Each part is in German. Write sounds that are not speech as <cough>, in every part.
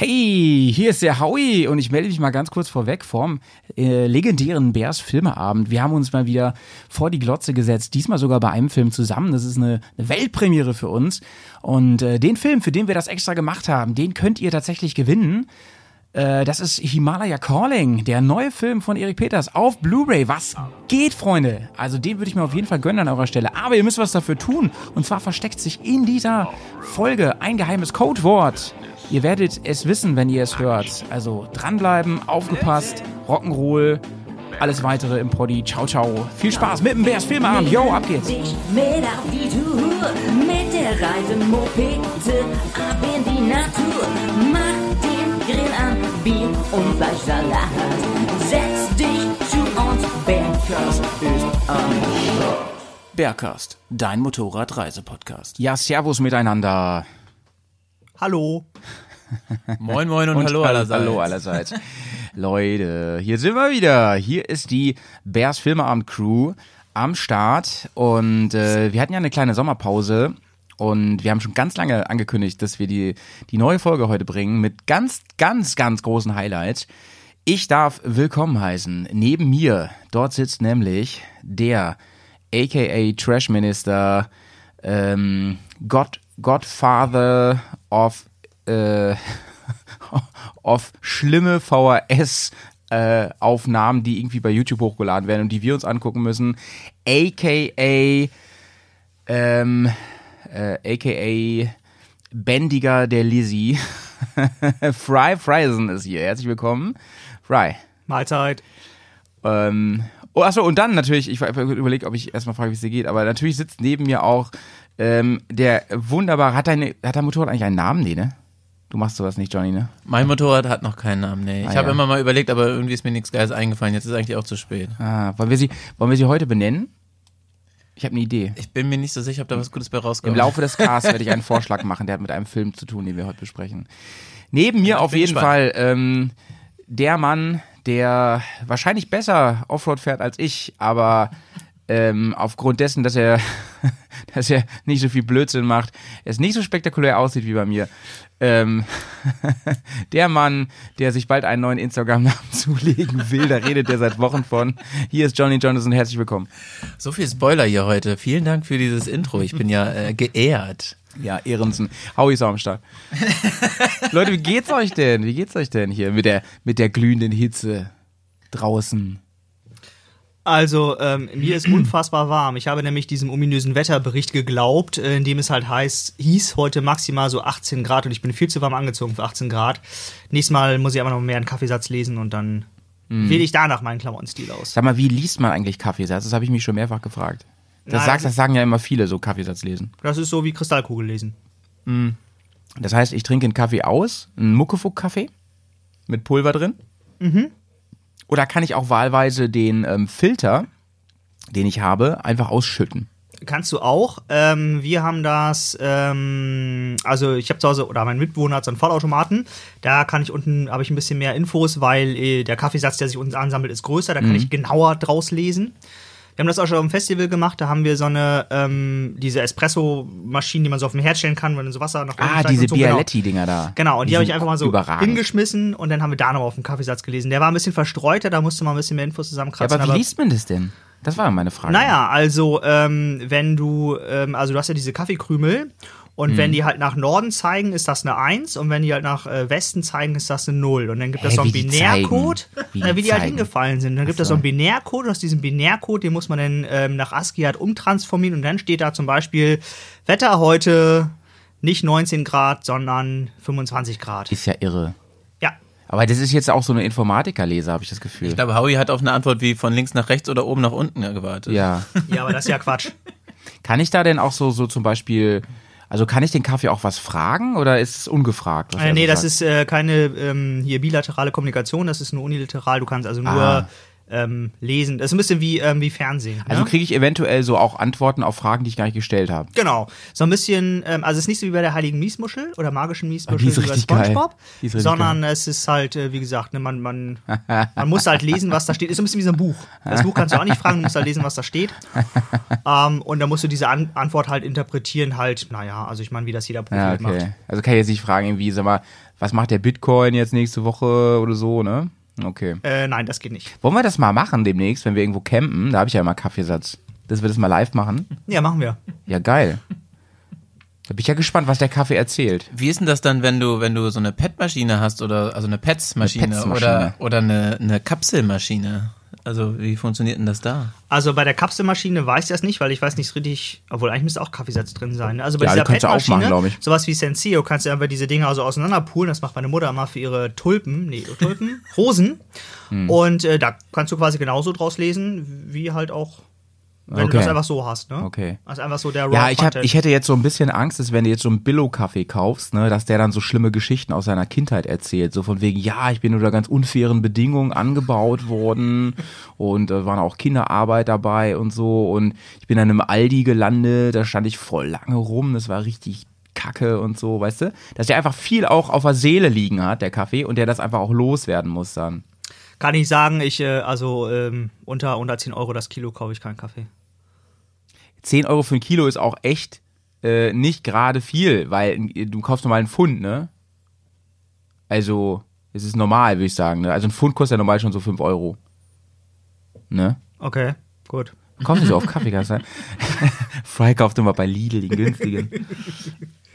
Hey, hier ist der Howie und ich melde mich mal ganz kurz vorweg vom äh, legendären Bears Filmeabend. Wir haben uns mal wieder vor die Glotze gesetzt, diesmal sogar bei einem Film zusammen. Das ist eine, eine Weltpremiere für uns. Und äh, den Film, für den wir das extra gemacht haben, den könnt ihr tatsächlich gewinnen. Äh, das ist Himalaya Calling, der neue Film von Erik Peters auf Blu-ray. Was geht, Freunde? Also den würde ich mir auf jeden Fall gönnen an eurer Stelle. Aber ihr müsst was dafür tun. Und zwar versteckt sich in dieser Folge ein geheimes Codewort. Ihr werdet es wissen, wenn ihr es hört. Also dranbleiben, aufgepasst, Rock'n'Roll, alles weitere im Poddy. Ciao, ciao. Viel Spaß mit dem Bears Filmabend. Yo, ab geht's. Dich mit auf die Tour, mit der Reisemopete ab in die Natur. Mach den Grill an, Bier und Fleischsalat. Setz dich zu uns, Bergkast ist am Bergcast, dein Motorradreisepodcast. Ja, Servus miteinander. Hallo. Moin, moin und, hallo allerseits. Hallo allerseits. Leute, hier sind wir wieder. Hier ist die Bears Filmeabend Crew am Start und äh, wir hatten ja eine kleine Sommerpause und wir haben schon ganz lange angekündigt, dass wir die, die neue Folge heute bringen mit ganz, ganz, ganz großen Highlights. Ich darf willkommen heißen. Neben mir, dort sitzt nämlich der aka Trash Minister, ähm, God, Godfather of, äh, <laughs> of schlimme VHS äh, Aufnahmen, die irgendwie bei YouTube hochgeladen werden und die wir uns angucken müssen, aka ähm, äh, aka Bändiger der Lizzie. <laughs> Fry Friesen ist hier. Herzlich willkommen. Fry. Mahlzeit. Ähm, oh, achso, und dann natürlich, ich überlege, ob ich erstmal frage, wie es dir geht, aber natürlich sitzt neben mir auch ähm, der wunderbare, hat deine, hat dein Motorrad eigentlich einen Namen? Nee, ne? Du machst sowas nicht, Johnny, ne? Mein Motorrad hat noch keinen Namen, nee. Ich Ah, habe ja. immer mal überlegt, aber irgendwie ist mir nichts Geiles eingefallen. Jetzt ist eigentlich auch zu spät. Ah, wollen wir sie, wollen wir sie heute benennen? Ich habe eine Idee. Ich bin mir nicht so sicher, ob da was Gutes bei Im rauskommt. Laufe des Casts werde ich einen Vorschlag machen, der hat mit einem Film zu tun, den wir heute besprechen. Neben mir auf bin jeden gespannt. Fall ähm, der Mann, der wahrscheinlich besser Offroad fährt als ich, aber ähm, aufgrund dessen, dass er, <laughs> dass er nicht so viel Blödsinn macht, es nicht so spektakulär aussieht wie bei mir. Ähm, <laughs> der Mann, der sich bald einen neuen Instagram-Namen <laughs> zulegen will, da redet er seit Wochen von. Hier ist Johnny Johnson, herzlich willkommen. So viel Spoiler hier heute. Vielen Dank für dieses Intro. Ich bin ja äh, geehrt. Ja, Ehrensen. Howie ist auch am Start. Leute, wie geht's euch denn? Wie geht's euch denn hier mit der, mit der glühenden Hitze draußen? Also, ähm, mir ist <clears throat> unfassbar warm. Ich habe nämlich diesem ominösen Wetterbericht geglaubt, äh, in dem es halt heißt, hieß heute maximal so 18 Grad und ich bin viel zu warm angezogen für 18 Grad. Nächstes Mal muss ich aber noch mehr einen Kaffeesatz lesen und dann wähle ich danach meinen Klamottenstil aus. Sag mal, wie liest man eigentlich Kaffeesatz? Das habe ich mich schon mehrfach gefragt. Das, Na, sagst, das sagen ja immer viele, so Kaffeesatz lesen. Das ist so wie Kristallkugel lesen. Das heißt, ich trinke einen Kaffee aus, einen Muckefuck-Kaffee mit Pulver drin. Oder kann ich auch wahlweise den ähm, Filter, den ich habe, einfach ausschütten? Kannst du auch. Ähm, wir haben das, ähm, also ich habe zu Hause, oder mein Mitbewohner hat so einen Vollautomaten. Da kann ich unten, habe ich ein bisschen mehr Infos, weil äh, der Kaffeesatz, der sich unten ansammelt, ist größer. Da kann ich genauer draus lesen. Wir haben das auch schon auf dem Festival gemacht. Da haben wir so eine, ähm, diese Espresso-Maschine, die man so auf dem Herd stellen kann, wenn dann so Wasser nach unten Ah, diese so, genau. Bialetti-Dinger da. Genau, und die, habe ich einfach mal so überragend. hingeschmissen und dann haben wir da noch auf dem Kaffeesatz gelesen. Der war ein bisschen verstreuter, da musste man ein bisschen mehr Infos Ja, zusammenkratzen. aber wie liest man das denn? Das war meine Frage. Naja, also ähm, wenn du, ähm, also du hast ja diese Kaffeekrümel und Mhm. wenn die halt nach Norden zeigen, ist das eine 1 und wenn die halt nach äh, Westen zeigen, ist das eine 0. Und dann gibt es so einen Binärcode? Wie na, die wie die <laughs> halt hingefallen sind. Dann gibt es so. einen Binärcode, und aus diesem Binärcode, den muss man dann ähm, nach ASCII halt umtransformieren und dann steht da zum Beispiel Wetter heute nicht 19 Grad, sondern 25 Grad. Ist ja irre. Ja. Aber das ist jetzt auch so eine Informatikerleser, habe ich das Gefühl. Ich glaube, Howie hat auf eine Antwort wie von links nach rechts oder oben nach unten gewartet. ja. Ja, aber das ist ja Quatsch. <laughs> Kann ich da denn auch so, so zum Beispiel, also kann ich den Kaffee auch was fragen oder ist es ungefragt? Äh, nee, so das sagt? ist äh, keine ähm, hier bilaterale Kommunikation, das ist nur unilateral. Du kannst also nur Ah. Ähm, lesen. Das ist ein bisschen wie, ähm, wie Fernsehen. Also ne? kriege ich eventuell so auch Antworten auf Fragen, die ich gar nicht gestellt habe. Genau. So ein bisschen, ähm, also es ist nicht so wie bei der heiligen Miesmuschel oder magischen Miesmuschel ist wie bei geil. Spongebob, sondern es ist halt, äh, wie gesagt, ne, man, man, <laughs> man muss halt lesen, was da steht. Ist so ein bisschen wie so ein Buch. Das Buch kannst du auch nicht fragen, du musst halt lesen, was da steht. <laughs> ähm, und dann musst du diese An Antwort halt interpretieren, halt, naja, also ich meine, wie das jeder Profi Ja, halt macht. okay. Also kann ich jetzt nicht fragen, irgendwie, sag mal, was macht der Bitcoin jetzt nächste Woche oder so, ne? Okay. Äh, nein, das geht nicht. Wollen wir das mal machen demnächst, wenn wir irgendwo campen? Da habe ich ja immer Kaffeesatz. Dass wir das mal live machen? Ja, machen wir. Ja, geil. Da bin ich ja gespannt, was der Kaffee erzählt. Wie ist denn das dann, wenn du, wenn du so eine PET-Maschine hast oder also eine PETS-Maschine Pets-Maschine. oder, oder eine, eine Kapselmaschine? Also wie funktioniert denn das da? Also bei der Kapselmaschine weiß ich das nicht, weil ich weiß nicht richtig, obwohl eigentlich müsste auch Kaffeesatz drin sein. Also bei Ja, dieser die kannst du PET-Maschine, sowas wie Senseo, kannst du einfach diese Dinge also auseinanderpulen. Das macht meine Mutter immer für ihre Tulpen, nee, Tulpen, <laughs> Rosen. Hm. Und äh, da kannst du quasi genauso draus lesen, wie halt auch, wenn Okay. du das einfach so hast. Ne? Okay. Ist einfach so der Raw Ja, ich, hab, ich hätte jetzt so ein bisschen Angst, dass wenn du jetzt so einen Billo-Kaffee kaufst, ne, dass der dann so schlimme Geschichten aus seiner Kindheit erzählt. So von wegen, ja, ich bin unter ganz unfairen Bedingungen angebaut worden <laughs> und äh, waren auch Kinderarbeit dabei und so. Und ich bin dann im Aldi gelandet, da stand ich voll lange rum, das war richtig kacke und so, weißt du? Dass der einfach viel auch auf der Seele liegen hat, der Kaffee, und der das einfach auch loswerden muss dann. Kann ich sagen, ich, äh, also ähm, unter, unter 10 Euro das Kilo kaufe ich keinen Kaffee. 10 Euro für ein Kilo ist auch echt äh, nicht gerade viel, weil äh, du kaufst normal einen Pfund, ne? Also, es ist normal, würde ich sagen. Ne? Also ein Pfund kostet ja normal schon so 5 Euro. Ne? Okay, gut. Kaufst du so auf <laughs> Kaffeekasse? <laughs> Fry kauft immer bei Lidl den günstigen. <laughs>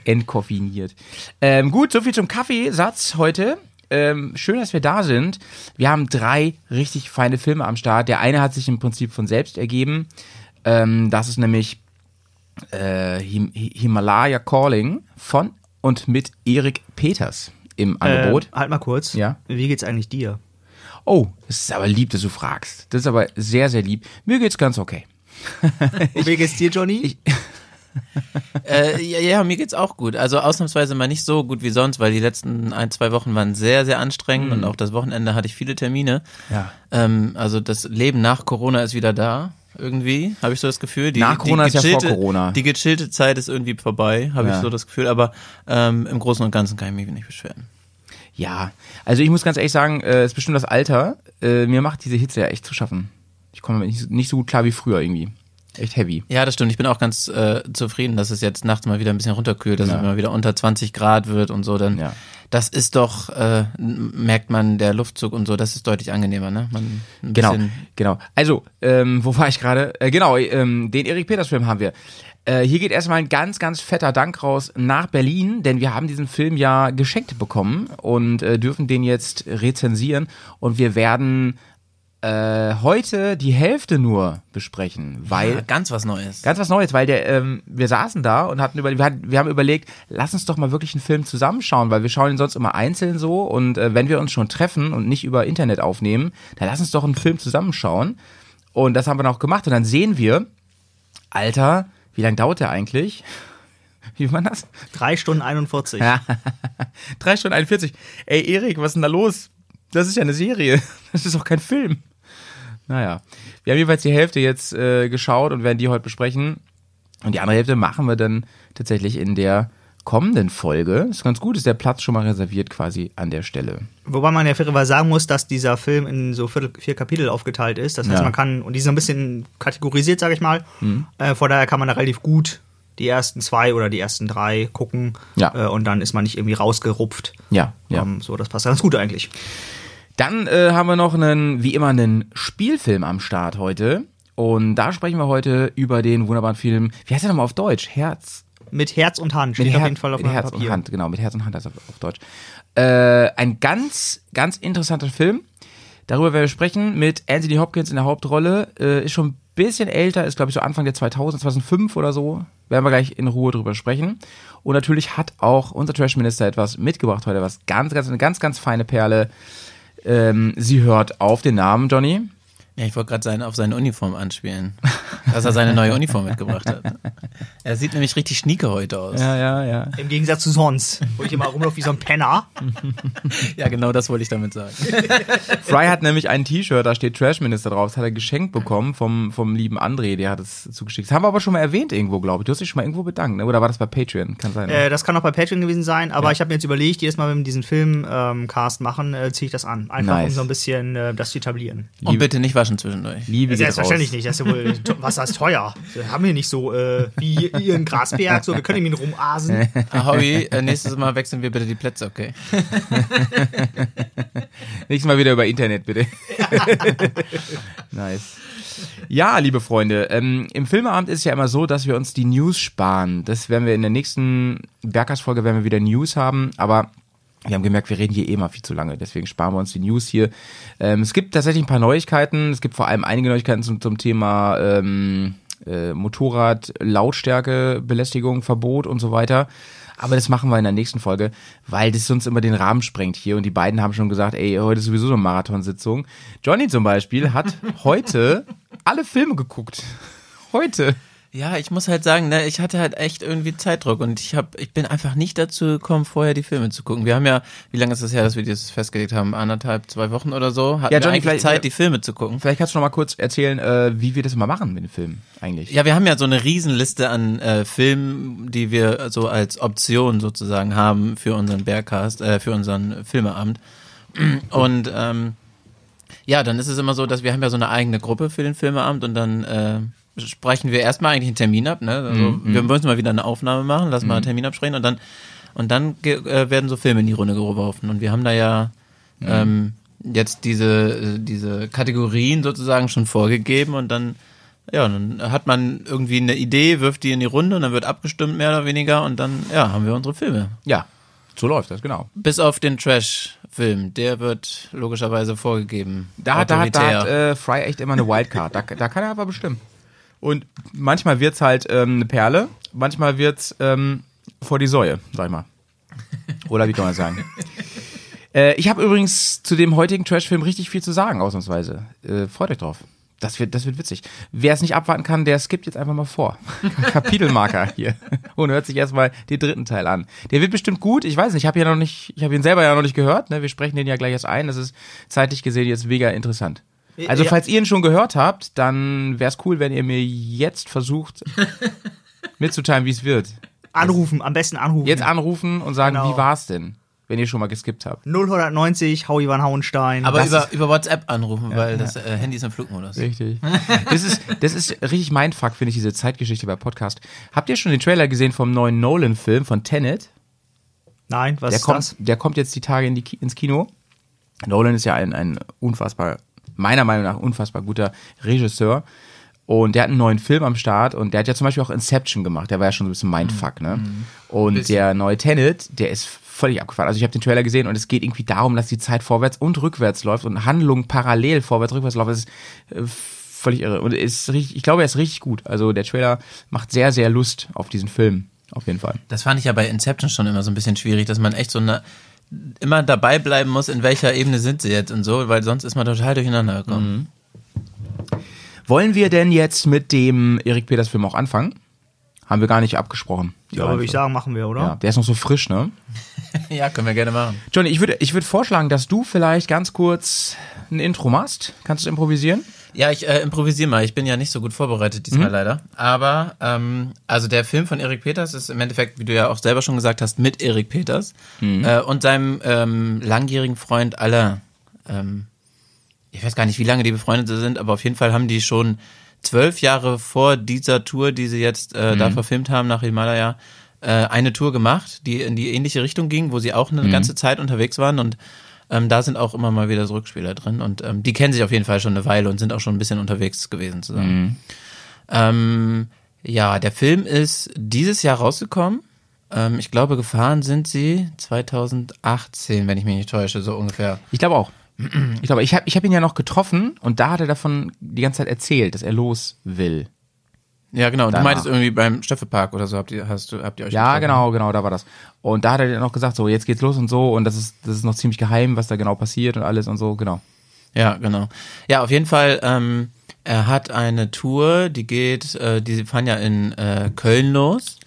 Entkoffiniert. Ähm, gut, soviel zum Kaffeesatz heute. Ähm, schön, dass wir da sind. Wir haben drei richtig feine Filme am Start. Der eine hat sich im Prinzip von selbst ergeben. Ähm, das ist nämlich äh, Him Himalaya Calling von und mit Erik Peters im Angebot. Äh, halt mal kurz. Ja. Wie geht's eigentlich dir? Oh, das ist aber lieb, dass du fragst. Das ist aber sehr, sehr lieb. Mir geht's ganz okay. <laughs> Wie geht's dir, Johnny? <laughs> Äh, ja, ja, mir geht's auch gut. Also ausnahmsweise mal nicht so gut wie sonst, weil die letzten ein, zwei Wochen waren sehr, sehr anstrengend und auch das Wochenende hatte ich viele Termine. Ja. Ähm, also das Leben nach Corona ist wieder da. Irgendwie, habe ich so das Gefühl. Die, Nach Corona ist ja vor gechillte- Corona. Die gechillte Zeit ist irgendwie vorbei, habe Ja. ich so das Gefühl. Aber ähm, im Großen und Ganzen kann ich mich nicht beschweren. Ja, also ich muss ganz ehrlich sagen, äh, es ist bestimmt das Alter. Äh, mir macht diese Hitze ja echt zu schaffen. Ich komme nicht, nicht so gut klar wie früher irgendwie. Echt heavy. Ja, das stimmt. Ich bin auch ganz äh, zufrieden, dass es jetzt nachts mal wieder ein bisschen runterkühlt, dass es mal wieder unter 20 Grad wird und so. Dann, Ja. Das ist doch, äh, merkt man, der Luftzug und so, das ist deutlich angenehmer, ne? Man Genau, genau. Also, ähm, wo war ich gerade? Äh, genau, ähm, den Erik Peters Film haben wir. Äh, hier geht erstmal ein ganz, ganz fetter Dank raus nach Berlin, denn wir haben diesen Film ja geschenkt bekommen und äh, dürfen den jetzt rezensieren und wir werden äh, heute die Hälfte nur besprechen, weil Ja, ganz was Neues. Ganz was Neues, weil der, ähm, wir saßen da und hatten über, wir, hatten, wir haben überlegt, lass uns doch mal wirklich einen Film zusammenschauen, weil wir schauen ihn sonst immer einzeln so und äh, wenn wir uns schon treffen und nicht über Internet aufnehmen, dann lass uns doch einen Film zusammenschauen. Und das haben wir dann auch gemacht und dann sehen wir, Alter, wie lange dauert der eigentlich? <laughs> Wie war das? Drei Stunden 41. Ja. <laughs> Drei Stunden 41. Ey, Erik, was ist denn da los? Das ist ja eine Serie. <laughs> Das ist doch kein Film. Naja. Wir haben jedenfalls die Hälfte jetzt äh, geschaut und werden die heute besprechen. Und die andere Hälfte machen wir dann tatsächlich in der kommenden Folge. Ist ganz gut, ist der Platz schon mal reserviert quasi an der Stelle. Wobei man ja fairerweise sagen muss, dass dieser Film in so vier, vier Kapitel aufgeteilt ist. Das heißt, Ja. man kann, und die sind ein bisschen kategorisiert, sage ich mal. Mhm. Äh, von daher kann man da relativ gut die ersten zwei oder die ersten drei gucken. Ja. Äh, und dann ist man nicht irgendwie rausgerupft. Ja, ja. Ähm, so, das passt ganz gut eigentlich. Dann äh, haben wir noch einen, wie immer, einen Spielfilm am Start heute. Und da sprechen wir heute über den wunderbaren Film, wie heißt der nochmal auf Deutsch? Herz, Mit Herz und Hand steht mit auf Her- jeden Fall auf meinem Herz Papier. und Hand, genau, mit Herz und Hand heißt er auf, auf Deutsch. Äh, ein ganz, ganz interessanter Film. Darüber werden wir sprechen mit Anthony Hopkins in der Hauptrolle. Äh, ist schon ein bisschen älter, ist glaube ich so Anfang der 2000, 2005 oder so. Werden wir gleich in Ruhe drüber sprechen. Und natürlich hat auch unser Trashminister etwas mitgebracht heute, was ganz, ganz, eine ganz, ganz feine Perle. Ähm, sie hört auf den Namen, Johnny. Ja, ich wollte gerade sein, auf seine Uniform anspielen. dass er seine neue Uniform mitgebracht hat. <laughs> Er sieht nämlich richtig schnieke heute aus. Ja. Ja, ja, ja. Im Gegensatz zu sonst, wo ich immer rumlaufe wie so ein Penner. <laughs> genau das wollte ich damit sagen. <laughs> Fry hat nämlich ein T-Shirt, da steht Trashminister drauf. Das hat er geschenkt bekommen vom, vom lieben André, der hat es zugeschickt. Das haben wir aber schon mal erwähnt irgendwo, glaube ich. Du hast dich schon mal irgendwo bedankt, ne? oder war das bei Patreon? Kann sein. ne? Äh, das kann auch bei Patreon gewesen sein, aber ich habe mir jetzt überlegt, jedes Mal, wenn wir diesen Film-Cast machen, äh, ziehe ich das an. Einfach um Nice. so ein bisschen äh, das zu etablieren. Und bitte nicht Flaschen zwischendurch. Liebe Selbstverständlich raus. nicht. Das ist ja wohl Wasser ist teuer. Wir haben hier nicht so äh, wie in Grasberg, so wir können ihn rumasen. <laughs> Ahoi, äh, nächstes Mal wechseln wir bitte die Plätze, okay? <laughs> Nächstes Mal wieder über Internet, bitte. <laughs> nice. Ja, liebe Freunde, ähm, im Filmeabend ist es ja immer so, dass wir uns die News sparen. Das werden wir in der nächsten Bergers-Folge, werden wir wieder News haben, aber wir haben gemerkt, wir reden hier eh mal viel zu lange, deswegen sparen wir uns die News hier. Ähm, es gibt tatsächlich ein paar Neuigkeiten, es gibt vor allem einige Neuigkeiten zum, zum Thema ähm, äh, Motorrad, Lautstärke, Belästigung, Verbot und so weiter. Aber das machen wir in der nächsten Folge, weil das sonst immer den Rahmen sprengt hier. Und die beiden haben schon gesagt, ey, heute ist sowieso so eine Marathonsitzung. Johnny zum Beispiel hat <laughs> heute alle Filme geguckt. Heute. Ja, ich muss halt sagen, ne, ich hatte halt echt irgendwie Zeitdruck und ich hab, ich bin einfach nicht dazu gekommen, vorher die Filme zu gucken. Wir haben ja, wie lange ist das her, dass wir das festgelegt haben? Anderthalb, zwei Wochen oder so? Hatten Ja, wir Johnny, eigentlich vielleicht- Zeit, die Filme zu gucken? Vielleicht kannst du noch mal kurz erzählen, äh, wie wir das immer machen mit den Filmen eigentlich. Ja, wir haben ja so eine Riesenliste an äh, Filmen, die wir so als Option sozusagen haben für unseren Bearcast, äh, für unseren Filmeabend. Und ähm, ja, dann ist es immer so, dass wir haben ja so eine eigene Gruppe für den Filmeabend und dann äh, sprechen wir erstmal eigentlich einen Termin ab. Ne? Also wir müssen mal wieder eine Aufnahme machen, lassen mal einen Termin absprechen und dann und dann äh, werden so Filme in die Runde geworfen. Und wir haben da ja ähm, jetzt diese, äh, diese Kategorien sozusagen schon vorgegeben und dann, ja, dann hat man irgendwie eine Idee, wirft die in die Runde und dann wird abgestimmt, mehr oder weniger, und dann, ja, haben wir unsere Filme. Ja, so läuft das, genau. Bis auf den Trash-Film, der wird logischerweise vorgegeben. Da hat, da da hat äh, Fry echt immer eine Wildcard. Da, da kann er aber bestimmen. Und manchmal wird's halt ähm, eine Perle, manchmal wird's ähm, vor die Säue, sag ich mal. Oder wie kann man sagen? <laughs> äh, ich habe übrigens zu dem heutigen Trash-Film richtig viel zu sagen, ausnahmsweise. Äh, freut euch drauf. Das wird, das wird witzig. Wer es nicht abwarten kann, der skippt jetzt einfach mal vor. <laughs> Kapitelmarker hier. Und hört sich erstmal den dritten Teil an. Der wird bestimmt gut. Ich weiß nicht, ich habe ja noch nicht, ich habe ihn selber ja noch nicht gehört. Ne? Wir sprechen den ja gleich erst ein. Das ist zeitlich gesehen jetzt mega interessant. Also Ja. falls ihr ihn schon gehört habt, dann wäre es cool, wenn ihr mir jetzt versucht <laughs> mitzuteilen, wie es wird. Anrufen, am besten anrufen. Jetzt anrufen und sagen, Genau. wie war's denn, wenn ihr schon mal geskippt habt. 0190, Howie van Hauenstein. Aber über, über WhatsApp anrufen, weil das äh, Handy ist im Flugmodus. Richtig. <laughs> Das ist, das ist richtig mein Fuck, finde ich, diese Zeitgeschichte bei Podcast. Habt ihr schon den Trailer gesehen vom neuen Nolan-Film von Tenet? Nein, was Der ist kommt, das? der kommt jetzt die Tage in die, ins Kino. Nolan ist ja ein, ein unfassbar, meiner Meinung nach unfassbar guter Regisseur. Und der hat einen neuen Film am Start und der hat ja zum Beispiel auch Inception gemacht. Der war ja schon so ein bisschen Mindfuck, ne? Und der neue Tenet, der ist völlig abgefahren. Also ich habe den Trailer gesehen und es geht irgendwie darum, dass die Zeit vorwärts und rückwärts läuft und Handlung parallel vorwärts, rückwärts läuft. Das ist äh, völlig irre. Und ist richtig, ich glaube, er ist richtig gut. Also der Trailer macht sehr, sehr Lust auf diesen Film. Auf jeden Fall. Das fand ich ja bei Inception schon immer so ein bisschen schwierig, dass man echt so eine immer dabei bleiben muss, in welcher Ebene sind sie jetzt und so, weil sonst ist man total durcheinander gekommen. Wollen wir denn jetzt mit dem Erik Peters Film auch anfangen? Haben wir gar nicht abgesprochen. die Ja, aber würde ich sagen, machen wir, oder? Ja, der ist noch so frisch, ne? <laughs> Ja, können wir gerne machen. Johnny, ich würde ich würde vorschlagen, dass du vielleicht ganz kurz ein Intro machst. Kannst du improvisieren? Ja, ich äh, improvisiere mal. Ich bin ja nicht so gut vorbereitet diesmal leider. Aber ähm, also der Film von Erik Peters ist im Endeffekt, wie du ja auch selber schon gesagt hast, mit Erik Peters äh, und seinem ähm, langjährigen Freund Alain. Ähm, ich weiß gar nicht, wie lange die befreundet sind, aber auf jeden Fall haben die schon zwölf Jahre vor dieser Tour, die sie jetzt äh, da verfilmt haben nach Himalaya, äh, eine Tour gemacht, die in die ähnliche Richtung ging, wo sie auch eine ganze Zeit unterwegs waren und ähm, da sind auch immer mal wieder so Rückspieler drin und ähm, die kennen sich auf jeden Fall schon eine Weile und sind auch schon ein bisschen unterwegs gewesen zusammen. Ähm, ja, der Film ist dieses Jahr rausgekommen. Ähm, ich glaube, gefahren sind sie 2018, wenn ich mich nicht täusche, so ungefähr. Ich glaube auch. Ich glaube, ich habe ich hab ihn ja noch getroffen und da hat er davon die ganze Zeit erzählt, dass er los will. Ja, genau. Und du meintest irgendwie beim Stöffelpark oder so habt ihr, hast du, habt ihr euch Ja, genau, genau, da war das. Und da hat er dann noch gesagt, so, jetzt geht's los und so und das ist, das ist noch ziemlich geheim, was da genau passiert und alles und so, genau. Ja, genau. Ja, auf jeden Fall, ähm, er hat eine Tour, die geht, äh, die fahren ja in äh, Köln los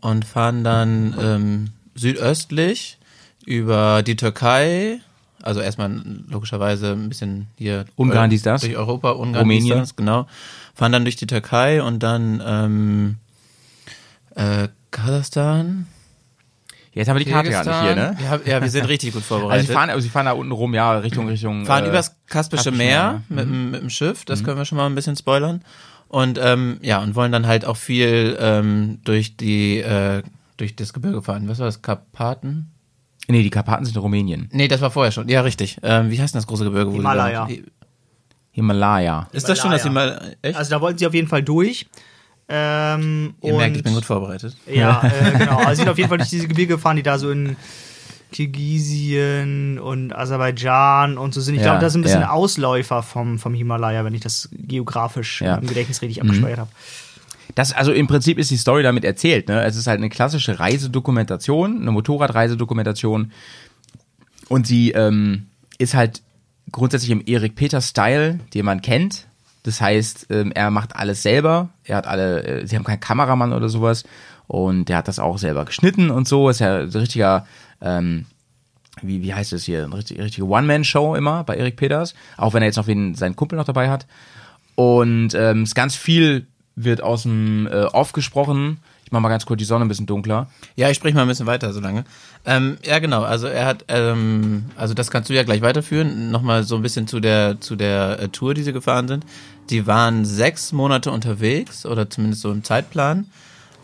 und fahren dann ähm, südöstlich über die Türkei, also erstmal logischerweise ein bisschen hier Ungarn, äh, dies, das. durch Europa, Ungarn, Rumänien. dies, das, genau. Fahren dann durch die Türkei und dann ähm, äh, Kasachstan. Jetzt haben wir die Karte gar nicht hier, ne? Ja, ja, wir sind richtig gut vorbereitet. <laughs> Also sie fahren, also sie fahren da unten rum, ja, Richtung, Richtung. fahren äh, übers Kaspische Kaspische Meer Meer, mit, dem- mit dem Schiff, das können wir schon mal ein bisschen spoilern. Und ähm, ja, und wollen dann halt auch viel ähm, durch die äh, durch das Gebirge fahren. Was war das? Karpaten? Nee, die Karpaten sind in Rumänien. Nee, das war vorher schon. Ja, richtig. Ähm, wie heißt denn das große Gebirge? wo die Himalaya. waren? Himalaya. Ist das schon das Himalaya. Himalaya? Echt? Also da wollten sie auf jeden Fall durch. Ähm, Ihr und merkt, ich bin gut vorbereitet. Ja, <laughs> äh, genau. Also sie sind auf jeden Fall durch diese Gebirge gefahren, die da so in Kirgisien und Aserbaidschan und so sind. Ich Ja, glaube, das ist ein bisschen ja. Ausläufer vom, vom Himalaya, wenn ich das geografisch Ja. im Gedächtnis richtig abgespeichert habe. Das, also im Prinzip ist die Story damit erzählt, ne? Es ist halt eine klassische Reisedokumentation, eine Motorradreisedokumentation. Und sie ähm, ist halt grundsätzlich im Erik Peter-Style, den man kennt. Das heißt, ähm, er macht alles selber. Er hat alle, äh, sie haben keinen Kameramann oder sowas. Und der hat das auch selber geschnitten und so. Ist ja ein richtiger, ähm, wie, wie heißt es hier, eine richtige, richtige One-Man-Show immer bei Erik Peters. Auch wenn er jetzt noch wen, seinen Kumpel noch dabei hat. Und ähm, es ganz viel wird aus dem äh, Off gesprochen. Ich mache mal ganz kurz die Sonne ein bisschen dunkler. Ja, ich sprich mal ein bisschen weiter so lange. Ähm, ja, genau. Also er hat, ähm, also das kannst du ja gleich weiterführen. Nochmal so ein bisschen zu der zu der äh, Tour, die sie gefahren sind. Die waren sechs Monate unterwegs oder zumindest so im Zeitplan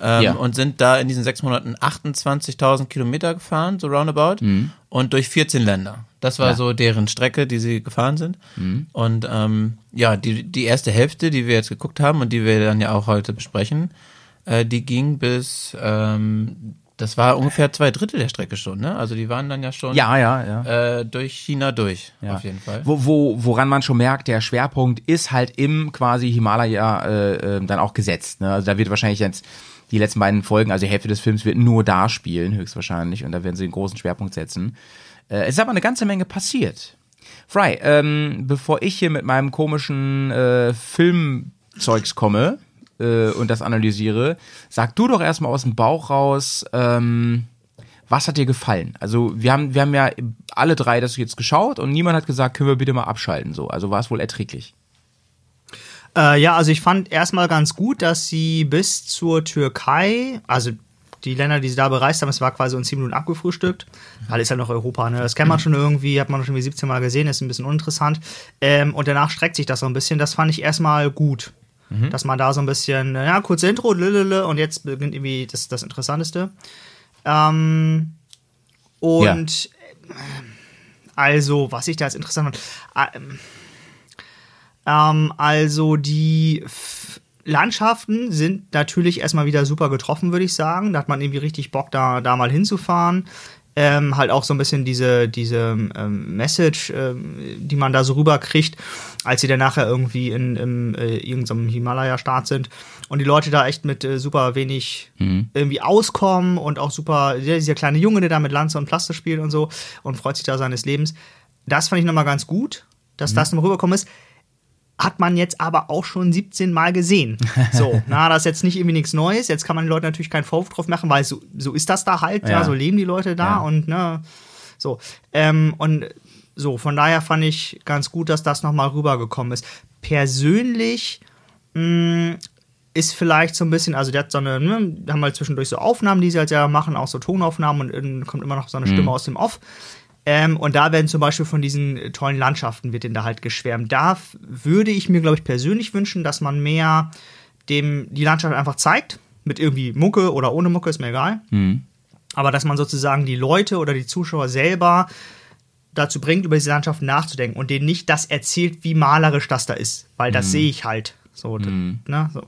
ähm, Ja. und sind da in diesen sechs Monaten 28.000 Kilometer gefahren, so roundabout, und durch 14 Länder. Das war Mhm. Ja. Mhm. so deren Strecke, die sie gefahren sind. Und ähm, ja, die die erste Hälfte, die wir jetzt geguckt haben und die wir dann ja auch heute besprechen, äh, die ging bis, ähm, das war ungefähr zwei Drittel der Strecke schon, ne? Also die waren dann ja schon Ja, ja, ja. äh, durch China durch, ja. auf jeden Fall. Wo, wo, woran man schon merkt, der Schwerpunkt ist halt im quasi Himalaya äh, äh, dann auch gesetzt. Ne? Also da wird wahrscheinlich jetzt die letzten beiden Folgen, also die Hälfte des Films wird nur da spielen, höchstwahrscheinlich. Und da werden sie einen großen Schwerpunkt setzen. Äh, es ist aber eine ganze Menge passiert. Fry, ähm, bevor ich hier mit meinem komischen äh, Filmzeugs komme äh, und das analysiere, sag du doch erstmal aus dem Bauch raus, ähm, was hat dir gefallen? Also wir haben, wir haben ja alle drei das jetzt geschaut und niemand hat gesagt, können wir bitte mal abschalten so. Also war es wohl erträglich. Äh, ja, also ich fand erstmal ganz gut, dass sie bis zur Türkei, also die Länder, die sie da bereist haben, es war quasi in 10 Minuten abgefrühstückt. Weil ist ja noch Europa, ne? Das kennt man schon irgendwie, hat man schon wie 17 Mal gesehen, ist ein bisschen uninteressant. Ähm, und danach streckt sich das so ein bisschen. Das fand ich erstmal gut. Dass man da so ein bisschen, ja, kurz Intro, lülülü, und jetzt beginnt irgendwie das, das Interessanteste. Ähm, und äh, also, was ich da jetzt interessant fand, ähm, ähm, also die F Landschaften sind natürlich erstmal wieder super getroffen, würde ich sagen. Da hat man irgendwie richtig Bock, da, da mal hinzufahren. Ähm, halt auch so ein bisschen diese, diese ähm, Message, ähm, die man da so rüberkriegt, als sie dann nachher irgendwie in, in äh, irgendeinem Himalaya-Staat sind und die Leute da echt mit äh, super wenig irgendwie auskommen und auch super, ja, dieser kleine Junge, der da mit Lanze und Plaste spielt und so und freut sich da seines Lebens. Das fand ich nochmal ganz gut, dass das nochmal rübergekommen ist hat man jetzt aber auch schon 17 Mal gesehen. So, <laughs> na, das ist jetzt nicht irgendwie nichts Neues. Jetzt kann man den Leuten natürlich keinen Vorwurf drauf machen, weil so, so ist das da halt, ja. Ja. so leben die Leute da Ja. und ne, so. Ähm, und so, von daher fand ich ganz gut, dass das nochmal rübergekommen ist. Persönlich mh, ist vielleicht so ein bisschen, also der hat so eine, ne, haben halt zwischendurch so Aufnahmen, die sie halt ja machen, auch so Tonaufnahmen und dann kommt immer noch so eine Stimme aus dem Off. Ähm, und da werden zum Beispiel von diesen äh, tollen Landschaften wird denn da halt geschwärmt. Da würde ich mir, glaube ich, persönlich wünschen, dass man mehr dem die Landschaft einfach zeigt. Mit irgendwie Mucke oder ohne Mucke, ist mir egal. Aber dass man sozusagen die Leute oder die Zuschauer selber dazu bringt, über diese Landschaft nachzudenken und denen nicht das erzählt, wie malerisch das da ist. Weil das sehe ich halt. So, d- ne, so.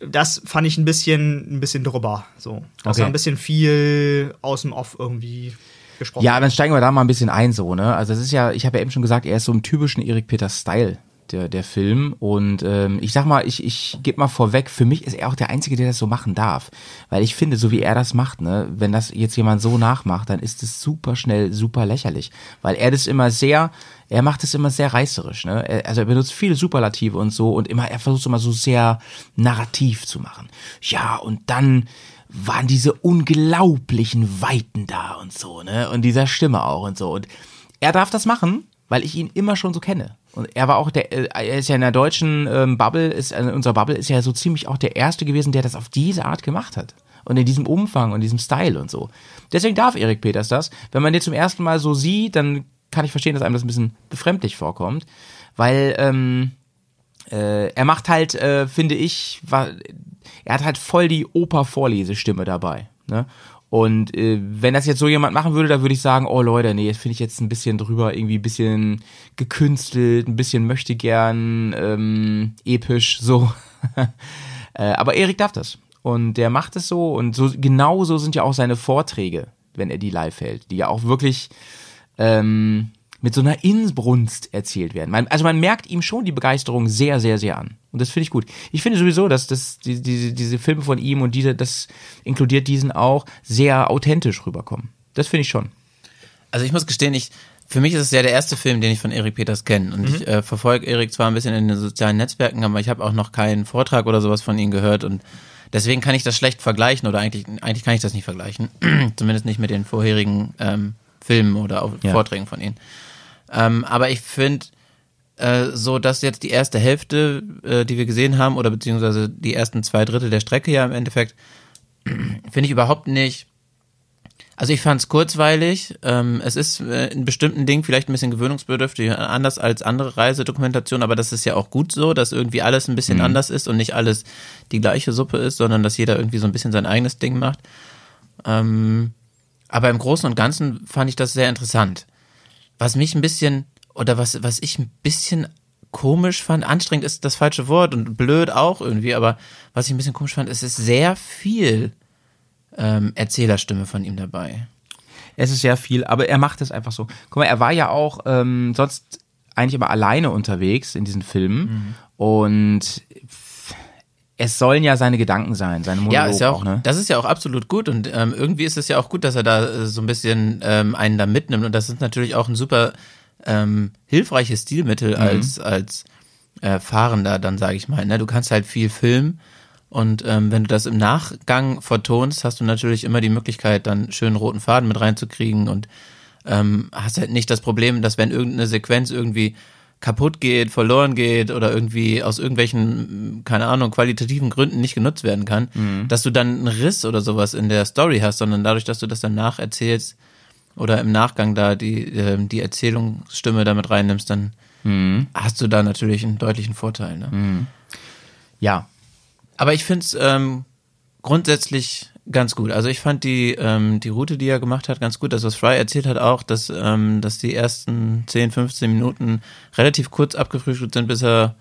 Das fand ich ein bisschen, ein bisschen drüber. So. Das Okay. war ein bisschen viel aus dem Off irgendwie gesprochen. Ja, dann steigen wir da mal ein bisschen ein, so, ne? Also es ist ja, ich habe ja eben schon gesagt, er ist so im typischen Erik Peter Style, der, der Film. Und ähm, ich sag mal, ich, ich gebe mal vorweg, für mich ist er auch der Einzige, der das so machen darf. Weil ich finde, so wie er das macht, ne, wenn das jetzt jemand so nachmacht, dann ist es super schnell, super lächerlich. Weil er das immer sehr, er macht es immer sehr reißerisch, ne? Also er benutzt viele Superlative und so und immer, er versucht immer so sehr narrativ zu machen. Ja, und dann waren diese unglaublichen Weiten da und so, ne? Und dieser Stimme auch und so. Und er darf das machen, weil ich ihn immer schon so kenne. Und er war auch der, äh, er ist ja in der deutschen ähm, Bubble, ist, äh, in Bubble ist ja so ziemlich auch der erste gewesen, der das auf diese Art gemacht hat. und in diesem Umfang und diesem Style und so. Deswegen darf Erik Peters das. Wenn man den zum ersten Mal so sieht, dann kann ich verstehen, dass einem das ein bisschen befremdlich vorkommt, weil ähm, äh, er macht halt, äh, finde ich, er hat halt voll die Oper-Vorlesestimme dabei. Ne? Und äh, wenn das jetzt so jemand machen würde, dann würde ich sagen, oh Leute, nee, das finde ich jetzt ein bisschen drüber, irgendwie ein bisschen gekünstelt, ein bisschen möchte gern ähm, episch, so. <laughs> äh, aber Erik darf das. Und der macht es so und so genau so sind ja auch seine Vorträge, wenn er die live hält, die ja auch wirklich ähm, mit so einer Inbrunst erzählt werden. Man, also man merkt ihm schon die Begeisterung sehr, sehr, sehr an. Und das finde ich gut. Ich finde sowieso, dass das, die, diese, diese Filme von ihm und diese, das inkludiert diesen auch, sehr authentisch rüberkommen. Das finde ich schon. Also ich muss gestehen, ich, für mich ist es ja der erste Film, den ich von Erik Peters kenne. Und mhm. ich äh, verfolge Erik zwar ein bisschen in den sozialen Netzwerken, aber ich habe auch noch keinen Vortrag oder sowas von ihm gehört. Und deswegen kann ich das schlecht vergleichen oder eigentlich, eigentlich kann ich das nicht vergleichen. <clears throat> Zumindest nicht mit den vorherigen ähm, Filmen oder ja. Vorträgen von ihm. Ähm, aber ich finde, äh, so dass jetzt die erste Hälfte, äh, die wir gesehen haben, oder beziehungsweise die ersten zwei Drittel der Strecke ja im Endeffekt, <clears throat> finde ich überhaupt nicht. Also ich fand es kurzweilig. Ähm, es ist äh, in bestimmten Dingen vielleicht ein bisschen gewöhnungsbedürftig, anders als andere Reisedokumentationen, aber das ist ja auch gut so, dass irgendwie alles ein bisschen mhm. anders ist und nicht alles die gleiche Suppe ist, sondern dass jeder irgendwie so ein bisschen sein eigenes Ding macht. Ähm, aber im Großen und Ganzen fand ich das sehr interessant. Was mich ein bisschen, oder was, was ich ein bisschen komisch fand, anstrengend ist das falsche Wort und blöd auch irgendwie, aber was ich ein bisschen komisch fand, ist, es ist sehr viel ähm, Erzählerstimme von ihm dabei. Es ist sehr viel, aber er macht es einfach so. Guck mal, er war ja auch ähm, sonst eigentlich immer alleine unterwegs in diesen Filmen mhm. und es sollen ja seine Gedanken sein, seine Monolog ja, ist ja auch, auch ne? Das ist ja auch absolut gut und ähm, irgendwie ist es ja auch gut, dass er da äh, so ein bisschen ähm, einen da mitnimmt und das ist natürlich auch ein super ähm, hilfreiches Stilmittel mhm. als als äh, Fahrender, dann sage ich mal. Ne? Du kannst halt viel filmen und ähm, wenn du das im Nachgang vertonst, hast du natürlich immer die Möglichkeit, dann schönen roten Faden mit reinzukriegen und ähm, hast halt nicht das Problem, dass wenn irgendeine Sequenz irgendwie kaputt geht, verloren geht oder irgendwie aus irgendwelchen, keine Ahnung, qualitativen Gründen nicht genutzt werden kann, mhm. dass du dann einen Riss oder sowas in der Story hast, sondern dadurch, dass du das dann nacherzählst oder im Nachgang da die, äh, die Erzählungsstimme damit reinnimmst, dann mhm. hast du da natürlich einen deutlichen Vorteil. Ne? Mhm. Ja. Aber ich finde es ähm, grundsätzlich ganz gut. Also ich fand die, ähm, die Route, die er gemacht hat, ganz gut. Das, was Fry erzählt hat, auch, dass, ähm, dass die ersten 10, 15 Minuten relativ kurz abgefrühstückt sind, bis er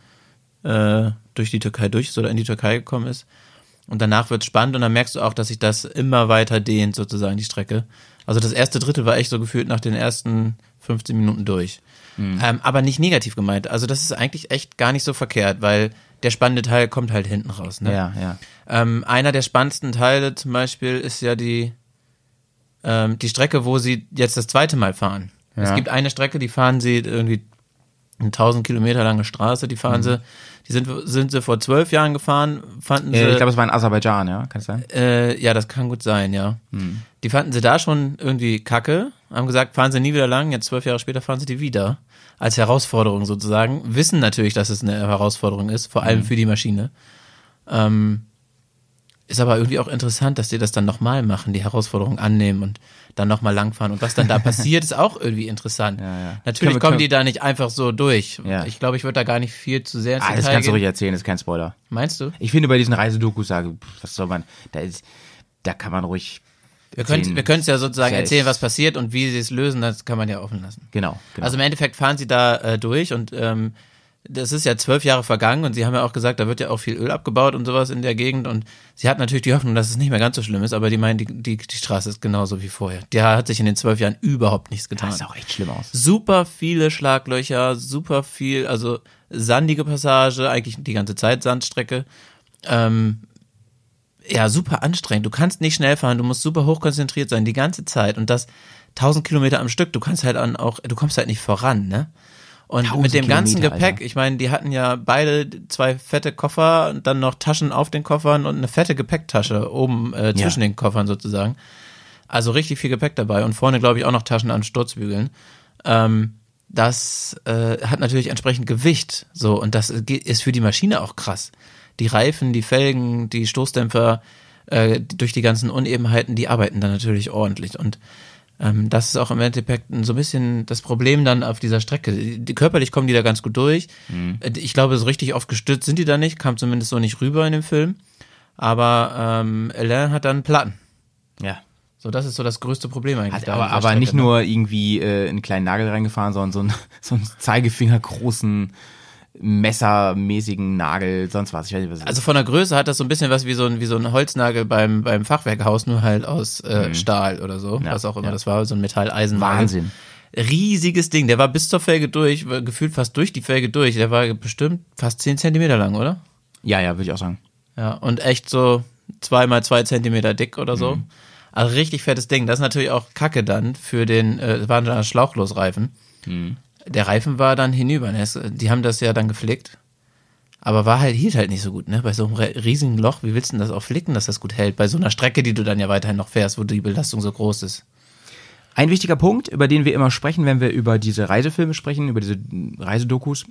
äh, durch die Türkei durch ist oder in die Türkei gekommen ist. Und danach wird spannend und dann merkst du auch, dass sich das immer weiter dehnt, sozusagen, die Strecke. Also das erste Drittel war echt so gefühlt nach den ersten 15 Minuten durch. Mhm. Ähm, aber nicht negativ gemeint. Also das ist eigentlich echt gar nicht so verkehrt, weil der spannende Teil kommt halt hinten raus. Ne? Ja, ja. Ähm, einer der spannendsten Teile zum Beispiel ist ja die, ähm, die Strecke, wo sie jetzt das zweite Mal fahren. Ja. Es gibt eine Strecke, die fahren sie irgendwie eine 1000 Kilometer lange Straße, die fahren mhm. sie, die sind, sind sie vor zwölf Jahren gefahren, fanden äh, sie. Ich glaube, es war in Aserbaidschan, ja, kann es sein? Äh, ja, das kann gut sein, ja. Mhm. Die fanden sie da schon irgendwie kacke, haben gesagt, fahren sie nie wieder lang, jetzt zwölf Jahre später fahren sie die wieder als Herausforderung sozusagen, wissen natürlich, dass es eine Herausforderung ist, vor allem mhm. für die Maschine. Ähm, ist aber irgendwie auch interessant, dass die das dann nochmal machen, die Herausforderung annehmen und dann nochmal langfahren. Und was dann da <laughs> passiert, ist auch irgendwie interessant. Ja, ja. Natürlich wir, kommen die da nicht einfach so durch. Ja. Ich glaube, ich würde da gar nicht viel zu sehr ins ah, Das kannst gehen. du ruhig erzählen, das ist kein Spoiler. Meinst du? Ich finde bei diesen Reisedokus sage, was soll man, da ist, da kann man ruhig wir können wir können es ja sozusagen erzählen, was passiert und wie sie es lösen, das kann man ja offen lassen. Genau. genau. Also im Endeffekt fahren sie da äh, durch und ähm, das ist ja zwölf Jahre vergangen und sie haben ja auch gesagt, da wird ja auch viel Öl abgebaut und sowas in der Gegend und sie hat natürlich die Hoffnung, dass es nicht mehr ganz so schlimm ist, aber die meinen, die, die, die Straße ist genauso wie vorher. Der hat sich in den zwölf Jahren überhaupt nichts getan. Das sah auch echt schlimm aus. Super viele Schlaglöcher, super viel, also sandige Passage, eigentlich die ganze Zeit Sandstrecke. Ähm, ja, super anstrengend. Du kannst nicht schnell fahren, du musst super hochkonzentriert sein, die ganze Zeit. Und das 1000 Kilometer am Stück, du kannst halt an auch, du kommst halt nicht voran, ne? Und mit dem ganzen Kilometer, Gepäck, Alter. ich meine, die hatten ja beide zwei fette Koffer und dann noch Taschen auf den Koffern und eine fette Gepäcktasche oben äh, zwischen ja. den Koffern sozusagen. Also richtig viel Gepäck dabei und vorne, glaube ich, auch noch Taschen an Sturzbügeln. Ähm, das äh, hat natürlich entsprechend Gewicht, so und das ist für die Maschine auch krass die Reifen, die Felgen, die Stoßdämpfer, äh, durch die ganzen Unebenheiten, die arbeiten dann natürlich ordentlich. Und ähm, das ist auch im Endeffekt so ein bisschen das Problem dann auf dieser Strecke. Die, körperlich kommen die da ganz gut durch. Mhm. Äh, Ich glaube, so richtig oft gestützt sind die da nicht, kam zumindest so nicht rüber in dem Film. Aber ähm, Alain hat dann Platten. Ja. So, das ist so das größte Problem eigentlich. Hat aber, aber Strecke, nicht ne? nur irgendwie äh, einen kleinen Nagel reingefahren, sondern so einen, <laughs> so einen Zeigefinger großen messermäßigen Nagel, sonst was. Ich weiß nicht, was Also von der Größe hat das so ein bisschen was wie so ein, wie so ein Holznagel beim, beim Fachwerkhaus, nur halt aus äh, Stahl oder so, Mhm. Ja, was auch immer ja. das war, so ein Metalleisenwagen. Wahnsinn. Riesiges Ding, der war bis zur Felge durch, gefühlt fast durch die Felge durch, der war bestimmt fast 10 Zentimeter lang, oder? Ja, ja, würde ich auch sagen. Ja, und echt so zwei mal zwei Zentimeter dick oder so. Mhm. Also richtig fettes Ding. Das ist natürlich auch Kacke dann für den, äh, waren dann Schlauchlosreifen. Mhm. Der Reifen war dann hinüber. Ne? Die haben das ja dann geflickt. Aber war halt, hielt halt nicht so gut, ne? Bei so einem riesigen Loch, wie willst du denn das auch flicken, dass das gut hält? Bei so einer Strecke, die du dann ja weiterhin noch fährst, wo die Belastung so groß ist. Ein wichtiger Punkt, über den wir immer sprechen, wenn wir über diese Reisefilme sprechen, über diese Reisedokus,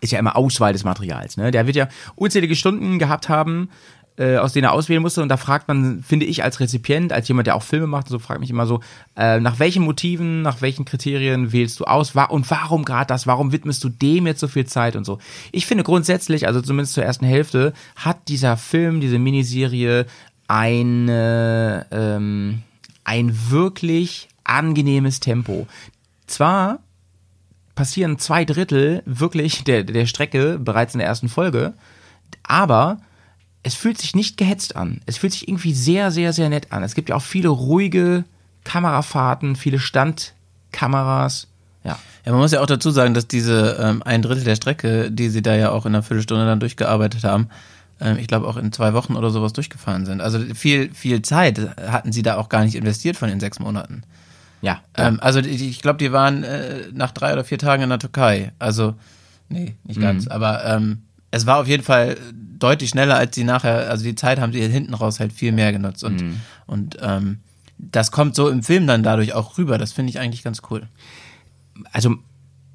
ist ja immer Auswahl des Materials. Ne? Der wird ja unzählige Stunden gehabt haben, äh, aus denen er auswählen musste. Und da fragt man, finde ich, als Rezipient, als jemand, der auch Filme macht, so fragt mich immer so, äh, nach welchen Motiven, nach welchen Kriterien wählst du aus? Wa und warum gerade das? Warum widmest du dem jetzt so viel Zeit und so? Ich finde grundsätzlich, also zumindest zur ersten Hälfte, hat dieser Film, diese Miniserie eine, ähm, ein wirklich angenehmes Tempo. Zwar passieren zwei Drittel wirklich der, der Strecke bereits in der ersten Folge, aber es fühlt sich nicht gehetzt an. Es fühlt sich irgendwie sehr, sehr, sehr nett an. Es gibt ja auch viele ruhige Kamerafahrten, viele Standkameras. Ja. Ja, man muss ja auch dazu sagen, dass diese ähm, ein Drittel der Strecke, die sie da ja auch in einer Viertelstunde dann durchgearbeitet haben, ähm, ich glaube auch in zwei Wochen oder sowas durchgefahren sind. Also viel, viel Zeit hatten sie da auch gar nicht investiert von den sechs Monaten. Ja. Ähm, also ich glaube, die waren äh, nach drei oder vier Tagen in der Türkei. Also, nee, nicht ganz. Aber ähm, es war auf jeden Fall deutlich schneller, als sie nachher, also die Zeit haben sie hinten raus halt viel mehr genutzt. Und, und ähm, das kommt so im Film dann dadurch auch rüber. Das finde ich eigentlich ganz cool. also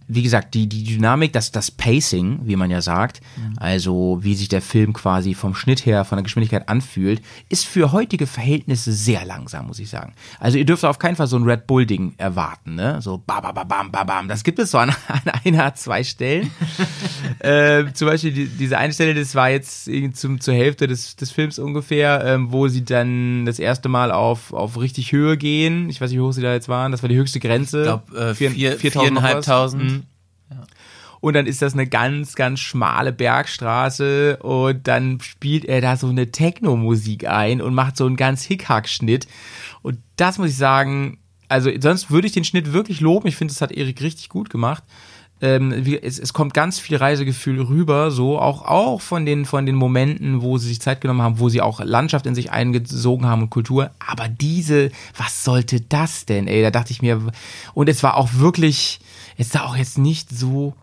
wie gesagt, die, die Dynamik, das, das Pacing, wie man ja sagt, ja. also wie sich der Film quasi vom Schnitt her, von der Geschwindigkeit anfühlt, ist für heutige Verhältnisse sehr langsam, muss ich sagen. Also ihr dürft auf keinen Fall so ein Red Bull-Ding erwarten, ne? So bam, bam, bam, bam, bam. Das gibt es so an, <laughs> an einer, zwei Stellen. <laughs> äh, zum Beispiel die, diese eine Stelle, das war jetzt zum, zur Hälfte des, des Films ungefähr, ähm, wo sie dann das erste Mal auf, auf richtig Höhe gehen. Ich weiß nicht, wie hoch sie da jetzt waren. Das war die höchste Grenze. Ich glaube, äh, 4.500. Und dann ist das eine ganz, ganz schmale Bergstraße und dann spielt er da so eine Techno-Musik ein und macht so einen ganz Hickhack-Schnitt. Und das muss ich sagen, also sonst würde ich den Schnitt wirklich loben. Ich finde, das hat Erik richtig gut gemacht. Ähm, es, es, kommt ganz viel Reisegefühl rüber, so auch, auch von, den, von den Momenten, wo sie sich Zeit genommen haben, wo sie auch Landschaft in sich eingesogen haben und Kultur. Aber diese, was sollte das denn, ey? Da dachte ich mir, und es war auch wirklich, es sah auch jetzt nicht so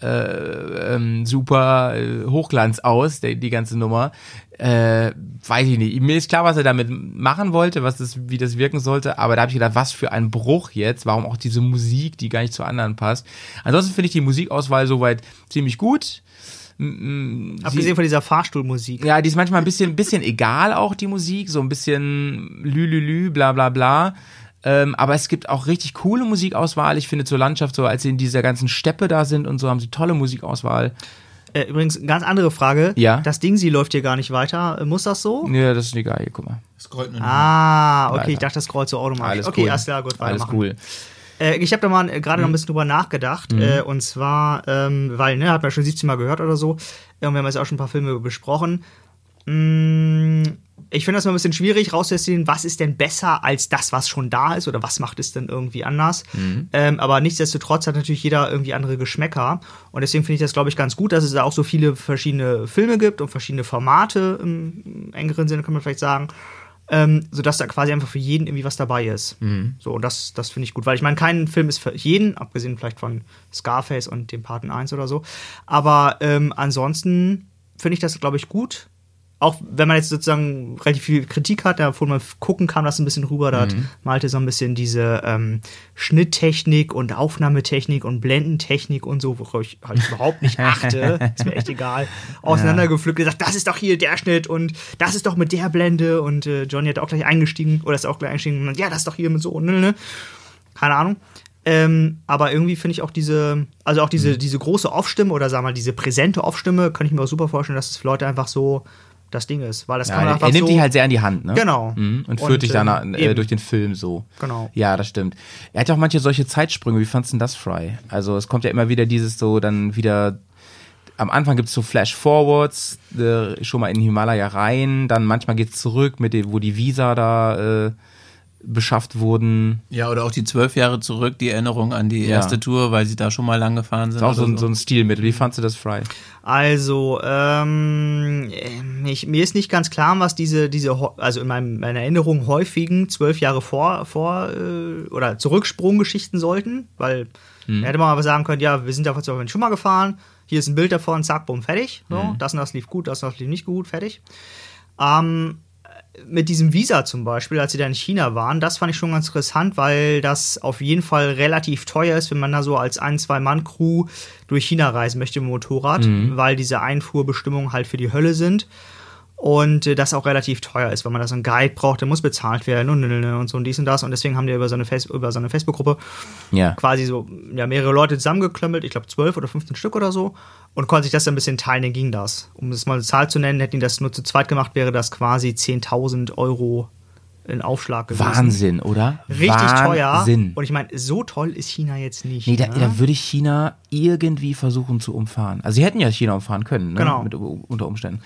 äh, ähm, super äh, Hochglanz aus, der, die ganze Nummer. Äh, weiß ich nicht. Mir ist klar, was er damit machen wollte, was das, wie das wirken sollte, aber da habe ich gedacht, was für ein Bruch jetzt, warum auch diese Musik, die gar nicht zu anderen passt. Ansonsten finde ich die Musikauswahl soweit ziemlich gut. Sie- Abgesehen von dieser Fahrstuhlmusik. ja, die ist manchmal ein bisschen, bisschen egal auch, die Musik, so ein bisschen lülülü, bla bla bla. Ähm, aber es gibt auch richtig coole Musikauswahl. Ich finde zur Landschaft, so als sie in dieser ganzen Steppe da sind und so, haben sie tolle Musikauswahl. Äh, übrigens, ganz andere Frage. Ja. Das Ding, sie läuft hier gar nicht weiter. Äh, Muss das so? Ja, das ist egal, hier, guck mal. Ah, okay, Weiter. ich dachte, das scrollt so automatisch. Alles okay, cool. alles klar, gut, Alles weitermachen. cool. Äh, ich habe da mal äh, gerade noch ein bisschen drüber nachgedacht. Äh, und zwar, ähm, weil, ne, hat man schon 17 Mal gehört oder so. Und wir haben jetzt auch schon ein paar Filme besprochen. Mm, ich finde das mal ein bisschen schwierig rauszusehen, was ist denn besser als das, was schon da ist oder was macht es denn irgendwie anders. Ähm, aber nichtsdestotrotz hat natürlich jeder irgendwie andere Geschmäcker. Und deswegen finde ich das, glaube ich, ganz gut, dass es da auch so viele verschiedene Filme gibt und verschiedene Formate im engeren Sinne, kann man vielleicht sagen ähm, sodass da quasi einfach für jeden irgendwie was dabei ist. So, und das, das finde ich gut, weil ich meine, kein Film ist für jeden, abgesehen vielleicht von Scarface und dem Paten 1 oder so. Aber ähm, ansonsten finde ich das, glaube ich, gut. Auch wenn man jetzt sozusagen relativ viel Kritik hat, davon man gucken kam das ein bisschen rüber, da hat Malte so ein bisschen diese ähm, Schnitttechnik und Aufnahmetechnik und Blendentechnik und so, worauf ich halt überhaupt nicht <laughs> achte, ist mir echt egal, auseinandergepflückt, gesagt, das ist doch hier der Schnitt und das ist doch mit der Blende und äh, Johnny hat auch gleich eingestiegen, oder ist auch gleich eingestiegen und ja, das ist doch hier mit so und ne, ne. Keine Ahnung. Ähm, aber irgendwie finde ich auch diese, also auch diese, diese große Off-Stimme oder sag mal, diese präsente Off-Stimme, kann ich mir auch super vorstellen, dass es für Leute einfach so das Ding ist. Weil das Ja, kann man er, einfach er nimmt so, dich halt sehr an die Hand, ne? Genau. Mhm. Und führt Und, dich dann äh, eben. durch den Film so. Genau. Ja, das stimmt. Er hat ja auch manche solche Zeitsprünge. Wie fandst du denn das, Fry? Also es kommt ja immer wieder dieses so, dann wieder am Anfang gibt's so Flash-Forwards, äh, schon mal in den Himalaya rein, dann manchmal geht's zurück, mit dem, wo die Visa da äh, beschafft wurden. Ja, oder auch die zwölf Jahre zurück, die Erinnerung an die Ja. erste Tour, weil sie da schon mal lang gefahren sind. Ist auch so, ein- so ein Stilmittel. Wie fandst du das, Fry? Also, ähm, ich, mir ist nicht ganz klar, was diese, diese, also in meinem, meiner Erinnerung häufigen zwölf Jahre vor, vor äh, oder Zurücksprunggeschichten sollten, weil da hätte man aber sagen können, ja, wir sind da vor zwölf Jahren schon mal gefahren, hier ist ein Bild davon, zack, bumm, fertig. So, Mhm. Das und das lief gut, das und das lief nicht gut, fertig. Ähm, mit diesem Visa zum Beispiel, als sie da in China waren, das fand ich schon ganz interessant, weil das auf jeden Fall relativ teuer ist, wenn man da so als ein, zwei Mann-Crew durch China reisen möchte mit dem Motorrad, weil diese Einfuhrbestimmungen halt für die Hölle sind. Und äh, das auch relativ teuer ist, weil man da so einen Guide braucht, der muss bezahlt werden und, und, und so und dies und das. Und deswegen haben die über so eine, Face über so eine Facebook-Gruppe Ja. quasi so ja, mehrere Leute zusammengeklömmelt, ich glaube zwölf oder 15 Stück oder so, und konnten sich das dann ein bisschen teilen, dann ging das. Um das mal eine Zahl zu nennen, hätten die das nur zu zweit gemacht, wäre das quasi 10.000 Euro in Aufschlag gewesen. Wahnsinn, oder? Richtig teuer. Wahnsinn. Und ich meine, so toll ist China jetzt nicht. Nee, da, ne? da würde ich China irgendwie versuchen zu umfahren. Also sie hätten ja China umfahren können, ne? Genau. Mit, unter Umständen.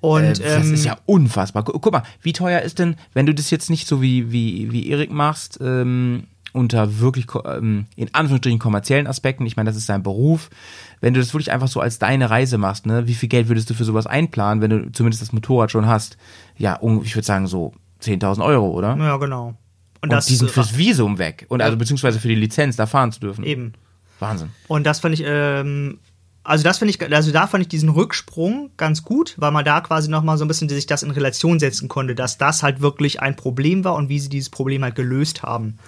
Und äh, das ähm, ist ja unfassbar. Gu- Guck mal, wie teuer ist denn, wenn du das jetzt nicht so wie, wie, wie Erik machst, ähm, unter wirklich ähm, in Anführungsstrichen kommerziellen Aspekten, ich meine, das ist dein Beruf, wenn du das wirklich einfach so als deine Reise machst, ne, wie viel Geld würdest du für sowas einplanen, wenn du zumindest das Motorrad schon hast? Ja, un- ich würde sagen so 10.000 Euro, oder? ja, genau. Und, Und die sind äh, fürs Visum weg. Und also beziehungsweise für die Lizenz, da fahren zu dürfen. eben. Wahnsinn. Und das fand ich, ähm, also das finde ich, also da fand ich diesen Rücksprung ganz gut, weil man da quasi nochmal so ein bisschen sich das in Relation setzen konnte, dass das halt wirklich ein Problem war und wie sie dieses Problem halt gelöst haben.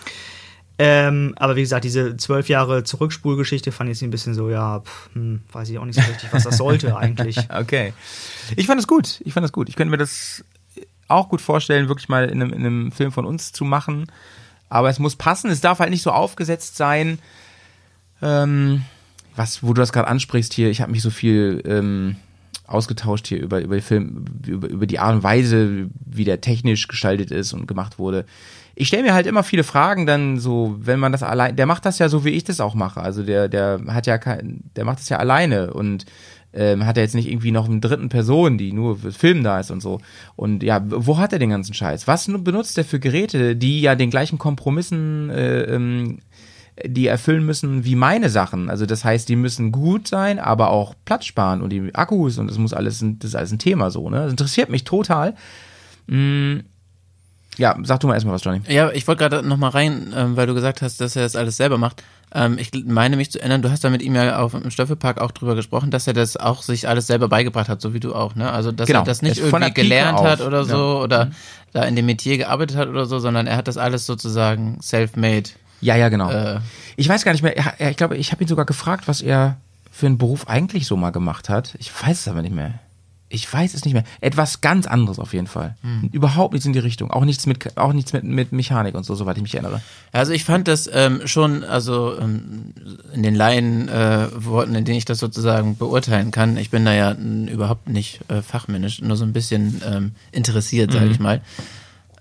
Ähm, aber wie gesagt, diese zwölf Jahre Zurückspulgeschichte fand ich ein bisschen so, ja, pff, hm, weiß ich auch nicht so richtig, was das sollte <laughs> eigentlich. Okay. Ich fand es gut. Ich fand es gut. Ich könnte mir das auch gut vorstellen, wirklich mal in einem, in einem Film von uns zu machen. Aber es muss passen. Es darf halt nicht so aufgesetzt sein. Ähm, was, wo du das gerade ansprichst hier, ich habe mich so viel ähm, ausgetauscht hier über, über Film, über, über die Art und Weise, wie der technisch gestaltet ist und gemacht wurde. Ich stelle mir halt immer viele Fragen dann so, wenn man das allein, der macht das ja so, wie ich das auch mache. Also der, der hat ja kein, der macht das ja alleine und ähm, hat er jetzt nicht irgendwie noch einen dritten Person, die nur fürs Film da ist und so. Und ja, wo hat er den ganzen Scheiß? Was nu- benutzt er für Geräte, die ja den gleichen Kompromissen äh, ähm, die erfüllen müssen wie meine Sachen. Also das heißt, die müssen gut sein, aber auch Platz sparen und die Akkus und das muss alles, das ist alles ein Thema so. Ne, das interessiert mich total. Mm, ja, sag du mal erstmal was, Johnny. Ja, ich wollte gerade noch mal rein, ähm, weil du gesagt hast, dass er das alles selber macht. Ähm, ich meine mich zu erinnern, du hast da mit ihm ja auf dem Stoffelpark auch drüber gesprochen, dass er das auch sich alles selber beigebracht hat, so wie du auch, ne? Also dass Genau. er das nicht Er irgendwie gelernt auf. hat oder so Ja. oder da in dem Metier gearbeitet hat oder so, sondern er hat das alles sozusagen self-made. Ja, ja, genau. Äh. Ich weiß gar nicht mehr. Ich glaube, ich habe ihn sogar gefragt, was er für einen Beruf eigentlich so mal gemacht hat. Ich weiß es aber nicht mehr. Ich weiß es nicht mehr. Etwas ganz anderes auf jeden Fall. Hm. Überhaupt nichts in die Richtung. Auch nichts mit, auch nichts mit, mit Mechanik und so, soweit ich mich erinnere. Also ich fand das ähm, schon, also ähm, in den Laien äh, in denen ich das sozusagen beurteilen kann. Ich bin da ja n, überhaupt nicht äh, fachmännisch, nur so ein bisschen ähm, interessiert, sage ich mal.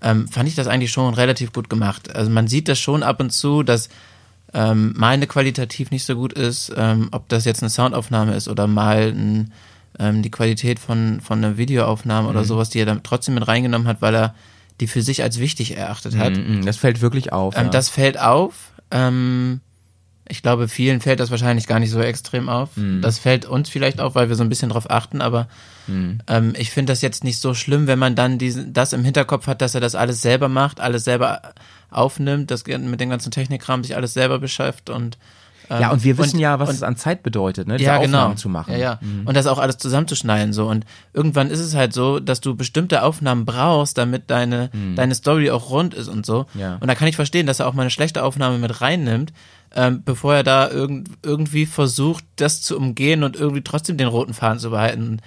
Ähm, fand ich das eigentlich schon relativ gut gemacht. Also man sieht das schon ab und zu, dass ähm, mal eine qualitativ nicht so gut ist, ähm, ob das jetzt eine Soundaufnahme ist oder mal ein, ähm, die Qualität von, von einer Videoaufnahme oder sowas, die er dann trotzdem mit reingenommen hat, weil er die für sich als wichtig erachtet hat. Mm, Das fällt wirklich auf. Ähm, ja. Das fällt auf. Ähm, ich glaube, vielen fällt das wahrscheinlich gar nicht so extrem auf. Mhm. Das fällt uns vielleicht auf, weil wir so ein bisschen drauf achten, aber Mhm. ähm, ich finde das jetzt nicht so schlimm, wenn man dann diesen, das im Hinterkopf hat, dass er das alles selber macht, alles selber aufnimmt, das mit dem ganzen Technikkram sich alles selber beschäftigt und Ja, und wir wissen und- ja, was und- es an Zeit bedeutet, ne? diese ja, Aufnahmen genau. zu machen. Ja, ja. Und das auch alles zusammenzuschneiden so. Und irgendwann ist es halt so, dass du bestimmte Aufnahmen brauchst, damit deine, deine Story auch rund ist und so. Ja. Und da kann ich verstehen, dass er auch mal eine schlechte Aufnahme mit reinnimmt, ähm, bevor er da irgend, irgendwie versucht, das zu umgehen und irgendwie trotzdem den roten Faden zu behalten.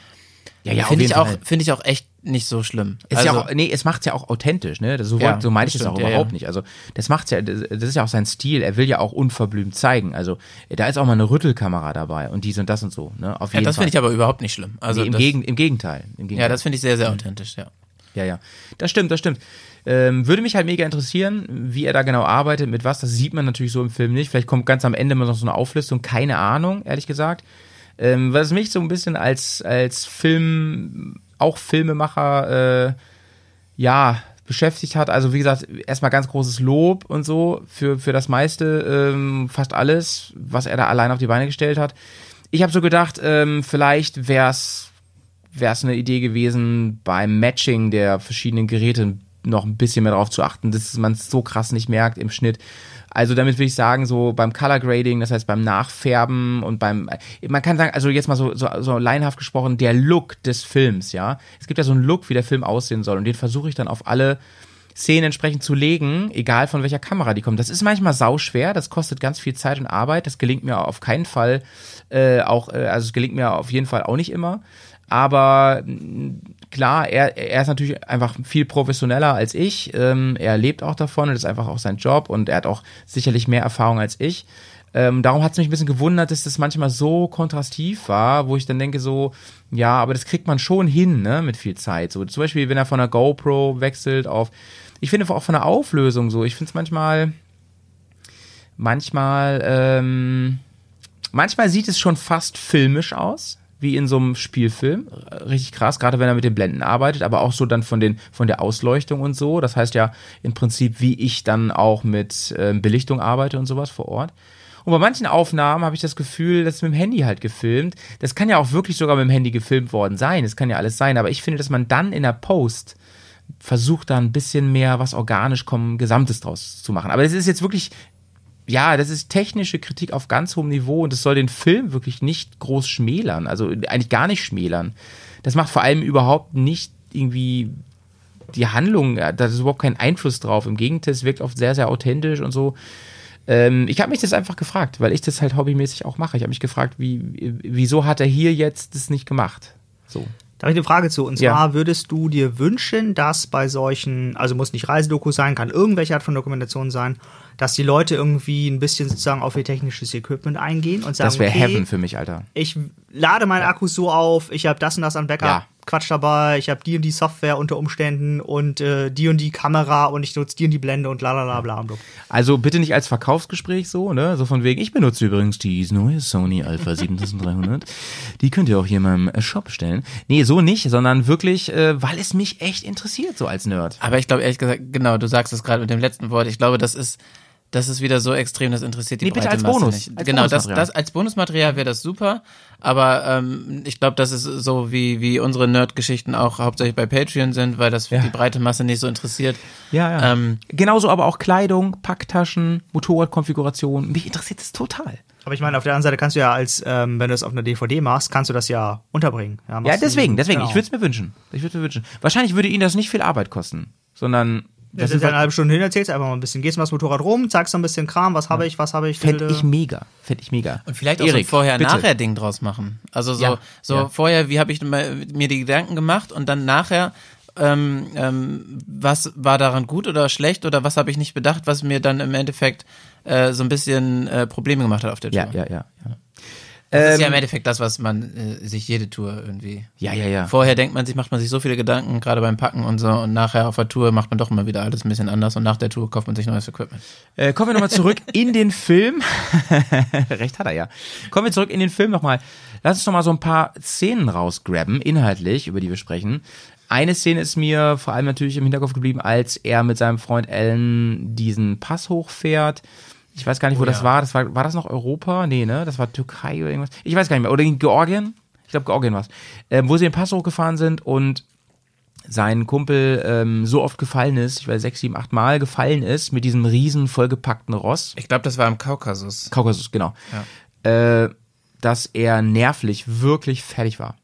Ja, ja, finde ich auch, finde ich auch echt nicht so schlimm. Es also, ist ja auch, nee, es macht's ja auch authentisch, ne? So, Ja, so meine ich das das auch ja, überhaupt ja. nicht. Also, das macht's ja, das das ist ja auch sein Stil. Er will ja auch unverblümt zeigen. Also, da ist auch mal eine Rüttelkamera dabei und dies und das und so, ne? Auf ja, jeden das Fall. finde ich aber überhaupt nicht schlimm. Also nee, im, das, Gegen, im Gegenteil. Im Gegenteil. ja, das finde ich sehr, sehr authentisch, ja. Ja, ja. Das stimmt, das stimmt. Ähm, würde mich halt mega interessieren, wie er da genau arbeitet, mit was. Das sieht man natürlich so im Film nicht. Vielleicht kommt ganz am Ende mal noch so eine Auflistung. Keine Ahnung, ehrlich gesagt. Ähm, was mich so ein bisschen als, als Film, auch Filmemacher, äh, ja, beschäftigt hat. Also wie gesagt, erstmal ganz großes Lob und so für, für das meiste, ähm, fast alles, was er da allein auf die Beine gestellt hat. Ich habe so gedacht, ähm, vielleicht wäre es eine Idee gewesen, beim Matching der verschiedenen Geräte noch ein bisschen mehr darauf zu achten, dass man es so krass nicht merkt im Schnitt. Also damit will ich sagen, so beim Color Grading, das heißt beim Nachfärben und beim, man kann sagen, also jetzt mal so, so, so laienhaft gesprochen, der Look des Films, ja. Es gibt ja so einen Look, wie der Film aussehen soll und den versuche ich dann auf alle Szenen entsprechend zu legen, egal von welcher Kamera die kommen. Das ist manchmal sauschwer, das kostet ganz viel Zeit und Arbeit, das gelingt mir auf keinen Fall, äh, auch, äh, also es gelingt mir auf jeden Fall auch nicht immer. Aber klar, er, er ist natürlich einfach viel professioneller als ich. Ähm, er lebt auch davon, das ist einfach auch sein Job und er hat auch sicherlich mehr Erfahrung als ich. Ähm, darum hat es mich ein bisschen gewundert, dass das manchmal so kontrastiv war, wo ich dann denke so, ja, aber das kriegt man schon hin, ne, mit viel Zeit. So zum Beispiel, wenn er von der GoPro wechselt auf, ich finde auch von der Auflösung so, ich finde es manchmal, manchmal, ähm, manchmal sieht es schon fast filmisch aus, wie in so einem Spielfilm. Richtig krass, gerade wenn er mit den Blenden arbeitet, aber auch so dann von, den, von der Ausleuchtung und so. Das heißt ja im Prinzip, wie ich dann auch mit ähm, Belichtung arbeite und sowas vor Ort. Und bei manchen Aufnahmen habe ich das Gefühl, das ist mit dem Handy halt gefilmt. Das kann ja auch wirklich sogar mit dem Handy gefilmt worden sein. Das kann ja alles sein. Aber ich finde, dass man dann in der Post versucht, da ein bisschen mehr was organisch kommen, Gesamtes draus zu machen. Aber das ist jetzt wirklich ja, das ist technische Kritik auf ganz hohem Niveau und das soll den Film wirklich nicht groß schmälern, also eigentlich gar nicht schmälern. Das macht vor allem überhaupt nicht irgendwie die Handlung, ja, da ist überhaupt kein Einfluss drauf. Im Gegenteil, es wirkt oft sehr, sehr authentisch und so. Ähm, ich habe mich das einfach gefragt, weil ich das halt hobbymäßig auch mache. Ich habe mich gefragt, wie, wieso hat er hier jetzt das nicht gemacht? So. Da habe ich eine Frage zu. Und Ja. zwar würdest du dir wünschen, dass bei solchen, also muss nicht Reisedoku sein, kann irgendwelche Art von Dokumentation sein, dass die Leute irgendwie ein bisschen sozusagen auf ihr technisches Equipment eingehen und sagen, Das wäre okay, Heaven für mich, Alter. ich lade meinen Akkus so auf, ich habe das und das an Backup. Ja. Quatsch dabei, ich habe die und die Software unter Umständen und äh, die und die Kamera und ich nutze die und die Blende und la la la bla. bla. Also bitte nicht als Verkaufsgespräch so, ne? So von wegen, ich benutze übrigens die neue Sony Alpha <laughs> 7300. Die könnt ihr auch hier in meinem Shop bestellen. Nee, so nicht, sondern wirklich, äh, weil es mich echt interessiert, so als Nerd. Aber ich glaube ehrlich gesagt, genau, du sagst es gerade mit dem letzten Wort. Ich glaube, das ist, das ist wieder so extrem, das interessiert die Nee, bitte breite als Masse Bonus, nicht. als genau, das, das als Bonusmaterial wäre das super. Aber ähm, ich glaube, das ist so wie wie unsere Nerd-Geschichten auch hauptsächlich bei Patreon sind, weil das Ja. die breite Masse nicht so interessiert. Ja, ja. Ähm, Genauso aber auch Kleidung, Packtaschen, Motorradkonfiguration. Mich interessiert das total. Aber ich meine, auf der anderen Seite kannst du ja als, ähm, wenn du es auf einer DVD machst, kannst du das ja unterbringen. Ja, du- deswegen, deswegen. genau. Ich würde es mir wünschen. Ich würde mir wünschen. Wahrscheinlich würde Ihnen das nicht viel Arbeit kosten, sondern Ja, das ist eine halbe Stunde hin, erzählst einfach mal ein bisschen. Gehst mal das Motorrad rum, zeigst so ein bisschen Kram, was habe ich, was habe ich. fände ich mega. Fände ich mega. Und vielleicht auch Erik, so ein. Vorher-Nachher-Ding draus machen. Also so, Ja, so ja. vorher, wie habe ich mir die Gedanken gemacht und dann nachher, ähm, ähm, was war daran gut oder schlecht oder was habe ich nicht bedacht, was mir dann im Endeffekt äh, so ein bisschen äh, Probleme gemacht hat auf der Tour. Ja, ja, ja. ja. Das ist ja Ähm, im Endeffekt das, was man äh, sich jede Tour irgendwie. Ja, ja, ja. Vorher denkt man sich, macht man sich so viele Gedanken, gerade beim Packen und so, und nachher auf der Tour macht man doch immer wieder alles ein bisschen anders und nach der Tour kauft man sich neues Equipment. Äh, kommen wir nochmal zurück <laughs> in den Film. <laughs> Recht hat er ja. Kommen wir zurück in den Film nochmal. Lass uns nochmal so ein paar Szenen rausgrabben, inhaltlich, über die wir sprechen. Eine Szene ist mir vor allem natürlich im Hinterkopf geblieben, als er mit seinem Freund Alan diesen Pass hochfährt. Ich weiß gar nicht, wo Oh das ja. war. Das war. War das noch Europa? Nee, ne? Das war Türkei oder irgendwas. Ich weiß gar nicht mehr. Oder in Georgien? Ich glaube, Georgien war's. Ähm, wo sie den Pass hochgefahren sind und sein Kumpel ähm, so oft gefallen ist, ich weiß sechs, sieben, acht Mal gefallen ist mit diesem riesen vollgepackten Ross. Ich glaube, das war im Kaukasus. Kaukasus, genau. Äh, dass er nervlich wirklich fertig war.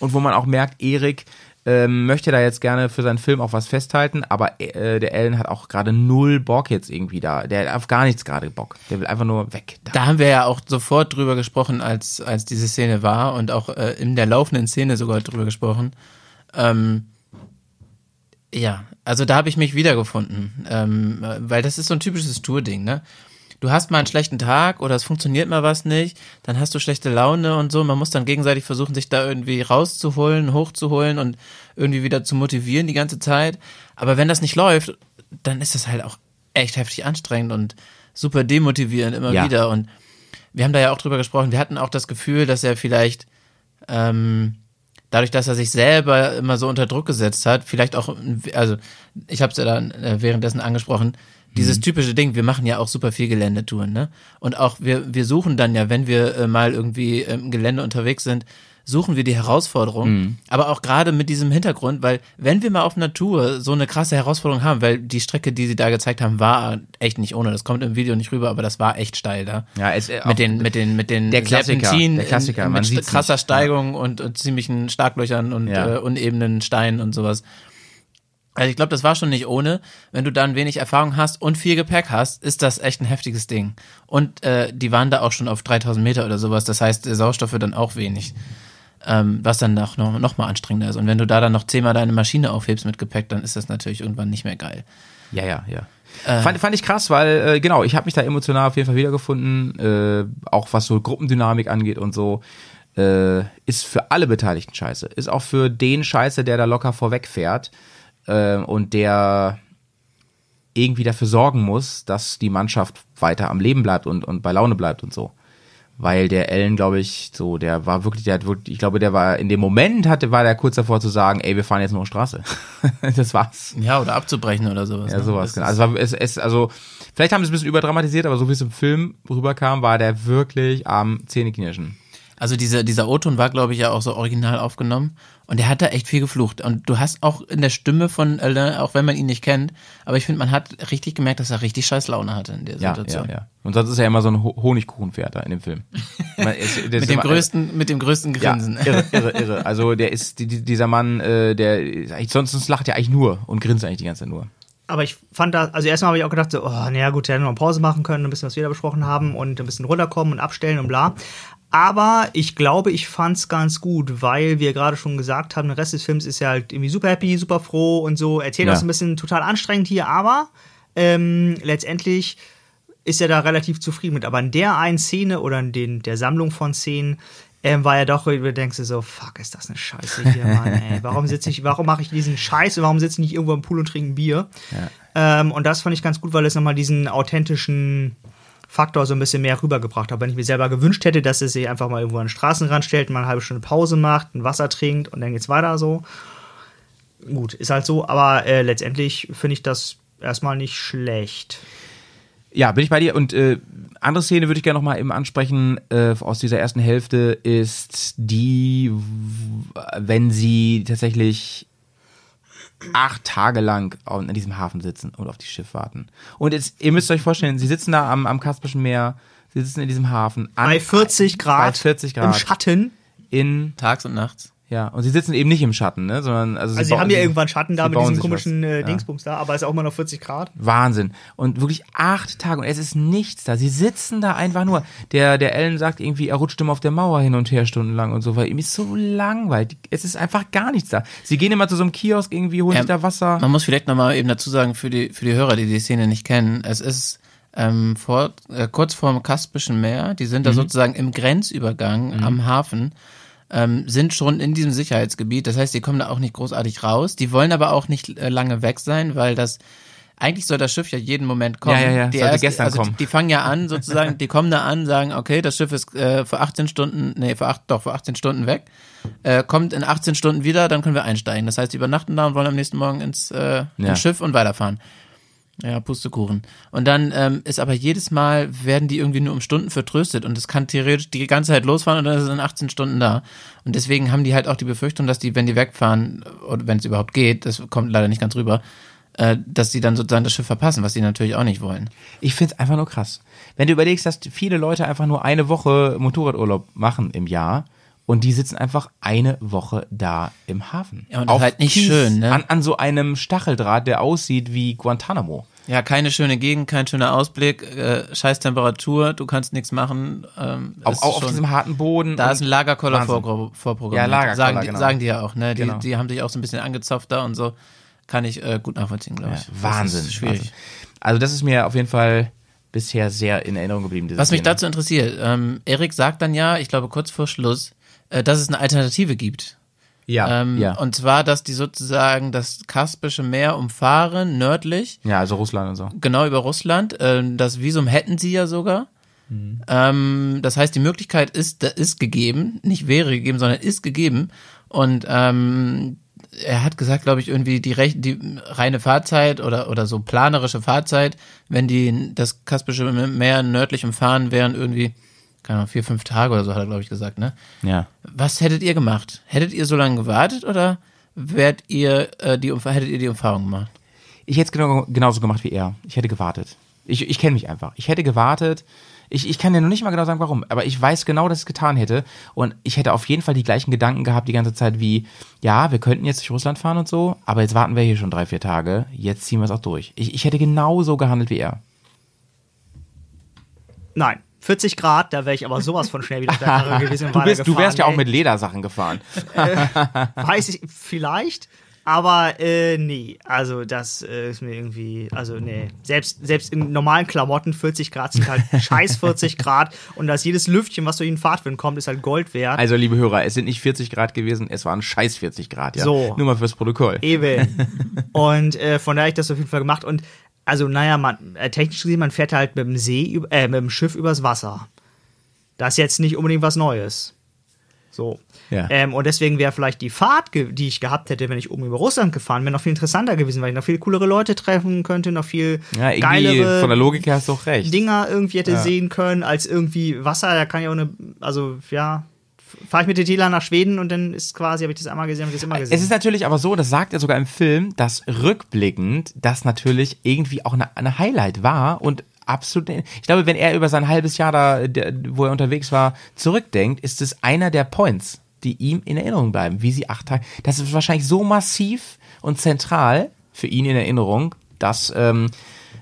Und wo man auch merkt, Erik ähm, möchte da jetzt gerne für seinen Film auch was festhalten, aber äh, der Ellen hat auch gerade null Bock jetzt irgendwie da. Der hat auf gar nichts gerade Bock. Der will einfach nur weg. Da. Da haben wir ja auch sofort drüber gesprochen, als, als diese Szene war und auch äh, in der laufenden Szene sogar drüber gesprochen. Ähm, ja, also da habe ich mich wiedergefunden, ähm, äh, weil das ist so ein typisches Tour-Ding, ne? Du hast mal einen schlechten Tag oder es funktioniert mal was nicht, dann hast du schlechte Laune und so. Man muss dann gegenseitig versuchen, sich da irgendwie rauszuholen, hochzuholen und irgendwie wieder zu motivieren die ganze Zeit. Aber wenn das nicht läuft, dann ist das halt auch echt heftig anstrengend und super demotivierend immer Ja. wieder. Und wir haben da ja auch drüber gesprochen. Wir hatten auch das Gefühl, dass er vielleicht ähm, dadurch, dass er sich selber immer so unter Druck gesetzt hat, vielleicht auch, also ich habe es ja dann äh, währenddessen angesprochen, dieses typische Ding, wir machen ja auch super viel Geländetouren, ne? Und auch wir, wir suchen dann ja, wenn wir äh, mal irgendwie im Gelände unterwegs sind, suchen wir die Herausforderung, aber auch gerade mit diesem Hintergrund, weil wenn wir mal auf Natur so eine krasse Herausforderung haben, weil die Strecke, die sie da gezeigt haben, war echt nicht ohne, das kommt im Video nicht rüber, aber das war echt steil da. Ja, es, äh, mit den, mit den, mit den Der Klassiker, der Klassiker, in, mit krasser nicht. Steigung und, und ziemlichen Starklöchern und Ja. äh, unebenen Steinen und sowas. Also ich glaube, das war schon nicht ohne. Wenn du dann wenig Erfahrung hast und viel Gepäck hast, ist das echt ein heftiges Ding. Und äh, die waren da auch schon auf 3000 Meter oder sowas. Das heißt, der Sauerstoff wird dann auch wenig. Ähm, was dann noch, noch, noch mal anstrengender ist. Und wenn du da dann noch zehnmal deine Maschine aufhebst mit Gepäck, dann ist das natürlich irgendwann nicht mehr geil. Ja, ja, ja. fand, fand ich krass, weil, äh, genau, ich habe mich da emotional auf jeden Fall wiedergefunden, äh, auch was so Gruppendynamik angeht und so. Äh, ist für alle Beteiligten scheiße. Ist auch für den scheiße, der da locker vorwegfährt äh, und der irgendwie dafür sorgen muss, dass die Mannschaft weiter am Leben bleibt und, und bei Laune bleibt und so. Weil der Ellen, glaube ich, so, der war wirklich, der hat wirklich, ich glaube, der war in dem Moment hatte, war der kurz davor zu sagen, ey, wir fahren jetzt nur Straße. <laughs> das war's. Ja, oder abzubrechen oder sowas. Ja, ne? sowas, Das genau. Also, es, es, also, vielleicht haben sie es ein bisschen überdramatisiert, aber so wie es im Film rüberkam, war der wirklich am Zähneknirschen. Also dieser, dieser O-Ton war, glaube ich, ja auch so original aufgenommen. Und er hat da echt viel geflucht. Und du hast auch in der Stimme von Alain, auch wenn man ihn nicht kennt, aber ich finde, man hat richtig gemerkt, dass er richtig scheiß Laune hatte in der Ja, ja, Situation. ja. Und sonst ist er immer so ein Ho Honigkuchenpferd in dem Film. Man, es- <laughs> Mit dem immer- größten, mit dem größten Ja, Grinsen. irre, irre, irre. Also der ist, die, die- dieser Mann, äh, der, sonst, sonst lacht er eigentlich nur und grinst eigentlich die ganze Zeit nur. Aber ich fand da, also erstmal habe ich auch gedacht, so, oh, naja, gut, der hätte noch eine Pause machen können, ein bisschen, was wir da besprochen haben und ein bisschen runterkommen und abstellen und bla. Aber ich glaube, ich fand's ganz gut, weil wir gerade schon gesagt haben, der Rest des Films ist ja halt irgendwie super happy, super froh und so. Erzählt Ja. so ein bisschen total anstrengend hier, aber ähm, letztendlich ist er da relativ zufrieden mit. Aber in der einen Szene oder in den, der Sammlung von Szenen ähm, war er doch, du denkst dir so, fuck, ist das eine Scheiße hier, Mann, ey. <laughs> Warum sitze ich, warum mache ich diesen Scheiß und warum sitze ich nicht irgendwo im Pool und trinke ein Bier? Ähm, und das fand ich ganz gut, weil es nochmal diesen authentischen Faktor so ein bisschen mehr rübergebracht hat. Wenn ich mir selber gewünscht hätte, dass er sich einfach mal irgendwo an den Straßenrand stellt, mal eine halbe Stunde Pause macht, ein Wasser trinkt und dann geht's weiter so. Gut, ist halt so, aber äh, letztendlich finde ich das erstmal nicht schlecht. Ja, bin ich bei dir. Und äh, andere Szene würde ich gerne noch mal eben ansprechen äh, aus dieser ersten Hälfte ist die, wenn sie tatsächlich acht Tage lang an diesem Hafen sitzen und auf die Schiff warten. Und jetzt, ihr müsst euch vorstellen, sie sitzen da am, am Kaspischen Meer, sie sitzen in diesem Hafen. An, Bei 40 Grad, Bei 40 im Grad. Schatten. in, Tags und nachts. Ja, und sie sitzen eben nicht im Schatten, ne, sondern, also, Also sie haben ja irgendwann Schatten da sie mit diesem komischen äh, Ja. Dingsbums da, aber es ist auch immer noch 40 Grad. Wahnsinn. Und wirklich acht Tage und es ist nichts da. Sie sitzen da einfach nur. Der, der Ellen sagt irgendwie, er rutscht immer auf der Mauer hin und her stundenlang und so, weil ihm ist so langweilig. Es ist einfach gar nichts da. Sie gehen immer zu so einem Kiosk irgendwie, holen Ja, sich da Wasser. Man muss vielleicht nochmal eben dazu sagen, für die, für die Hörer, die die Szene nicht kennen, es ist ähm, vor, äh, kurz vor dem Kaspischen Meer, die sind da sozusagen im Grenzübergang am Hafen, ähm, sind schon in diesem Sicherheitsgebiet, das heißt, die kommen da auch nicht großartig raus, die wollen aber auch nicht äh, lange weg sein, weil das eigentlich soll das Schiff ja jeden Moment kommen. Ja, ja, ja, Die, sollte gestern also kommen. Die, die fangen ja an, sozusagen, die kommen da an, sagen, okay, das Schiff ist äh, für 18 Stunden, nee, für acht, doch, für 18 Stunden weg, äh, kommt in 18 Stunden wieder, dann können wir einsteigen. Das heißt, die übernachten da und wollen am nächsten Morgen ins, äh, Ja. ins Schiff und weiterfahren. Ja, Pustekuchen. Und dann ähm, ist aber jedes Mal, werden die irgendwie nur um Stunden vertröstet und es kann theoretisch die ganze Zeit losfahren und dann ist es in 18 Stunden da. Und deswegen haben die halt auch die Befürchtung, dass die, wenn die wegfahren, oder wenn es überhaupt geht, das kommt leider nicht ganz rüber, äh, dass die dann sozusagen das Schiff verpassen, was die natürlich auch nicht wollen. Ich find's einfach nur krass. Wenn du überlegst, dass viele Leute einfach nur eine Woche Motorradurlaub machen im Jahr und die sitzen einfach eine Woche da im Hafen. Ja, und das ist halt nicht schön, ne? An, an so einem Stacheldraht, der aussieht wie Guantanamo. Ja, keine schöne Gegend, kein schöner Ausblick, äh, scheiß Temperatur, du kannst nichts machen. Ähm, Auch, auch auf schon- diesem harten Boden. Da ist ein Lagerkoller vor, vorprogrammiert. Ja, Lagerkoller, sagen, die, genau. sagen die ja auch, ne? Die, Genau. die haben sich auch so ein bisschen angezopft da und so. Kann ich äh, gut nachvollziehen, glaube Ja, ich. Das Wahnsinn. ist schwierig. Wahnsinn. Also das ist mir auf jeden Fall bisher sehr in Erinnerung geblieben. Was mich Szene. dazu interessiert, ähm, Erik sagt dann ja, ich glaube kurz vor Schluss, dass es eine Alternative gibt. Ja, Ähm, ja. Und zwar, dass die sozusagen das Kaspische Meer umfahren, nördlich, ja, also Russland und so. genau über Russland. Ähm, das Visum hätten sie ja sogar. Mhm. Ähm, das heißt, die Möglichkeit ist, ist gegeben, nicht wäre gegeben, sondern ist gegeben. Und ähm, er hat gesagt, glaube ich, irgendwie die, rech die reine Fahrzeit oder, oder so planerische Fahrzeit, wenn die das Kaspische Meer nördlich umfahren wären, irgendwie, keine Ahnung, vier, fünf Tage oder so, hat er, glaube ich, gesagt, ne? Ja. Was hättet ihr gemacht? Hättet ihr so lange gewartet oder wärt ihr, äh, die, hättet ihr die Umfahrung gemacht? Ich hätte es genau, genauso gemacht wie er. Ich hätte gewartet. Ich, ich kenne mich einfach. Ich hätte gewartet. Ich, ich kann dir noch nicht mal genau sagen, warum. Aber ich weiß genau, dass ich es getan hätte. Und ich hätte auf jeden Fall die gleichen Gedanken gehabt die ganze Zeit wie, ja, wir könnten jetzt durch Russland fahren und so, aber jetzt warten wir hier schon drei, vier Tage. Jetzt ziehen wir es auch durch. Ich, ich hätte genauso gehandelt wie er. Nein. 40 Grad, da wäre ich aber sowas von schnell wieder auf der Karre gewesen. Du, bist, du wärst ja auch mit Ledersachen gefahren. Weiß ich, vielleicht. Aber äh, nee, also das äh, ist mir irgendwie, also nee. Selbst, selbst in normalen Klamotten 40 Grad sind halt <laughs> scheiß 40 Grad und das jedes Lüftchen, was durch den Fahrtwind kommt, ist halt Gold wert. Also, liebe Hörer, es sind nicht 40 Grad gewesen, es waren scheiß 40 Grad, ja. So. Nur mal fürs Protokoll. Eben. <laughs> und äh, von daher habe ich das auf jeden Fall gemacht. Und also, naja, man, äh, technisch gesehen, man fährt halt mit dem See, äh, mit dem Schiff übers Wasser. Das ist jetzt nicht unbedingt was Neues. So. Ja. Ähm, und deswegen wäre vielleicht die Fahrt, die ich gehabt hätte, wenn ich oben über Russland gefahren wäre, noch viel interessanter gewesen, weil ich noch viel coolere Leute treffen könnte, noch viel Ja, geilere von der Logik her hast du auch recht. Dinger irgendwie hätte Ja. sehen können, als irgendwie Wasser. Da kann ja auch eine, also ja, fahre ich mit der Tela nach Schweden und dann ist quasi, habe ich das einmal gesehen, habe ich das immer gesehen. Es ist natürlich aber so, das sagt er sogar im Film, dass rückblickend das natürlich irgendwie auch eine, eine Highlight war und absolut. Ich glaube, wenn er über sein halbes Jahr da, der, wo er unterwegs war, zurückdenkt, ist es einer der Points, die ihm in Erinnerung bleiben, wie sie acht Tage. Das ist wahrscheinlich so massiv und zentral für ihn in Erinnerung, dass ähm,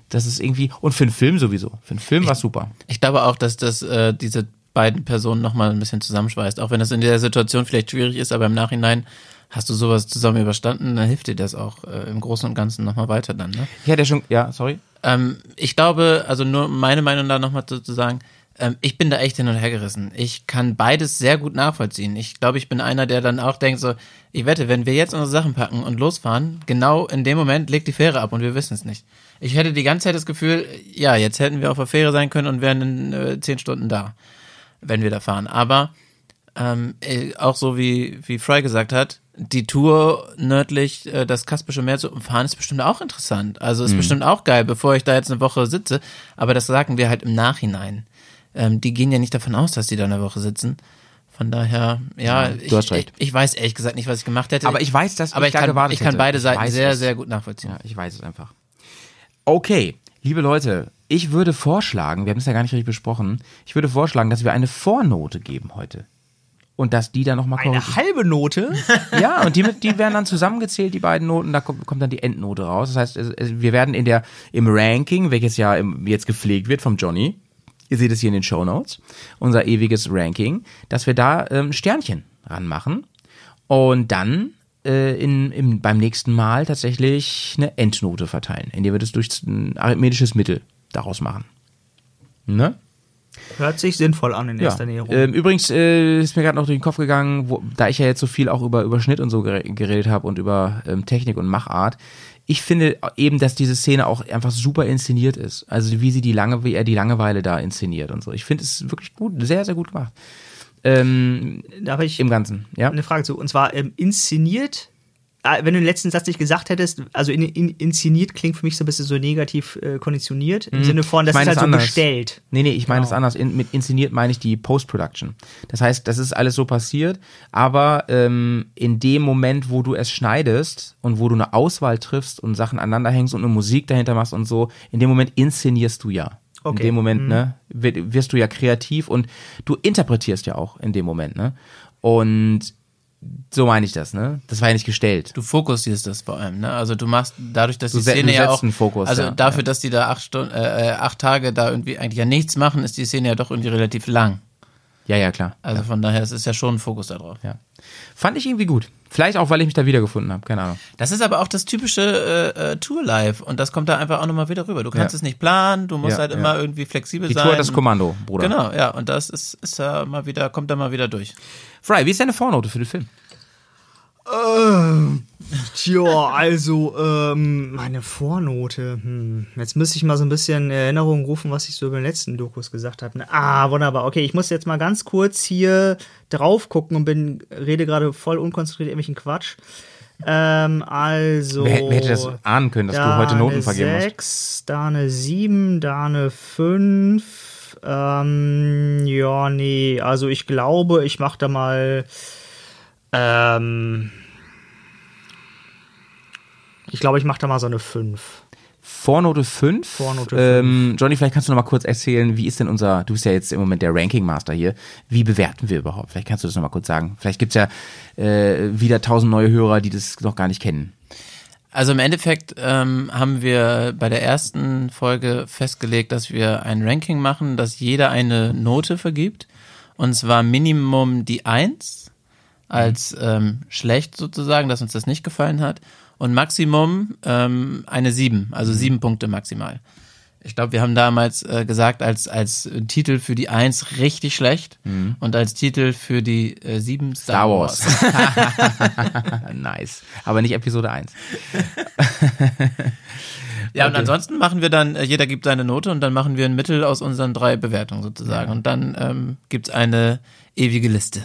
das ist irgendwie und für einen Film sowieso. Für einen Film war es super. Ich glaube auch, dass das äh, diese beiden Personen nochmal ein bisschen zusammenschweißt. Auch wenn das in der Situation vielleicht schwierig ist, aber im Nachhinein hast du sowas zusammen überstanden, dann hilft dir das auch äh, im Großen und Ganzen nochmal weiter dann. Ne? Ich hatte ja schon, ja, sorry. Ähm, ich glaube, also nur meine Meinung da nochmal zu, zu sagen, ähm, ich bin da echt hin und her gerissen. Ich kann beides sehr gut nachvollziehen. Ich glaube, ich bin einer, der dann auch denkt so, ich wette, wenn wir jetzt unsere Sachen packen und losfahren, genau in dem Moment legt die Fähre ab und wir wissen es nicht. Ich hätte die ganze Zeit das Gefühl, ja, jetzt hätten wir auf der Fähre sein können und wären in äh, zehn Stunden da, wenn wir da fahren. Aber ähm, äh, auch so wie, wie Fry gesagt hat, die Tour nördlich äh, das Kaspische Meer zu umfahren, ist bestimmt auch interessant. Also ist bestimmt auch geil, bevor ich da jetzt eine Woche sitze. Aber das sagen wir halt im Nachhinein. Ähm, die gehen ja nicht davon aus, dass die da eine Woche sitzen. Von daher, ja, ich, hast recht. Ich, ich weiß ehrlich gesagt nicht, was ich gemacht hätte. Aber ich weiß, dass aber ich ich da kann, ich kann hätte. beide Ich Seiten sehr, es. sehr gut nachvollziehen. Ja, ich weiß es einfach. Okay, liebe Leute, ich würde vorschlagen, wir haben es ja gar nicht richtig besprochen, ich würde vorschlagen, dass wir eine Vornote geben heute. Und dass die dann nochmal kommen. Eine halbe Note? <laughs> Ja, und die, die werden dann zusammengezählt, die beiden Noten, da kommt, kommt dann die Endnote raus. Das heißt, wir werden in der, im Ranking, welches ja im, jetzt gepflegt wird vom Johnny, ihr seht es hier in den Show Notes, unser ewiges Ranking, dass wir da ähm, Sternchen ranmachen und dann äh, in, im, beim nächsten Mal tatsächlich eine Endnote verteilen, indem wir das durch ein arithmetisches Mittel daraus machen. Ne? Hört sich sinnvoll an in Ja. erster Näherung. Ähm, übrigens äh, ist mir gerade noch durch den Kopf gegangen, wo, da ich ja jetzt so viel auch über, über Schnitt und so gere- geredet habe und über ähm, Technik und Machart. Ich finde eben, dass diese Szene auch einfach super inszeniert ist. Also wie sie die lange, wie er die Langeweile da inszeniert und so. Ich finde es wirklich gut, sehr, sehr gut gemacht. Ähm, da habe ich Im Ganzen, ja. eine Frage zu. Und zwar ähm, inszeniert, wenn du den letzten Satz nicht gesagt hättest, also in, in, inszeniert klingt für mich so ein bisschen so negativ äh, konditioniert, im Sinne von, das Mhm. Ich meine ist halt es so anders. bestellt. Nee, nee, ich meine es Genau. anders. In, mit inszeniert meine ich die Post-Production. Das heißt, das ist alles so passiert, aber ähm, in dem Moment, wo du es schneidest und wo du eine Auswahl triffst und Sachen aneinander hängst und eine Musik dahinter machst und so, in dem Moment inszenierst du ja. Okay. In dem Moment, ne, wird- wirst du ja kreativ und du interpretierst ja auch in dem Moment, ne? Und so meine ich das, ne? Das war ja nicht gestellt. Du fokussierst das vor allem, ne? Also du machst dadurch, dass Du die Szene ja auch, Fokus, also ja, dafür, ja. dass die da acht Stunden, äh, äh, acht Tage da irgendwie eigentlich ja nichts machen, ist die Szene ja doch irgendwie relativ lang. Ja, ja, klar. Also von daher es ist ja schon ein Fokus darauf. Ja. Fand ich irgendwie gut. Vielleicht auch, weil ich mich da wiedergefunden habe, keine Ahnung. Das ist aber auch das typische äh, äh, Tour-Life und das kommt da einfach auch nochmal wieder rüber. Du kannst Ja. es nicht planen, du musst Ja, halt ja. immer irgendwie flexibel Die sein. Tour hat das Kommando, Bruder. Genau, ja, und das ist, ist ja mal wieder, kommt da mal wieder durch. Fry, wie ist deine Vornote für den Film? Tja, also, ähm, meine Vornote. Hm. Jetzt müsste ich mal so ein bisschen in Erinnerung rufen, was ich so über den letzten Dokus gesagt habe. Ne? Ah, wunderbar. Okay, ich muss jetzt mal ganz kurz hier drauf gucken und bin, rede gerade voll unkonzentriert irgendwelchen Quatsch. Ähm, also. Wer, wer hätte das ahnen können, dass du heute Noten vergeben musst? 6, da eine 7, da eine 5. Ähm, ja, nee, also ich glaube, ich mache da mal. Ähm, ich glaube, ich mache da mal so eine 5. Vornote 5. Vornote Ähm, Johnny, vielleicht kannst du noch mal kurz erzählen, wie ist denn unser, du bist ja jetzt im Moment der Ranking Master hier, wie bewerten wir überhaupt? Vielleicht kannst du das noch mal kurz sagen. Vielleicht gibt's ja äh, wieder tausend neue Hörer, die das noch gar nicht kennen. Also im Endeffekt ähm, haben wir bei der ersten Folge festgelegt, dass wir ein Ranking machen, dass jeder eine Note vergibt. Und zwar Minimum die 1 als ähm, schlecht sozusagen, dass uns das nicht gefallen hat. Und Maximum ähm, eine 7, also sieben Punkte maximal. Ich glaube, wir haben damals äh, gesagt, als, als Titel für die 1 richtig schlecht und als Titel für die äh, 7 Star, Star Wars. Wars. <laughs> nice. Aber nicht Episode 1. <laughs> Ja, und ansonsten machen wir dann, äh, jeder gibt seine Note und dann machen wir ein Mittel aus unseren drei Bewertungen sozusagen. Und dann ähm, gibt's eine ewige Liste.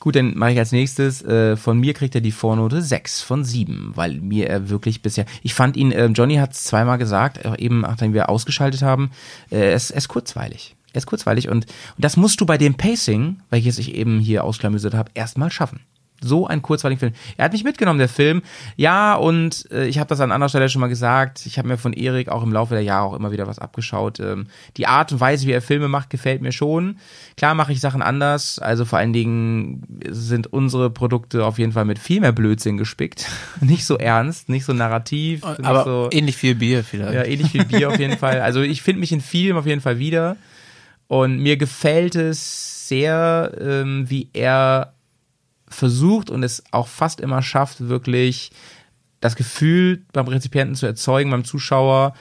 Gut, dann mache ich als nächstes, äh, von mir kriegt er die Vornote 6 von 7, weil mir er wirklich bisher, ich fand ihn, äh, Johnny hat es zweimal gesagt, äh, eben nachdem wir ausgeschaltet haben, äh, ist, er ist kurzweilig. Er ist kurzweilig und, und das musst du bei dem Pacing, welches ich eben hier ausklamüsert habe, erstmal schaffen. So ein kurzweiligen Film. Er hat mich mitgenommen, der Film. Ja, und äh, ich habe das an anderer Stelle schon mal gesagt. Ich habe mir von Erik auch im Laufe der Jahre auch immer wieder was abgeschaut. Ähm, die Art und Weise, wie er Filme macht, gefällt mir schon. Klar mache ich Sachen anders. Also vor allen Dingen sind unsere Produkte auf jeden Fall mit viel mehr Blödsinn gespickt. <laughs> nicht so ernst, nicht so narrativ. Aber so, ähnlich viel Bier vielleicht. ja, ähnlich viel Bier auf jeden <laughs> Fall. Also ich finde mich in vielem auf jeden Fall wieder. Und mir gefällt es sehr, ähm, wie er versucht und es auch fast immer schafft, wirklich das Gefühl beim Rezipienten zu erzeugen, beim Zuschauer,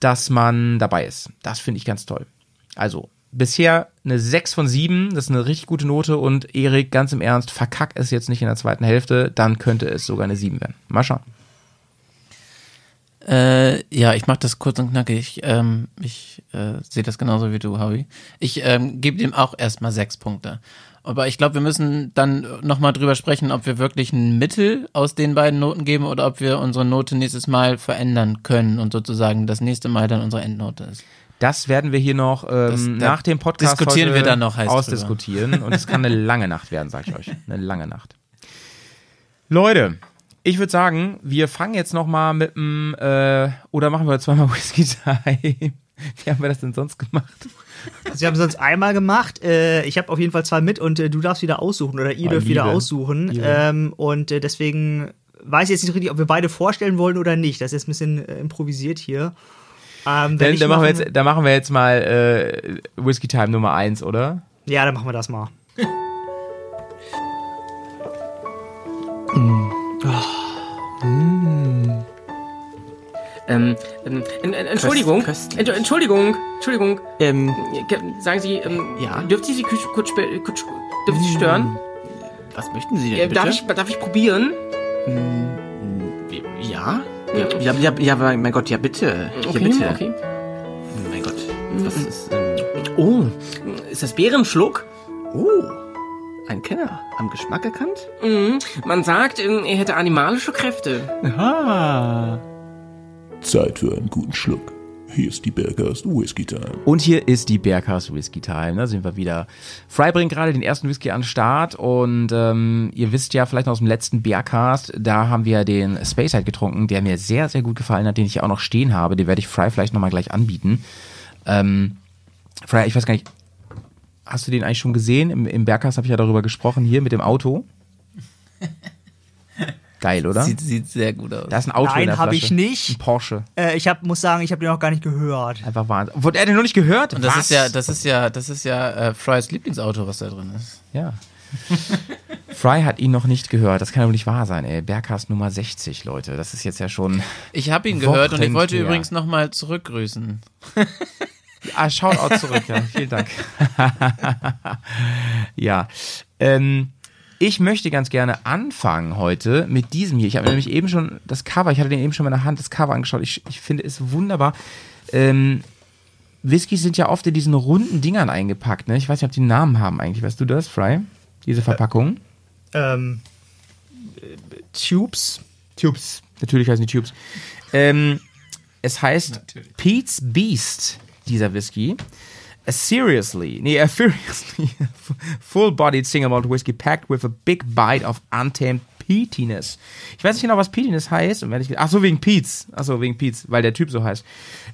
dass man dabei ist. Das finde ich ganz toll. Also, bisher eine 6 von 7, das ist eine richtig gute Note und Erik, ganz im Ernst, verkack es jetzt nicht in der zweiten Hälfte, dann könnte es sogar eine 7 werden. Mal schauen. Äh, ja, ich mache das kurz und knackig. Ähm, ich äh, sehe das genauso wie du, Howie. Ich ähm, gebe dem auch erstmal sechs Punkte. Aber ich glaube, wir müssen dann nochmal drüber sprechen, ob wir wirklich ein Mittel aus den beiden Noten geben oder ob wir unsere Note nächstes Mal verändern können und sozusagen das nächste Mal dann unsere Endnote ist. Das werden wir hier noch ähm, Das- da nach dem Podcast diskutieren heute wir dann noch heiß ausdiskutieren. Und es kann eine <laughs> lange Nacht werden, sag ich euch. Eine lange Nacht. Leute, ich würde sagen, wir fangen jetzt noch mal mit dem, äh, oder machen wir zweimal <laughs> Whisky Time. <laughs> Wie haben wir das denn sonst gemacht? Sie haben sonst einmal gemacht. Äh, ich habe auf jeden Fall zwei mit und äh, du darfst wieder aussuchen oder ihr Oh, dürft wieder Liebe. aussuchen. Liebe. Ähm, und äh, deswegen weiß ich jetzt nicht richtig, ob wir beide vorstellen wollen oder nicht. Das ist jetzt ein bisschen äh, improvisiert hier. Ähm, ich dann, machen wir jetzt, dann machen wir jetzt mal äh, Whisky Time Nummer eins, oder? Ja, dann machen wir das mal. <laughs> Ähm, ähm, en- en- Entschuldigung. Entsch- Entschuldigung, Entschuldigung. Ähm, Ke- Sagen Sie, ähm, Ja? dürfte ich Sie kurz, kurz, dürfte ich Sie stören? was möchten Sie denn Äh, bitte? darf, ich, darf ich probieren? Ja? Ja, ja, ja, ja, mein Gott, ja bitte. Ja, Okay, bitte. okay. Mein Gott. Was ist, ähm, Oh, ist das Bärenschluck? oh. Ein Kenner. Am Geschmack erkannt? Mhm. Man sagt, ähm, er hätte animalische Kräfte. Ah. Zeit für einen guten Schluck. Hier ist die Bergast Whisky Time. Und hier ist die Berghaus Whisky Time. Da sind wir wieder. Fry bringt gerade den ersten Whisky an den Start und ähm, ihr wisst ja vielleicht noch aus dem letzten Bergcast, da haben wir den Space Side getrunken, der mir sehr, sehr gut gefallen hat, den ich ja auch noch stehen habe. Den werde ich Fry vielleicht nochmal gleich anbieten. Ähm, Fry, ich weiß gar nicht, hast du den eigentlich schon gesehen? Im, im Bergcast habe ich ja darüber gesprochen, hier mit dem Auto. <laughs> Geil, oder? Sieht, sieht sehr gut aus. da ist ein Auto in Nein, der habe ich nicht. Ein Porsche. Äh, ich hab, muss sagen, ich habe den noch gar nicht gehört. Einfach Wahnsinn. Wurde er den noch nicht gehört? Und das Was? ist ja, das ist ja, das ist ja äh, Frys Lieblingsauto, was da drin ist. Ja. <laughs> Fry hat ihn noch nicht gehört. Das kann doch nicht wahr sein, ey. Berghast Nummer 60, Leute. Das ist jetzt ja schon. Ich habe ihn gehört und ich wollte her. übrigens nochmal zurückgrüßen. <laughs> Ah, Shoutout zurück, ja. Vielen Dank. <laughs> ja. Ähm, ich möchte ganz gerne anfangen heute mit diesem hier. Ich habe nämlich eben schon das Cover, ich hatte den eben schon in meiner Hand, das Cover angeschaut. Ich, ich finde es wunderbar. Ähm, Whiskys sind ja oft in diesen runden Dingern eingepackt, ne? Ich weiß nicht, ob die einen Namen haben eigentlich. Weißt du das, Fry? Diese Verpackung? Ähm, äh, Tubes. Tubes. Natürlich heißen die Tubes. Ähm, es heißt Pete's Beast, dieser Whisky. A seriously, nee, a furiously <laughs> full-bodied single malt whiskey packed with a big bite of untamed peatiness. Ich weiß nicht genau, was peatiness heißt. Und wenn ich, ach so, wegen Pete's. Ach so, wegen Pete's, weil der Typ so heißt.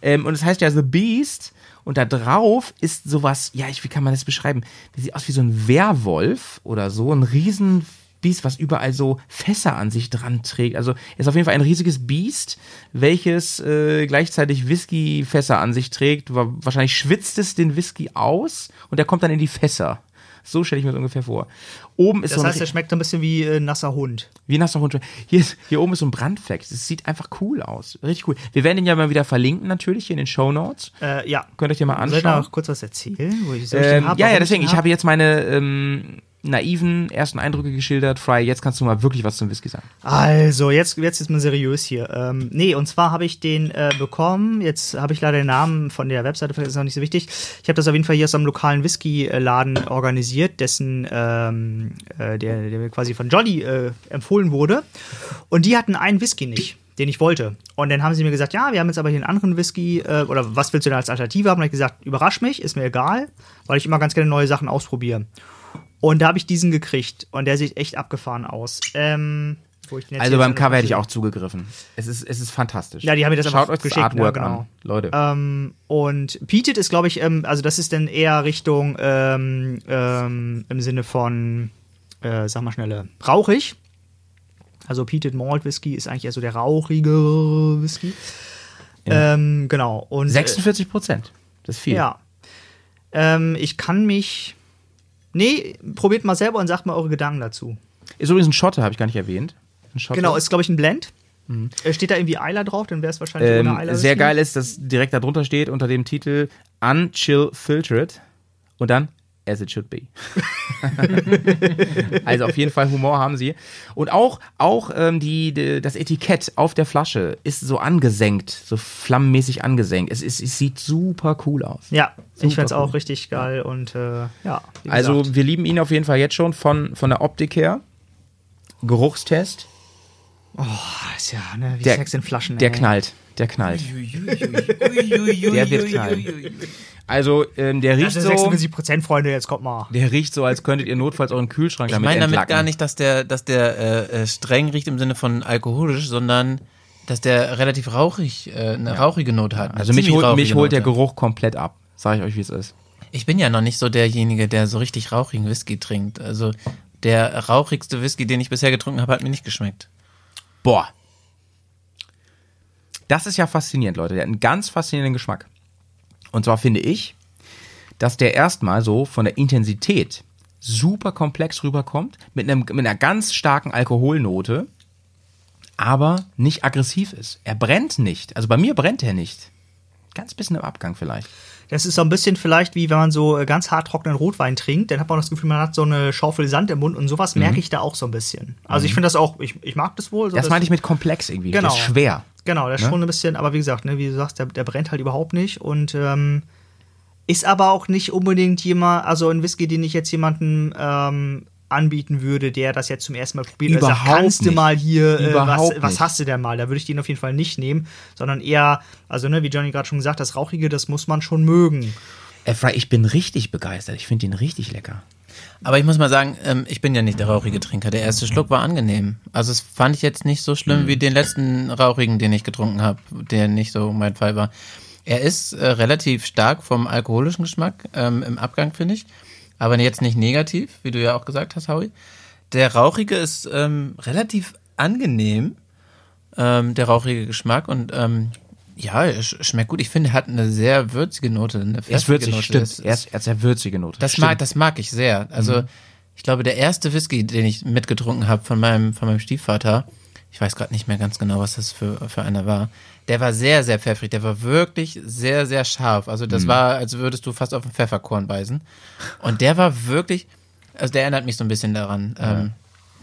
Ähm, und es heißt ja The Beast. Und da drauf ist sowas, ja, ich, wie kann man das beschreiben? Das sieht aus wie so ein Werwolf oder so, ein riesen Biest, was überall so Fässer an sich dran trägt. Also ist auf jeden Fall ein riesiges Biest, welches äh, gleichzeitig Whisky-Fässer an sich trägt. Wa- Wahrscheinlich schwitzt es den Whisky aus und der kommt dann in die Fässer. So stelle ich mir das ungefähr vor. Oben ist Das so heißt, er schmeckt ein bisschen wie äh, nasser Hund. wie ein nasser Hund. Hier, ist, hier oben ist so ein Brandfleck. Das sieht einfach cool aus. Richtig cool. Wir werden ihn ja mal wieder verlinken, natürlich, hier in den Show Notes. Äh, ja. Könnt ihr euch den mal Soll ich anschauen. noch kurz was erzählen? Wo ich, soll ich Ähm, ja, ja, deswegen. Ich habe jetzt meine ähm, naiven ersten Eindrücke geschildert. Fry, jetzt kannst du mal wirklich was zum Whisky sagen. Also, jetzt, jetzt ist mal seriös hier. Ähm, nee, und zwar habe ich den äh, bekommen. Jetzt habe ich leider den Namen von der Webseite, vielleicht ist auch nicht so wichtig. Ich habe das auf jeden Fall hier aus einem lokalen Whisky-Laden organisiert, dessen, ähm, äh, der, der mir quasi von Jolly äh, empfohlen wurde. Und die hatten einen Whisky nicht, den ich wollte. Und dann haben sie mir gesagt, ja, wir haben jetzt aber hier einen anderen Whisky, äh, oder was willst du denn als Alternative haben? Und ich gesagt, überrasch mich, ist mir egal, weil ich immer ganz gerne neue Sachen ausprobiere. Und da habe ich diesen gekriegt und der sieht echt abgefahren aus. Ähm, Also beim Cover hätte ich auch zugegriffen. Es ist, es ist fantastisch. Ja, die haben mir das Schaut einfach euch das geschickt, Artwork ne, genau. an, Leute. Ähm, und Peated ist, glaube ich, ähm, also das ist dann eher Richtung ähm, ähm, im Sinne von, äh, sag mal schnelle, rauchig. Also Peated Malt Whisky ist eigentlich eher so der rauchige Whisky. Ähm, genau. Und, äh, 46 Prozent. Das ist viel. ja. Ähm, ich kann mich. Nee, probiert mal selber und sagt mal eure Gedanken dazu. Ist übrigens ein Schotte, habe ich gar nicht erwähnt. Genau, ist, glaube ich, ein Blend. Äh, Steht da irgendwie Eiler drauf, dann wäre es wahrscheinlich ohne ähm, Eiler. sehr geil ist, dass direkt darunter steht unter dem Titel Unchill Filtered und dann As it should be. <laughs> also auf jeden Fall Humor haben sie. Und auch, auch ähm, die, die, das Etikett auf der Flasche ist so angesenkt, so flammenmäßig angesenkt. Es, ist, es sieht super cool aus. Ja, ich Super es auch cool. richtig geil und äh, ja. Also wir lieben ihn auf jeden Fall jetzt schon von, von der Optik her. Geruchstest. Oh, ist ja, ne, wie Der- Sex in Flaschen. Der ey. knallt. Der knallt. Der wird knallen. Also ähm, der riecht Das so. ist 76 Prozent, Freunde, jetzt kommt mal. Der riecht so, als könntet ihr notfalls euren Kühlschrank Ich damit meine damit entlacken. gar nicht, dass der, dass der äh, äh, streng riecht im Sinne von alkoholisch, sondern dass der relativ rauchig, äh, eine rauchige Note hat. Also mich, rauchige mich holt der Note. Geruch komplett ab. Sag ich euch, wie es ist. Ich bin ja noch nicht so derjenige, der so richtig rauchigen Whisky trinkt. Also der rauchigste Whisky, den ich bisher getrunken habe, hat mir nicht geschmeckt. Boah. Das ist ja faszinierend, Leute. Der hat einen ganz faszinierenden Geschmack. Und zwar finde ich, dass der erstmal so von der Intensität super komplex rüberkommt, mit, einem, mit einer ganz starken Alkoholnote, aber nicht aggressiv ist. Er brennt nicht. Also bei mir brennt er nicht. Ganz bisschen im Abgang vielleicht. Das ist so ein bisschen vielleicht wie wenn man so äh, ganz hart trockenen Rotwein trinkt, dann hat man das Gefühl, man hat so eine Schaufel Sand im Mund und sowas merke ich da auch so ein bisschen. Also ich finde das auch, ich, ich mag das wohl. So Das meinte ich mit komplex irgendwie. Genau. Das ist schwer. Genau, das ist Ne? schon ein bisschen, aber wie gesagt, ne, wie du sagst, der, der brennt halt überhaupt nicht und ähm, ist aber auch nicht unbedingt jemand, also ein Whisky, den ich jetzt jemanden ähm, anbieten würde, der das jetzt zum ersten Mal probiert. Also Überhaupt kannst du nicht. mal hier, äh, was, Überhaupt was hast du denn mal? Da würde ich den auf jeden Fall nicht nehmen, sondern eher, also ne, wie Johnny gerade schon gesagt, das Rauchige, das muss man schon mögen. Äh, ich bin richtig begeistert. Ich finde ihn richtig lecker. Aber ich muss mal sagen, ähm, ich bin ja nicht der rauchige Trinker. Der erste Schluck war angenehm. Also es fand ich jetzt nicht so schlimm wie den letzten rauchigen, den ich getrunken habe, der nicht so mein Fall war. Er ist äh, relativ stark vom alkoholischen Geschmack ähm, im Abgang, finde ich. Aber jetzt nicht negativ, wie du ja auch gesagt hast, Howie. Der rauchige ist ähm, relativ angenehm, ähm, der rauchige Geschmack. Und ähm, ja, sch schmeckt gut. Ich finde, er hat eine sehr würzige Note. Eine Er ist würzig, Note. stimmt. Er ist, er ist sehr würzige Note. das Stimmt. mag, das mag ich sehr. Also ich glaube, der erste Whisky, den ich mitgetrunken habe von meinem, von meinem Stiefvater, ich weiß gerade nicht mehr ganz genau, was das für, für einer war, der war sehr, sehr pfeffrig. Der war wirklich sehr, sehr scharf. Also das war, als würdest du fast auf ein Pfefferkorn beißen. Und der war wirklich, also der erinnert mich so ein bisschen daran. Ähm,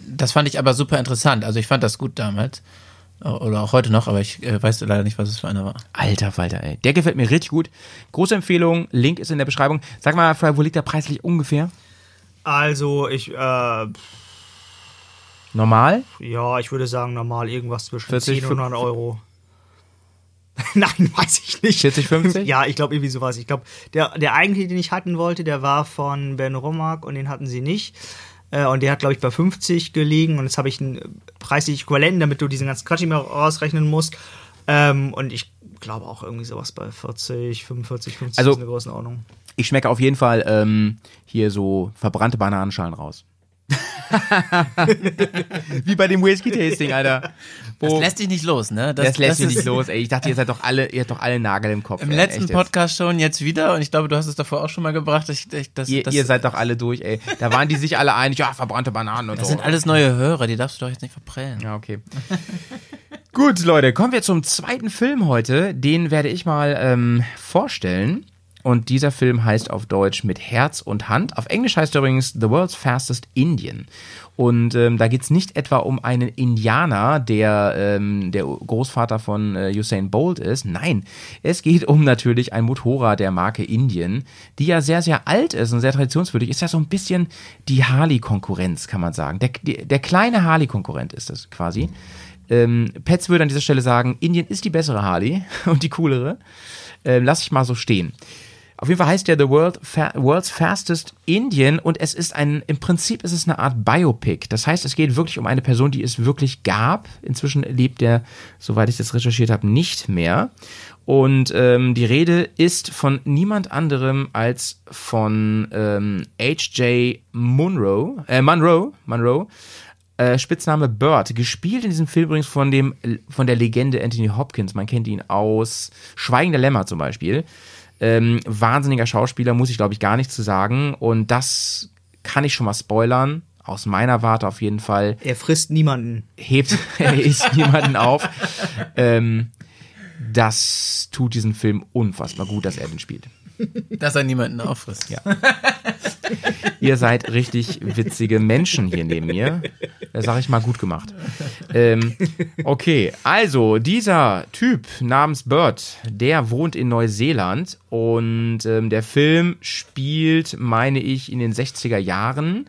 das fand ich aber super interessant. Also ich fand das gut damals. Oder auch heute noch, aber ich äh, weiß leider nicht, was es für einer war. Alter Falter, ey. Der gefällt mir richtig gut. Große Empfehlung. Link ist in der Beschreibung. Sag mal, wo liegt der preislich ungefähr? Also ich, äh, Normal? ja, ich würde sagen normal irgendwas zwischen 40, 10 und 100 Euro. <laughs> Nein, weiß ich nicht. 40, 50? Ja, ich glaube irgendwie sowas. Ich glaube, der, der eigentliche, den ich hatten wollte, der war von Ben Romack und den hatten sie nicht. Äh, Und der hat, glaube ich, bei 50 gelegen. Und jetzt habe ich einen preislich Äquivalenten, damit du diesen ganzen Quatsch nicht mehr ausrechnen musst. Ähm, und ich glaube auch irgendwie sowas bei 40, 45, 50 Also- ist eine Größenordnung. Ich schmecke auf jeden Fall ähm, hier so verbrannte Bananenschalen raus. <laughs> <laughs> Wie bei dem Whisky-Tasting, Alter. Das Wo, lässt dich nicht los, ne? das, lässt mich ist- nicht los, ey. Ich dachte, ihr seid doch alle, ihr habt doch alle Nagel im Kopf. Im ey. letzten. Podcast schon, jetzt wieder. Und ich glaube, du hast es davor auch schon mal gebracht. Ich, ich, das, Ihr, das, ihr seid doch alle durch, ey. Da waren die sich alle einig, ja, verbrannte Bananen und das so. sind alles neue Hörer, die darfst du doch jetzt nicht verprellen. Ja, okay. Gut, Leute, kommen wir zum zweiten Film heute. Den werde ich mal ähm, vorstellen. Und dieser Film heißt auf Deutsch mit Herz und Hand. Auf Englisch heißt er übrigens The World's Fastest Indian. Und ähm, da geht's nicht etwa um einen Indianer, der ähm, der Großvater von äh, Usain Bolt ist. Nein, es geht um natürlich ein Motorrad der Marke Indien, die ja sehr, sehr alt ist und sehr traditionswürdig. Ist ja so ein bisschen die Harley-Konkurrenz, kann man sagen. Der, der, kleine Harley-Konkurrent ist das quasi. Ähm, Petz würde an dieser Stelle sagen, Indien ist die bessere Harley <laughs> und die coolere. Ähm, lass ich mal so stehen. Auf jeden Fall heißt der The World Fa World's Fastest Indian und es ist ein, im Prinzip ist es eine Art Biopic. Das heißt, es geht wirklich um eine Person, die es wirklich gab. Inzwischen lebt er, soweit ich das recherchiert habe, nicht mehr. Und ähm, die Rede ist von niemand anderem als von ähm, H.J. Munro, äh, Munro, Munro, äh, Spitzname Bird, gespielt in diesem Film übrigens von dem von der Legende Anthony Hopkins. Man kennt ihn aus Schweigen der Lämmer zum Beispiel. Ähm, wahnsinniger Schauspieler, muss ich glaube ich gar nichts zu sagen. Und das kann ich schon mal spoilern. Aus meiner Warte auf jeden Fall. Er frisst niemanden. Hebt, <laughs> er isst niemanden auf. Ähm, das tut diesen Film unfassbar gut, dass er den spielt. Dass er niemanden auffrisst. Ja. <laughs> Ihr seid richtig witzige Menschen hier neben mir. Das sage ich mal gut gemacht. Ähm, okay, also dieser Typ namens Bird, der wohnt in Neuseeland und ähm, der Film spielt, meine ich, in den 60er Jahren.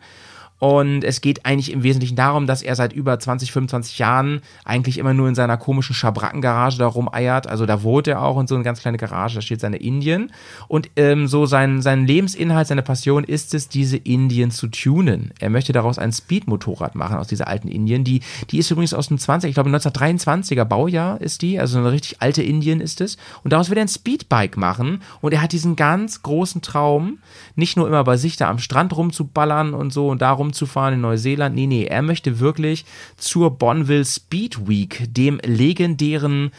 Und es geht eigentlich im Wesentlichen darum, dass er seit über 20, 25 Jahren eigentlich immer nur in seiner komischen Schabrackengarage da rumeiert. Also da wohnt er auch in so eine ganz kleine Garage, da steht seine Indien. Und ähm, so sein, sein Lebensinhalt, seine Passion ist es, diese Indien zu tunen. Er möchte daraus ein Speedmotorrad machen aus dieser alten Indien. Die, die ist übrigens aus dem 20, ich glaube 1923er Baujahr ist die, also eine richtig alte Indien ist es. Und daraus will er ein Speedbike machen. Und er hat diesen ganz großen Traum, nicht nur immer bei sich da am Strand rumzuballern und so und da rumzufahren in Neuseeland. Nee, nee, er möchte wirklich zur Bonneville Speed Week, dem legendären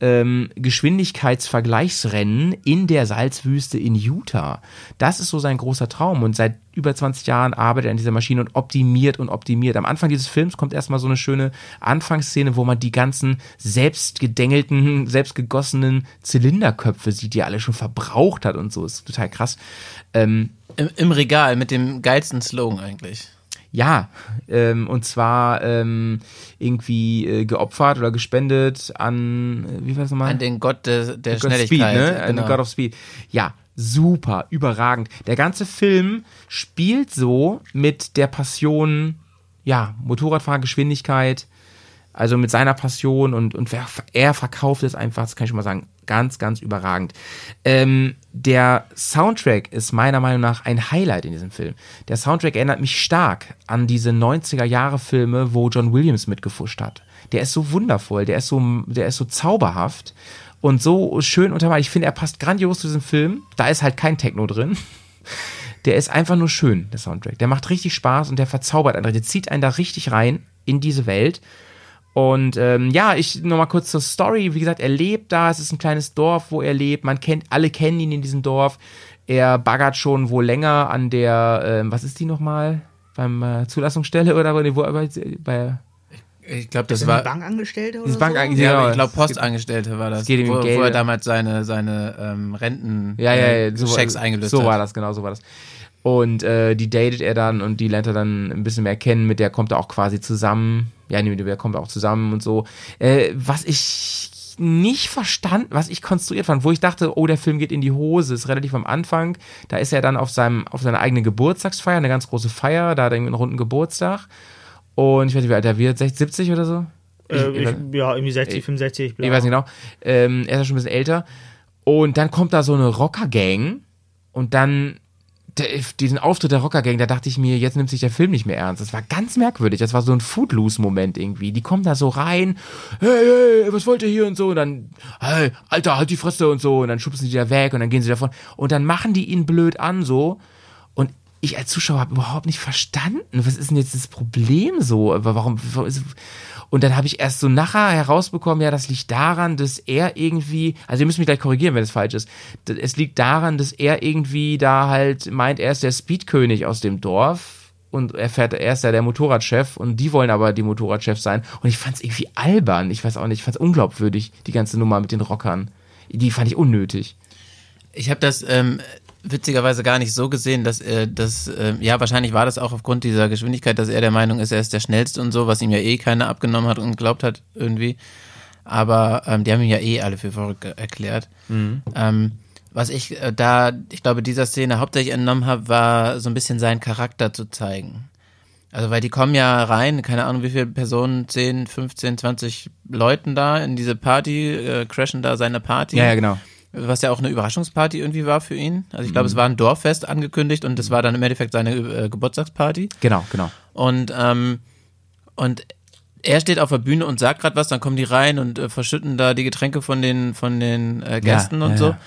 ähm, Geschwindigkeitsvergleichsrennen in der Salzwüste in Utah. Das ist so sein großer Traum und seit über 20 Jahren arbeitet er an dieser Maschine und optimiert und optimiert. Am Anfang dieses Films kommt erstmal so eine schöne Anfangsszene, wo man die ganzen selbstgedengelten, selbstgegossenen Zylinderköpfe sieht, die er alle schon verbraucht hat und so. Ist total krass. Ähm, Im, Im Regal mit dem geilsten Slogan eigentlich. Ja, ähm, und zwar ähm, irgendwie äh, geopfert oder gespendet an, äh, wie war das nochmal? An den Gott der, der of Schnelligkeit. Speed, ne? An Genau. den God of Speed. Ja, super, überragend. Der ganze Film spielt so mit der Passion, ja, Motorradfahren, Geschwindigkeit, also mit seiner Passion und, und er verkauft es einfach, das kann ich schon mal sagen, ganz, ganz überragend. Ähm, der Soundtrack ist meiner Meinung nach ein Highlight in diesem Film. Der Soundtrack erinnert mich stark an diese 90er-Jahre-Filme, wo John Williams mitgefuscht hat. Der ist so wundervoll, der ist so, der ist so zauberhaft und so schön untermalt. Ich finde, er passt grandios zu diesem Film. Da ist halt kein Techno drin. Der ist einfach nur schön, der Soundtrack. Der macht richtig Spaß und der verzaubert einen. Der zieht einen da richtig rein in diese Welt. Und ähm, ja, ich nochmal kurz zur Story. Wie gesagt, er lebt da. Es ist ein kleines Dorf, wo er lebt. Man kennt, alle kennen ihn in diesem Dorf. Er baggert schon wohl länger an der, ähm, was ist die nochmal? Beim äh, Zulassungsstelle oder wo, wo bei, bei Ich glaube, das Sind war. Bankangestellte oder so? Bank Ja, genau, ich glaube, es Postangestellte war das. geht ihm wo, Geld. wo er damals seine, seine ähm, Renten Ja, ja, ja, äh, so, Checks war- eingelöst so hat. war das, genau, so war das. Und äh, die datet er dann und die lernt er dann ein bisschen mehr kennen, mit der kommt er auch quasi zusammen. Ja, nee, mit der kommt er auch zusammen und so. Äh, was ich nicht verstanden, was ich konstruiert fand, wo ich dachte, oh, der Film geht in die Hose, ist relativ am Anfang. Da ist er dann auf seinem, auf seiner eigenen Geburtstagsfeier, eine ganz große Feier, da hat er irgendwie einen runden Geburtstag. Und ich weiß nicht, wie alt er wird, 60, 70 oder so? Äh, Ich- ich, ja, irgendwie 60, 65. Bla. ich weiß nicht genau. Ähm, er ist ja schon ein bisschen älter. Und dann kommt da so eine Rocker-Gang und dann der, diesen Auftritt der Rocker-Gang, da dachte ich mir, jetzt nimmt sich der Film nicht mehr ernst. Das war ganz merkwürdig. Das war so ein Footloose-Moment irgendwie. Die kommen da so rein, hey, hey, was wollt ihr hier und so. Und dann, hey, Alter, halt die Fresse und so. Und dann schubsen die da weg und dann gehen sie davon. Und dann machen die ihn blöd an so. Und ich als Zuschauer habe überhaupt nicht verstanden, was ist denn jetzt das Problem so? Aber Warum? Und dann habe ich erst so nachher herausbekommen, ja, das liegt daran, dass er irgendwie, also ihr müsst mich gleich korrigieren, wenn es falsch ist. Es liegt daran, dass er irgendwie da halt meint, er ist der Speedkönig aus dem Dorf und er fährt, er ist ja der Motorradchef und die wollen aber die Motorradchef sein. Und ich fand es irgendwie albern. Ich weiß auch nicht, ich fand es unglaubwürdig, die ganze Nummer mit den Rockern. Die fand ich unnötig. Ich habe das ähm, witzigerweise gar nicht so gesehen, dass er das, ähm, ja, wahrscheinlich war das auch aufgrund dieser Geschwindigkeit, dass er der Meinung ist, er ist der schnellste und so, was ihm ja eh keiner abgenommen hat und geglaubt hat irgendwie. Aber ähm, die haben ihn ja eh alle für verrückt erklärt. Ähm, was ich äh, da, ich glaube, dieser Szene hauptsächlich entnommen habe, war so ein bisschen seinen Charakter zu zeigen. Also, weil die kommen ja rein, keine Ahnung, wie viele Personen, 10, 15, 20 Leuten da in diese Party, äh, crashen da seine Party Ja, ja, genau. Was ja auch eine Überraschungsparty irgendwie war für ihn. Also ich glaube, es war ein Dorffest angekündigt und es war dann im Endeffekt seine äh, Geburtstagsparty. Genau, genau. Und ähm, und er steht auf der Bühne und sagt gerade was, dann kommen die rein und äh, verschütten da die Getränke von den von den äh, Gästen Ja, und ja, so. ja.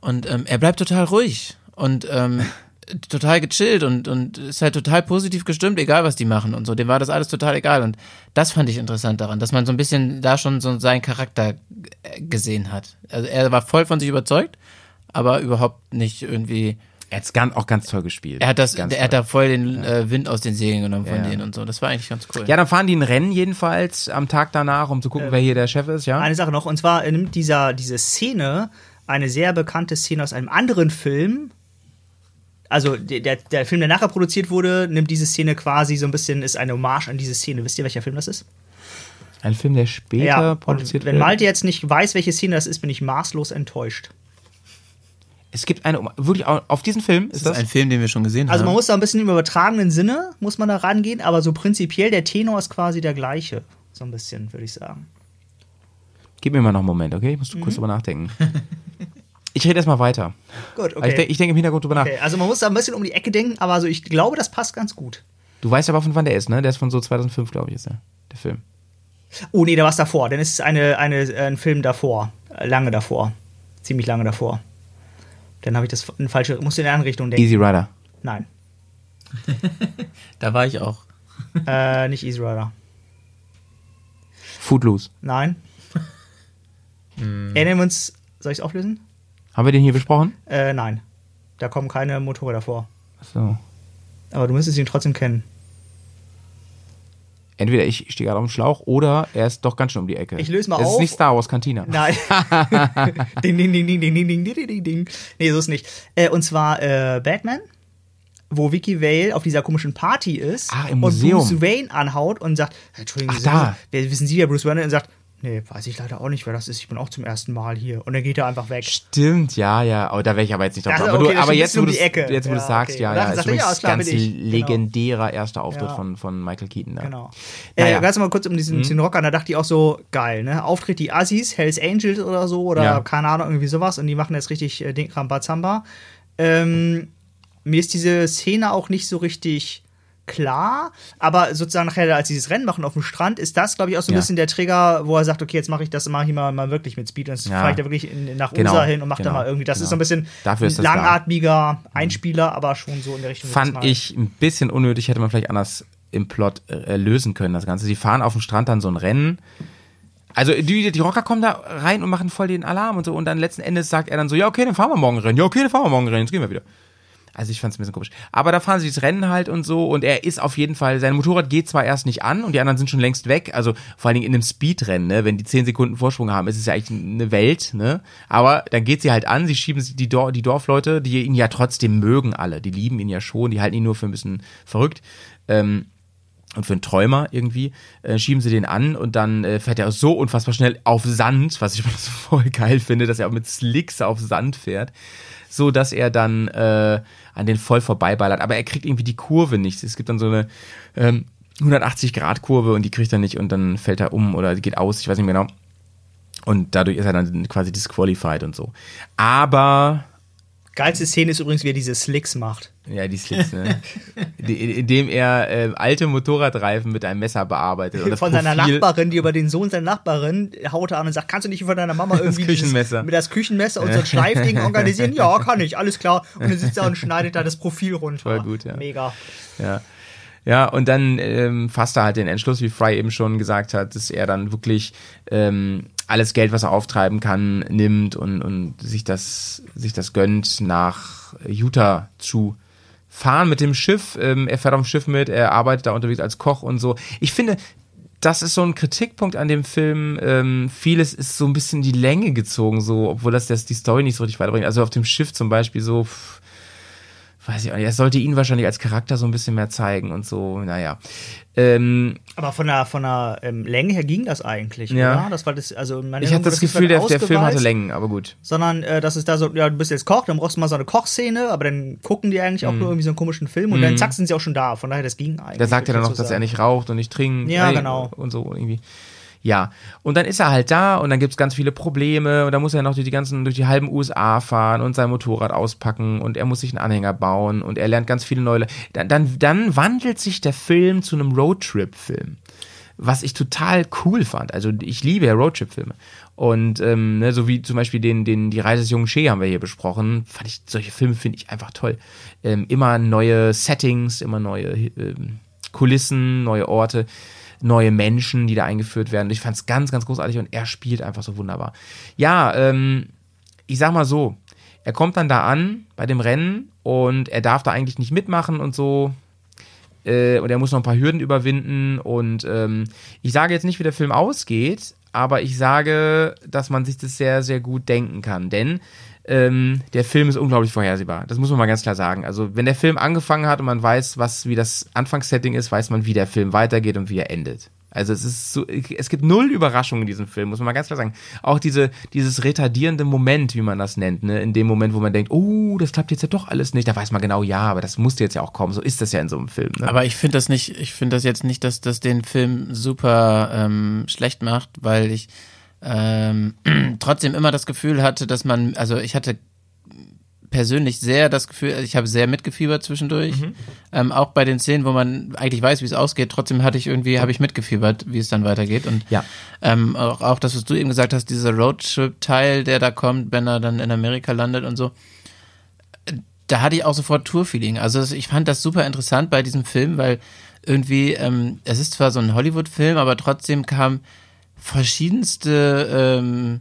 Und ähm, er bleibt total ruhig und ähm, <laughs> total gechillt und und ist halt total positiv gestimmt, egal was die machen und so. Dem war das alles total egal und das fand ich interessant daran, dass man so ein bisschen da schon so seinen Charakter äh, gesehen hat. Also er war voll von sich überzeugt, aber überhaupt nicht irgendwie. Er hat es ganz, auch ganz toll gespielt. Er hat das, Ganz er hat toll. da voll den äh, Wind aus den Segeln genommen von Ja, denen und so. Das war eigentlich ganz cool. Ja, dann fahren die ein Rennen jedenfalls am Tag danach, um zu gucken, wer hier der Chef ist, ja? Eine Sache noch, und zwar nimmt dieser, diese Szene eine sehr bekannte Szene aus einem anderen Film. Also der, der, Film, der nachher produziert wurde, nimmt diese Szene quasi so ein bisschen, ist eine Hommage an diese Szene. Wisst ihr, welcher Film das ist? Ein Film, der später produziert und wenn wird. Malte jetzt nicht weiß, welche Szene das ist, bin ich maßlos enttäuscht. Es gibt eine, wirklich auch- auf diesen Film ist das das? ist ein Film, den wir schon gesehen Also haben. man muss da ein bisschen im übertragenen Sinne, muss man da rangehen, aber so prinzipiell, der Tenor ist quasi der gleiche. So ein bisschen, würde ich sagen. Gib mir mal noch einen Moment, okay? Ich muss kurz drüber nachdenken. <laughs> Ich rede erstmal weiter. Gut, Ich, denk, okay. ich denke im Hintergrund drüber nach. okay. Also man muss da ein bisschen um die Ecke denken, aber also ich glaube, das passt ganz gut. Du weißt aber, von wann der ist, ne? Der ist von so 2005, glaube ich, ist der, der Film. Oh nee, da war es davor. Dann ist es eine, eine, ein Film davor. Äh, Lange davor. Ziemlich lange davor. Dann habe ich das in falsche. Musst du in eine andere Richtung denken. Easy Rider. Nein. <laughs> da war ich auch. Äh, nicht Easy Rider. Footloose. Nein. <laughs> Hm. Erinnern wir uns. Soll ich es auflösen? Haben wir den hier besprochen? Äh, nein. Da kommen keine Motorräder vor. So. Aber du müsstest ihn trotzdem kennen. Entweder ich stehe gerade auf dem Schlauch oder er ist doch ganz schön um die Ecke. Ich löse mal es auf. ist nicht Star Wars Cantina. Nein. ding, <laughs> <laughs> ding, ding, ding, ding, ding, ding, ding, ding, ding. Nee, so ist nicht. Äh, und zwar äh, Batman, wo Vicky Vale auf dieser komischen Party ist Ah, im und Museum. Bruce Wayne anhaut und sagt, Entschuldigung, Ach, Sie- da. wissen Sie, wer Bruce Wayne ist? Und sagt, Nee, weiß ich leider auch nicht, wer das ist. Ich bin auch zum ersten Mal hier. Und dann geht er einfach weg. Stimmt, ja, ja. Oh, da wäre ich aber jetzt nicht drauf. Also, aber okay, du, das ist aber jetzt, wo um du die Ecke. jetzt, wo du Ja, sagst, okay. ja, ja, dann ist übrigens ja, klar, ganz. Genau. legendärer erster Auftritt Ja. von, von Michael Keaton. Da. Genau. Naja. Äh, ganz mal kurz um diesen, diesen Rocker, da dachte ich auch so, geil, ne? Auftritt die Assis, Hells Angels oder so, oder keine Ahnung, irgendwie sowas, und die machen jetzt richtig äh, Ding Rambazamba. Ähm, mir ist diese Szene auch nicht so richtig klar, aber sozusagen nachher, als sie dieses Rennen machen auf dem Strand, ist das, glaube ich, auch so ein Ja. bisschen der Trigger, wo er sagt, okay, jetzt mache ich das, mache ich mal, mal wirklich mit Speed und jetzt Ja. fahre ich da wirklich in, nach Genau, USA hin und mache genau, da mal irgendwie, das ist genau. so ein bisschen Dafür ist ein da. langatmiger Einspieler, aber schon so in der Richtung. Fand ich ein bisschen unnötig, hätte man vielleicht anders im Plot äh, lösen können, das Ganze. Sie fahren auf dem Strand dann so ein Rennen. Also die, die Rocker kommen da rein und machen voll den Alarm und so und dann letzten Endes sagt er dann so, ja okay, dann fahren wir morgen Rennen, ja okay, dann fahren wir morgen Rennen, jetzt gehen wir wieder. Also ich fand es ein bisschen komisch. Aber da fahren sie das Rennen halt und so und er ist auf jeden Fall, sein Motorrad geht zwar erst nicht an und die anderen sind schon längst weg, also vor allen Dingen in einem Speedrennen, ne, wenn die 10 Sekunden Vorsprung haben, ist es ja eigentlich eine Welt, ne, aber dann geht sie halt an, sie schieben die, Dor die Dorfleute, die ihn ja trotzdem mögen alle, die lieben ihn ja schon, die halten ihn nur für ein bisschen verrückt, ähm, und für einen Träumer irgendwie, äh, schieben sie den an und dann äh, fährt er so unfassbar schnell auf Sand, was ich so <laughs> voll geil finde, dass er auch mit Slicks auf Sand fährt, so dass er dann äh, an den voll vorbeiballert. Aber er kriegt irgendwie die Kurve nicht. Es gibt dann so eine ähm, 180-Grad-Kurve und die kriegt er nicht und dann fällt er um oder geht aus, ich weiß nicht mehr genau. Und dadurch ist er dann quasi disqualified und so. Aber Geilste Szene ist übrigens, wie er diese Slicks macht. Ja, die Slicks, ne? Indem er äh, alte Motorradreifen mit einem Messer bearbeitet. Das von seiner Profil- Nachbarin, die über den Sohn seiner Nachbarin haut er an und sagt, kannst du nicht von deiner Mama irgendwie dieses- Küchenmesser. mit das Küchenmesser und so ein Schleifding <laughs> organisieren? Ja, kann ich, alles klar. Und dann sitzt er und schneidet da das Profil runter. Voll gut, ja. Mega. Ja. Ja, und dann ähm, fasst er halt den Entschluss, wie Fry eben schon gesagt hat, dass er dann wirklich ähm, alles Geld, was er auftreiben kann, nimmt und, und sich, das, sich das gönnt, nach Utah zu fahren mit dem Schiff. Ähm, er fährt auf dem Schiff mit, er arbeitet da unterwegs als Koch und so. Ich finde, das ist so ein Kritikpunkt an dem Film. Ähm, vieles ist so ein bisschen die Länge gezogen, so, obwohl das, das die Story nicht so richtig weiterbringt. Also auf dem Schiff zum Beispiel so, pff, weiß ich auch nicht, er sollte ihn wahrscheinlich als Charakter so ein bisschen mehr zeigen und so, naja. Ähm, Aber von der, von der ähm, Länge her ging das eigentlich, Ja. oder? Das war das, also ich hatte das ist Gefühl, nicht der, der Film hatte Längen, aber gut. Sondern, äh, das ist da so, ja, du bist jetzt Koch, dann brauchst du mal so eine Kochszene, aber dann gucken die eigentlich auch Mhm. nur irgendwie so einen komischen Film und dann zack sind sie auch schon da. Von daher, das ging eigentlich. Da sagt er dann noch, dass er nicht raucht und nicht trinkt. Ja, ey, genau. Und so irgendwie. Ja, und dann ist er halt da und dann gibt's ganz viele Probleme und dann muss er noch durch die ganzen, durch die halben USA fahren und sein Motorrad auspacken und er muss sich einen Anhänger bauen und er lernt ganz viele neue. Dann, dann, dann wandelt sich der Film zu einem Roadtrip-Film. Was ich total cool fand. Also ich liebe ja Roadtrip-Filme. Und ähm, ne, so wie zum Beispiel den, den, die Reise des jungen Shea haben wir hier besprochen, fand ich, solche Filme finde ich einfach toll. Ähm, immer neue Settings, immer neue ähm, Kulissen, neue Orte, neue Menschen, die da eingeführt werden. Ich fand es ganz, ganz großartig und er spielt einfach so wunderbar. Ja, ähm, ich sag mal so, er kommt dann da an bei dem Rennen und er darf da eigentlich nicht mitmachen und so. Äh, und er muss noch ein paar Hürden überwinden. Und ähm, ich sage jetzt nicht, wie der Film ausgeht, aber ich sage, dass man sich das sehr, sehr gut denken kann. Denn ähm, der Film ist unglaublich vorhersehbar. Das muss man mal ganz klar sagen. Also, wenn der Film angefangen hat und man weiß, was, wie das Anfangssetting ist, weiß man, wie der Film weitergeht und wie er endet. Also es ist so, es gibt null Überraschungen in diesem Film, muss man mal ganz klar sagen. Auch diese, dieses retardierende Moment, wie man das nennt, ne, in dem Moment, wo man denkt, oh, das klappt jetzt ja doch alles nicht, da weiß man genau, ja, aber das musste jetzt ja auch kommen. So ist das ja in so einem Film. Ne? Aber ich finde das nicht, ich finde das jetzt nicht, dass das den Film super ähm, schlecht macht, weil ich ähm, <clears throat> trotzdem immer das Gefühl hatte, dass man, also ich hatte persönlich sehr das Gefühl, ich habe sehr mitgefiebert zwischendurch, ähm, auch bei den Szenen, wo man eigentlich weiß, wie es ausgeht. Trotzdem hatte ich irgendwie, habe ich mitgefiebert, wie es dann weitergeht und Ja. ähm, auch, auch das, was du eben gesagt hast, dieser Roadtrip-Teil, der da kommt, wenn er dann in Amerika landet und so da hatte ich auch sofort Tour-Feeling. Also ich fand das super interessant bei diesem Film, weil irgendwie, ähm, es ist zwar so ein Hollywood-Film, aber trotzdem kamen verschiedenste, ähm,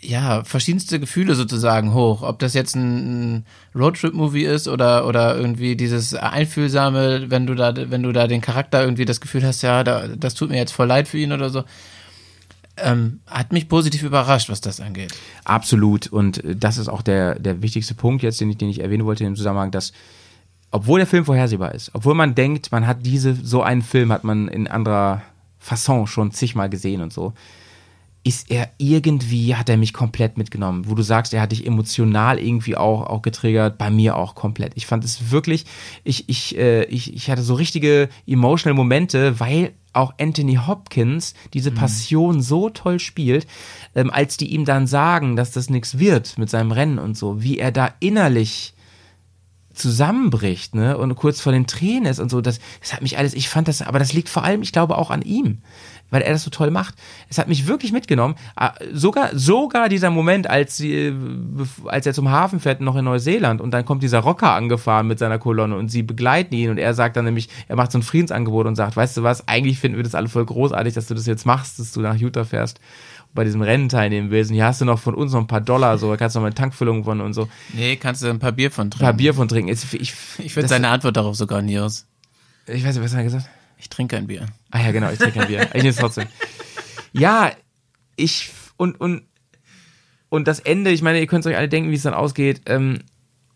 ja, verschiedenste Gefühle sozusagen hoch. Ob das jetzt ein, Roadtrip-Movie ist oder, oder irgendwie dieses Einfühlsame, wenn du da, wenn du da den Charakter irgendwie das Gefühl hast, ja, da, das tut mir jetzt voll leid für ihn oder so. Ähm, hat mich positiv überrascht, was das angeht. Absolut. Und äh, das ist auch der, der wichtigste Punkt jetzt, den ich, den ich erwähnen wollte im Zusammenhang, dass obwohl der Film vorhersehbar ist, obwohl man denkt, man hat diese, so einen Film hat man in anderer Fasson schon zigmal gesehen und so, ist er irgendwie, hat er mich komplett mitgenommen. Wo du sagst, er hat dich emotional irgendwie auch, auch getriggert, bei mir auch komplett. Ich fand es wirklich, ich, ich, äh, ich, ich hatte so richtige emotional Momente, weil auch Anthony Hopkins diese Passion so toll spielt, ähm, als die ihm dann sagen, dass das nichts wird mit seinem Rennen und so, wie er da innerlich zusammenbricht, ne, und kurz vor den Tränen ist und so, das, das hat mich alles, ich fand das, aber das liegt vor allem, ich glaube, auch an ihm, weil er das so toll macht. Es hat mich wirklich mitgenommen. Ah, Sogar, sogar dieser Moment, als sie, äh, als er zum Hafen fährt, noch in Neuseeland, und dann kommt dieser Rocker angefahren mit seiner Kolonne und sie begleiten ihn und er sagt dann nämlich, er macht so ein Friedensangebot und sagt, weißt du was, eigentlich finden wir das alle voll großartig, dass du das jetzt machst, dass du nach Utah fährst bei diesem Rennen teilnehmen willst. Und hier hast du noch von uns noch ein paar Dollar, so, da kannst du noch mal eine Tankfüllung von und so. Nee, kannst du ein paar Bier von Ein trinken. paar Bier von trinken. Ich, ich, Ich finde seine Antwort darauf sogar nie aus. Ich weiß nicht, was hat er gesagt? Ich trinke ein Bier. Ah ja, genau, ich trinke ein Bier. <laughs> Ich nehme es trotzdem. Ja, ich und und und das Ende, ich meine, ihr könnt euch alle denken, wie es dann ausgeht. Ähm,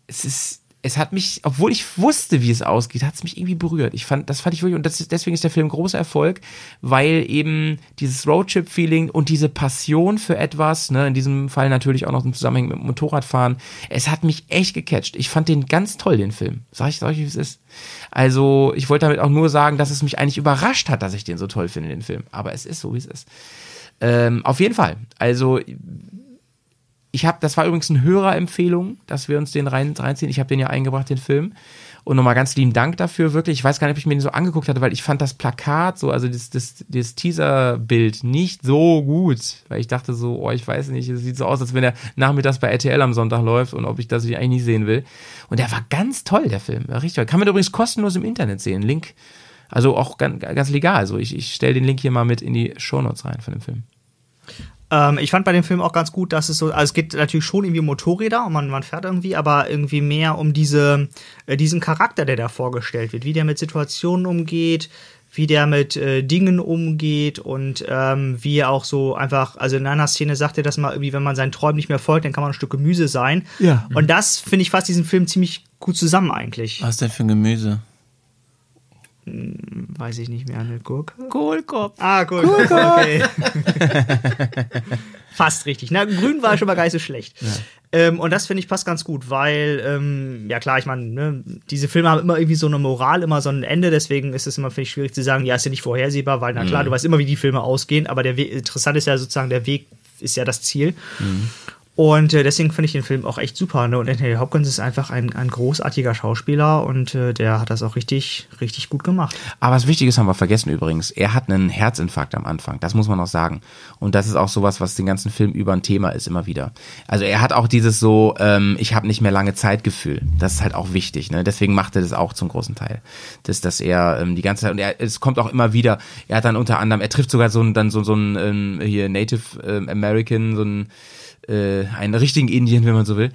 es ist, es hat mich, obwohl ich wusste, wie es ausgeht, hat es mich irgendwie berührt. Ich fand, das fand ich wirklich und das deswegen ist der Film großer Erfolg, weil eben dieses Roadtrip-Feeling und diese Passion für etwas, ne, in diesem Fall natürlich auch noch im Zusammenhang mit Motorradfahren, es hat mich echt gecatcht. Ich fand den ganz toll, den Film. Sag ich, sag ich, wie es ist. Also, ich wollte damit auch nur sagen, dass es mich eigentlich überrascht hat, dass ich den so toll finde, den Film. Aber es ist so, wie es ist. Ähm, auf jeden Fall. Also, ich habe, das war übrigens eine Hörerempfehlung, dass wir uns den rein, reinziehen. Ich habe den ja eingebracht, den Film. Und nochmal ganz lieben Dank dafür, wirklich. Ich weiß gar nicht, ob ich mir den so angeguckt hatte, weil ich fand das Plakat so, also das, das, das Teaserbild nicht so gut. Weil ich dachte so, oh, ich weiß nicht, es sieht so aus, als wenn er nachmittags bei RTL am Sonntag läuft und ob ich das eigentlich nicht sehen will. Und der war ganz toll, der Film. War richtig toll. Kann man übrigens kostenlos im Internet sehen. Link, also auch ganz, ganz legal. Also ich, ich stelle den Link hier mal mit in die Shownotes rein von dem Film. Ähm, ich fand bei dem Film auch ganz gut, dass es so, also es geht natürlich schon irgendwie um Motorräder und man, man fährt irgendwie, aber irgendwie mehr um diese, äh, diesen Charakter, der da vorgestellt wird, wie der mit Situationen umgeht, wie der mit äh, Dingen umgeht und ähm, wie er auch so einfach, also in einer Szene sagt er das mal irgendwie, wenn man seinen Träumen nicht mehr folgt, dann kann man ein Stück Gemüse sein. Ja. Und das finde ich fasst diesen Film ziemlich gut zusammen eigentlich. Was denn für ein Gemüse? Weiß ich nicht mehr, eine Gurke? Kohlkopf. Ah, Gurke. Okay. <laughs> Fast richtig. Na, grün war schon mal gar nicht so schlecht. Ähm, und das finde ich passt ganz gut, weil, ähm, ja klar, ich meine, ne, diese Filme haben immer irgendwie so eine Moral, immer so ein Ende, deswegen ist es immer, finde ich, schwierig zu sagen, ja, ist ja nicht vorhersehbar, weil, na klar, du weißt immer, wie die Filme ausgehen, aber der Weg, interessant ist ja sozusagen, der Weg ist ja das Ziel. Und äh, deswegen finde ich den Film auch echt super. Ne? Und Anthony Hopkins ist einfach ein, ein großartiger Schauspieler und äh, der hat das auch richtig, richtig gut gemacht. Aber was Wichtiges haben wir vergessen übrigens. Er hat einen Herzinfarkt am Anfang. Das muss man auch sagen. Und das ist auch sowas, was den ganzen Film über ein Thema ist, immer wieder. Also er hat auch dieses so, ähm, ich habe nicht mehr lange Zeitgefühl. Das ist halt auch wichtig. Ne? Deswegen macht er das auch zum großen Teil. Das, dass er ähm, die ganze Zeit, und er, es kommt auch immer wieder, er hat dann unter anderem, er trifft sogar so einen, dann so, so einen ähm, hier Native ähm, American, so einen, äh, einen richtigen Indien, wenn man so will.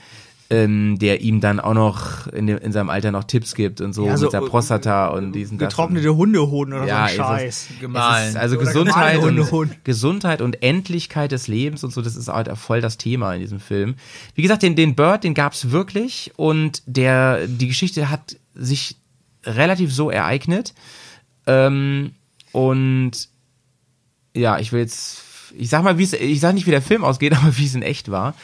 Ähm, der ihm dann auch noch in, dem, in seinem Alter noch Tipps gibt und so Ja, so, mit der Prostata und diesen das und- Getrocknete Hundehoden oder ja, so ein es Scheiß. ist, Gemahlen. Es ist also Oder Gesundheit gemahlen und, Hunde. Gesundheit und Endlichkeit des Lebens und so, das ist halt voll das Thema in diesem Film. Wie gesagt, den, den Bird, den gab's wirklich und der, die Geschichte hat sich relativ so ereignet. Ähm, und ja, ich will jetzt, ich sag mal, wie es, ich sag nicht, wie der Film ausgeht, <laughs> aber wie es in echt war.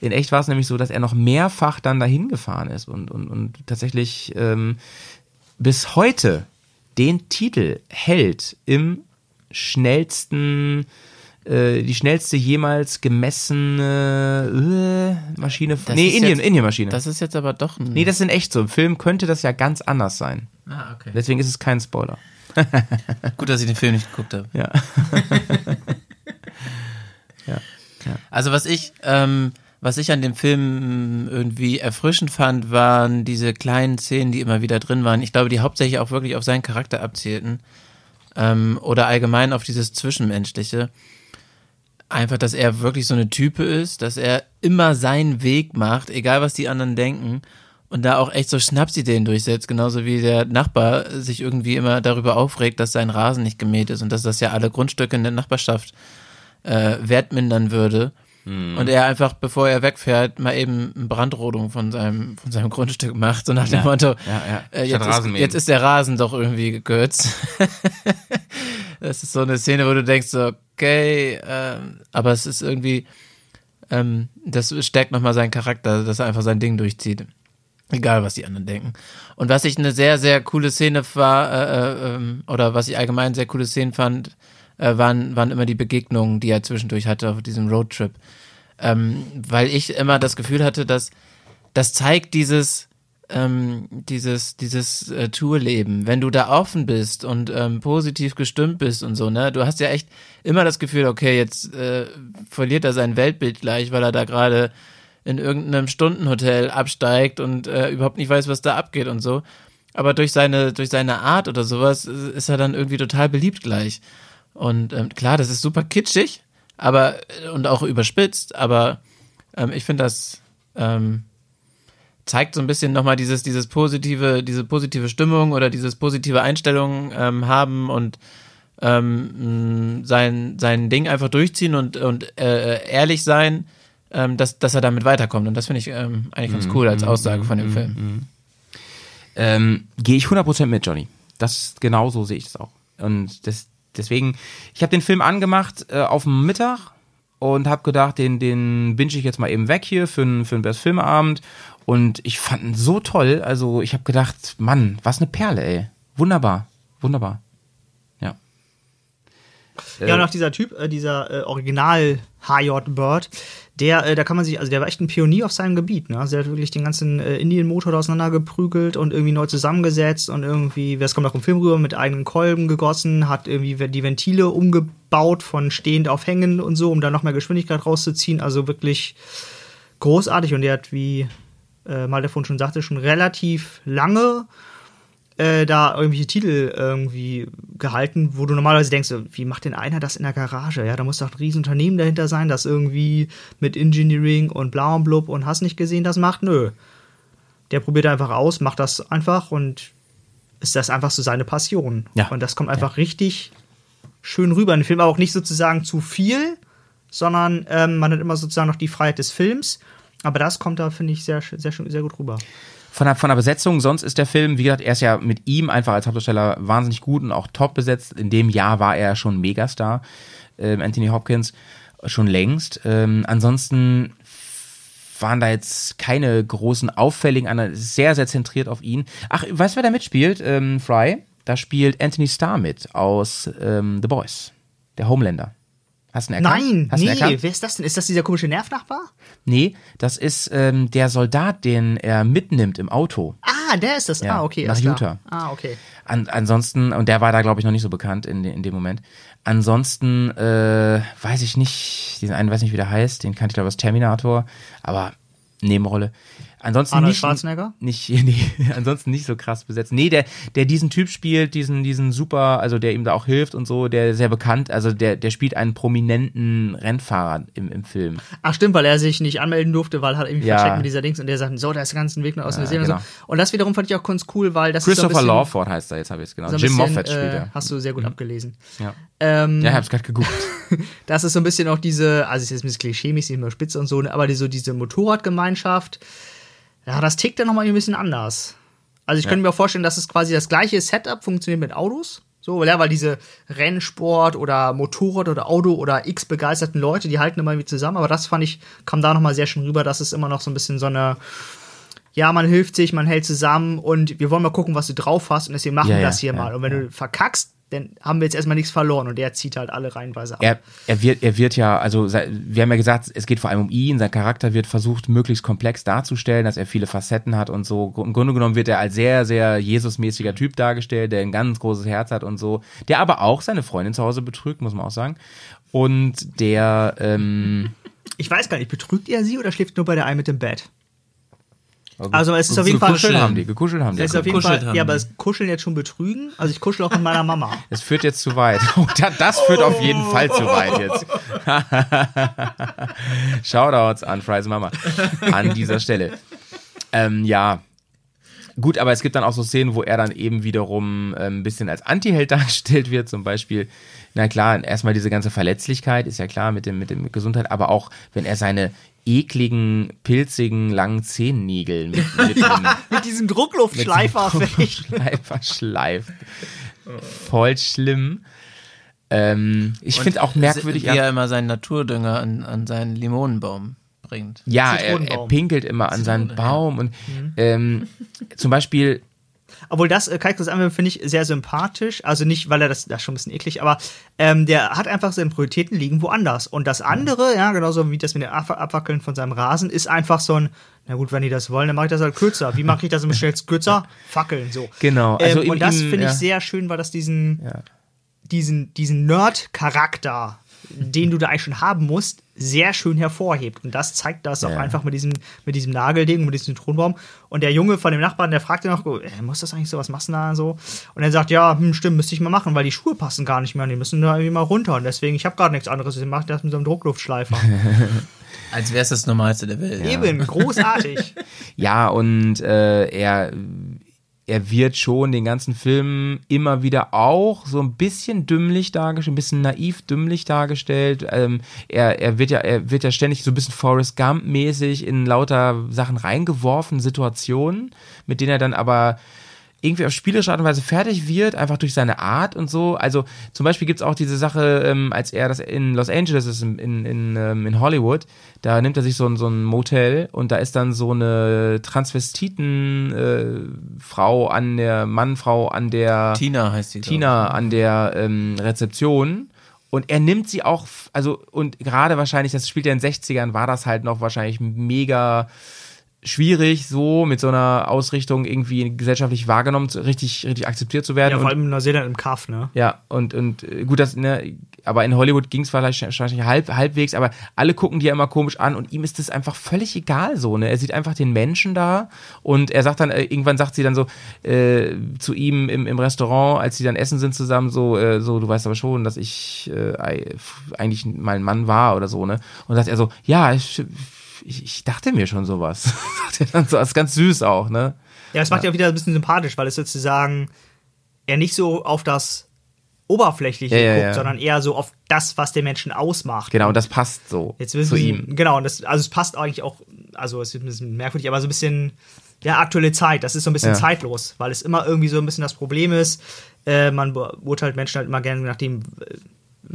In echt war es nämlich so, dass er noch mehrfach dann dahin gefahren ist und, und, und tatsächlich ähm, bis heute den Titel hält im schnellsten, äh, die schnellste jemals gemessene äh, Maschine. Das nee, Indien, jetzt- Indien-Maschine. Das ist jetzt aber doch ein. Nee, das ist in echt so. Im Film könnte das ja ganz anders sein. ah, okay. Deswegen ist es kein Spoiler. Gut, dass ich den Film nicht geguckt habe. Ja. <laughs> Also was ich, ähm, was ich an dem Film irgendwie erfrischend fand, waren diese kleinen Szenen, die immer wieder drin waren. Ich glaube, die hauptsächlich auch wirklich auf seinen Charakter abzielten. Ähm, oder allgemein auf dieses Zwischenmenschliche. Einfach, dass er wirklich so eine Type ist, dass er immer seinen Weg macht, egal was die anderen denken. Und da auch echt so Schnapsideen durchsetzt, genauso wie der Nachbar sich irgendwie immer darüber aufregt, dass sein Rasen nicht gemäht ist und dass das ja alle Grundstücke in der Nachbarschaft äh, wertmindern würde. Und er einfach, bevor er wegfährt, mal eben eine Brandrodung von seinem, von seinem Grundstück macht. So nach dem Motto, ja, ja. Äh, jetzt, ist, jetzt ist der Rasen doch irgendwie gekürzt. <laughs> Es ist so eine Szene, wo du denkst, so, okay, ähm, aber es ist irgendwie, ähm, das stärkt nochmal seinen Charakter, dass er einfach sein Ding durchzieht. Egal, was die anderen denken. Und was ich eine sehr, sehr coole Szene war, äh, äh, ähm, oder was ich allgemein sehr coole Szenen fand, äh, waren, waren immer die Begegnungen, die er zwischendurch hatte auf diesem Roadtrip. Ähm, weil ich immer das Gefühl hatte, dass das zeigt dieses, ähm, dieses, dieses äh, Tourleben, wenn du da offen bist und ähm, positiv gestimmt bist und so, ne? Du hast ja echt immer das Gefühl, okay, jetzt äh, verliert er sein Weltbild gleich, weil er da gerade in irgendeinem Stundenhotel absteigt und äh, überhaupt nicht weiß, was da abgeht und so. Aber durch seine, durch seine Art oder sowas ist er dann irgendwie total beliebt gleich. Und ähm, klar, das ist super kitschig, aber und auch überspitzt, aber ähm, ich finde das ähm, zeigt so ein bisschen nochmal dieses, dieses positive, diese positive Stimmung oder dieses positive Einstellung ähm, haben und ähm, mh, sein, sein Ding einfach durchziehen und, und äh, ehrlich sein, ähm, dass, dass er damit weiterkommt. Und das finde ich eigentlich ganz cool als Aussage von dem Film. Gehe ich 100% mit, Johnny. Das genau so sehe ich es auch. Und das, deswegen, ich habe den Film angemacht äh, auf dem Mittag und habe gedacht, den, den binge ich jetzt mal eben weg hier für, für einen Best Filmabend. Und ich fand ihn so toll. Also ich habe gedacht, Mann, was eine Perle, ey. Wunderbar. Wunderbar. Ja. Ja, und auch dieser Typ, äh, dieser äh, Original HJ Bird, der, äh, da kann man sich, also der war echt ein Pionier auf seinem Gebiet, ne? Also der hat wirklich den ganzen äh, Indian-Motor da auseinandergeprügelt und irgendwie neu zusammengesetzt und irgendwie, das kommt auch im Film rüber, mit eigenen Kolben gegossen, hat irgendwie die Ventile umgebaut von stehend auf hängend und so, um da noch mehr Geschwindigkeit rauszuziehen. Also wirklich großartig und der hat, wie äh, mal davon schon sagte, schon relativ lange äh, da irgendwelche Titel irgendwie gehalten, wo du normalerweise denkst, wie macht denn einer das in der Garage? Ja, da muss doch ein Riesenunternehmen dahinter sein, das irgendwie mit Engineering und bla und blub und hast nicht gesehen, das macht. Nö. Der probiert einfach aus, macht das einfach und ist das einfach so seine Passion. Ja. Und das kommt einfach richtig schön rüber. In dem Film aber auch nicht sozusagen zu viel, sondern ähm, man hat immer sozusagen noch die Freiheit des Films. Aber das kommt da, finde ich, sehr, sehr, sehr gut rüber. Von der, von der Besetzung, sonst ist der Film, wie gesagt, er ist ja mit ihm einfach als Hauptdarsteller wahnsinnig gut und auch top besetzt. In dem Jahr war er schon Megastar, ähm, Anthony Hopkins, schon längst. Ähm, ansonsten waren da jetzt keine großen auffälligen, einer sehr, sehr zentriert auf ihn. Ach, weißt du, wer da mitspielt? Ähm, Fry? Da spielt Anthony Starr mit aus ähm, The Boys, der Homelander. Hast du ihn erkannt? Nein, Hast nee, erkannt? wer ist das denn? Ist das dieser komische Nervnachbar? Nee, das ist ähm, der Soldat, den er mitnimmt im Auto. Ah, der ist das. Ja, ah, okay. nach. Utah. Ah, okay. An, ansonsten, und der war da, glaube ich, noch nicht so bekannt in, in dem Moment. Ansonsten, äh, weiß ich nicht, diesen einen weiß nicht, wie der heißt, den kannte ich, glaube ich, aus Terminator, aber Nebenrolle. Ansonsten Arnold nicht, Schwarzenegger? Nicht, <laughs> nee, ansonsten nicht so krass besetzt. Nee, der, der diesen Typ spielt, diesen, diesen super, also der ihm da auch hilft und so, der sehr bekannt, also der, der spielt einen prominenten Rennfahrer im, im Film. Ach stimmt, weil er sich nicht anmelden durfte, weil er hat irgendwie Ja. vercheckt mit dieser Dings und der sagt, so, der ist den ganzen Weg nach aus Neuseeland genau. und so. Und das wiederum fand ich auch ganz cool, weil das ist so Christopher bisschen, Lawford heißt er, jetzt habe ich es genau. so Jim bisschen, Moffat spielt äh, er. Hast du sehr gut abgelesen. Ja, Ähm, ja ich hab's gerade gegoogelt. <laughs> das ist so ein bisschen auch diese, also es ist jetzt ein bisschen klischee-mäßig, mehr spitze und so, aber die, so diese Motorradgemeinschaft, ja, das tickt dann nochmal ein bisschen anders. Also ich könnte mir auch vorstellen, dass es quasi das gleiche Setup funktioniert mit Autos. So, ja, weil diese Rennsport oder Motorrad oder Auto oder x begeisterten Leute, die halten immer irgendwie zusammen. Aber das fand ich, kam da nochmal sehr schön rüber, dass es immer noch so ein bisschen so eine, ja, man hilft sich, man hält zusammen und wir wollen mal gucken, was du drauf hast und deswegen machen Ja, wir ja, das hier ja, mal. Und wenn du verkackst, dann haben wir jetzt erstmal nichts verloren und der zieht halt alle reihenweise ab. er, er wird, er wird ja, also wir haben ja gesagt, es geht vor allem um ihn, sein Charakter wird versucht, möglichst komplex darzustellen, dass er viele Facetten hat und so. Im Grunde genommen wird er als sehr, sehr Jesusmäßiger Typ dargestellt, der ein ganz großes Herz hat und so, der aber auch seine Freundin zu Hause betrügt, muss man auch sagen. Und der, ähm, Ich weiß gar nicht, betrügt er sie oder schläft nur bei der einen mit dem Bett? Also es ist auf jeden Fall gekuschelt haben die, gekuschelt haben die. Es ist auf jeden Fall, haben ja, aber ist Kuscheln jetzt schon betrügen? Also ich kuschel auch mit meiner Mama. <laughs> Das führt jetzt zu weit. <laughs> Oh, da- das führt auf jeden Fall zu weit jetzt. <laughs> Shoutouts an Fry's Mama an dieser Stelle. Ähm, ja. Gut, aber es gibt dann auch so Szenen, wo er dann eben wiederum ähm, ein bisschen als Antiheld <laughs> dargestellt wird. Zum Beispiel, na klar, erstmal diese ganze Verletzlichkeit, ist ja klar, mit dem, mit dem mit Gesundheit, aber auch, wenn er seine ekligen, pilzigen, langen Zehennägel mit, <laughs> mit einem Mit diesem Druckluftschleifer vielleicht. Schleifer schleift. Voll schlimm. Ähm, ich finde es auch merkwürdig. Wie er immer seinen Naturdünger an, an seinen Limonenbaum bringt. Ja, er, er pinkelt immer an seinen Zitrone, ja. Baum und ähm, zum Beispiel, Obwohl das, äh, Kaikos Anwendung finde ich sehr sympathisch. Also nicht, weil er das, das ist schon ein bisschen eklig, aber ähm, der hat einfach seine Prioritäten liegen woanders. Und das andere, ja, genauso wie das mit dem Ab Abwackeln von seinem Rasen, ist einfach so ein, na gut, wenn die das wollen, dann mache ich das halt kürzer. Wie mache ich das am schnellsten kürzer? <laughs> Fackeln, so. Genau, also ähm, ihm- und das finde ich ja. sehr schön, weil das diesen, Ja. diesen, diesen Nerd-Charakter, den du da eigentlich schon haben musst, sehr schön hervorhebt. Und das zeigt das auch Ja. einfach mit diesem, mit diesem Nagelding, mit diesem Zitronenbaum. Und der Junge von dem Nachbarn, der fragte noch, oh, äh, muss das eigentlich so, was machst du denn da so? Und er sagt, ja, hm, stimmt, müsste ich mal machen, weil die Schuhe passen gar nicht mehr und die müssen da irgendwie mal runter. Und deswegen, ich habe gerade nichts anderes, ich mache das mit so einem Druckluftschleifer. Als wäre es das Normalste der Welt. Eben, großartig. <laughs> ja, und äh, er, er wird schon den ganzen Film immer wieder auch so ein bisschen dümmlich dargestellt, ein bisschen naiv dümmlich dargestellt. Ähm, er, er wird ja, er wird ja ständig so ein bisschen Forrest Gump-mäßig in lauter Sachen reingeworfen, Situationen, mit denen er dann aber irgendwie auf spielerische Art und Weise fertig wird, einfach durch seine Art und so. Also zum Beispiel gibt's auch diese Sache, ähm, als er das in Los Angeles ist, in, in, in, ähm, in Hollywood, da nimmt er sich so ein, so ein Motel und da ist dann so eine Transvestiten-Frau äh, an der, Mann-Frau an der Tina heißt sie. Tina an der ähm, Rezeption. Und er nimmt sie auch, also, und gerade wahrscheinlich, das spielt ja in den 60ern, war das halt noch wahrscheinlich mega schwierig, so mit so einer Ausrichtung irgendwie gesellschaftlich wahrgenommen, richtig, richtig akzeptiert zu werden. ja, vor allem in Neuseeland im Kaff, ne? ja, und, und äh, gut, das, ne, aber in Hollywood ging es vielleicht wahrscheinlich halb, halbwegs, aber alle gucken die ja immer komisch an und ihm ist das einfach völlig egal so, ne? Er sieht einfach den Menschen da und er sagt dann, äh, irgendwann sagt sie dann so äh, zu ihm im, im Restaurant, als sie dann essen sind zusammen, so, äh, so, du weißt aber schon, dass ich äh, ei- eigentlich mal ein Mann war oder so, ne? Und sagt er so, ja, ich, ich, ich dachte mir schon sowas. <laughs> sagt er dann so, das ist ganz süß auch, ne? Ja, das macht ja. auch wieder ein bisschen sympathisch, weil es sozusagen er nicht so auf das Oberflächliche Ja, ja, guckt, ja. sondern eher so auf das, was den Menschen ausmacht. Genau, und das passt so Jetzt wissen zu Sie, ihm. Genau, und das, also es passt eigentlich auch, also es ist ein bisschen merkwürdig, aber so ein bisschen, ja, aktuelle Zeit, das ist so ein bisschen Ja. zeitlos, weil es immer irgendwie so ein bisschen das Problem ist, äh, man beurteilt Menschen halt immer gerne nachdem, äh,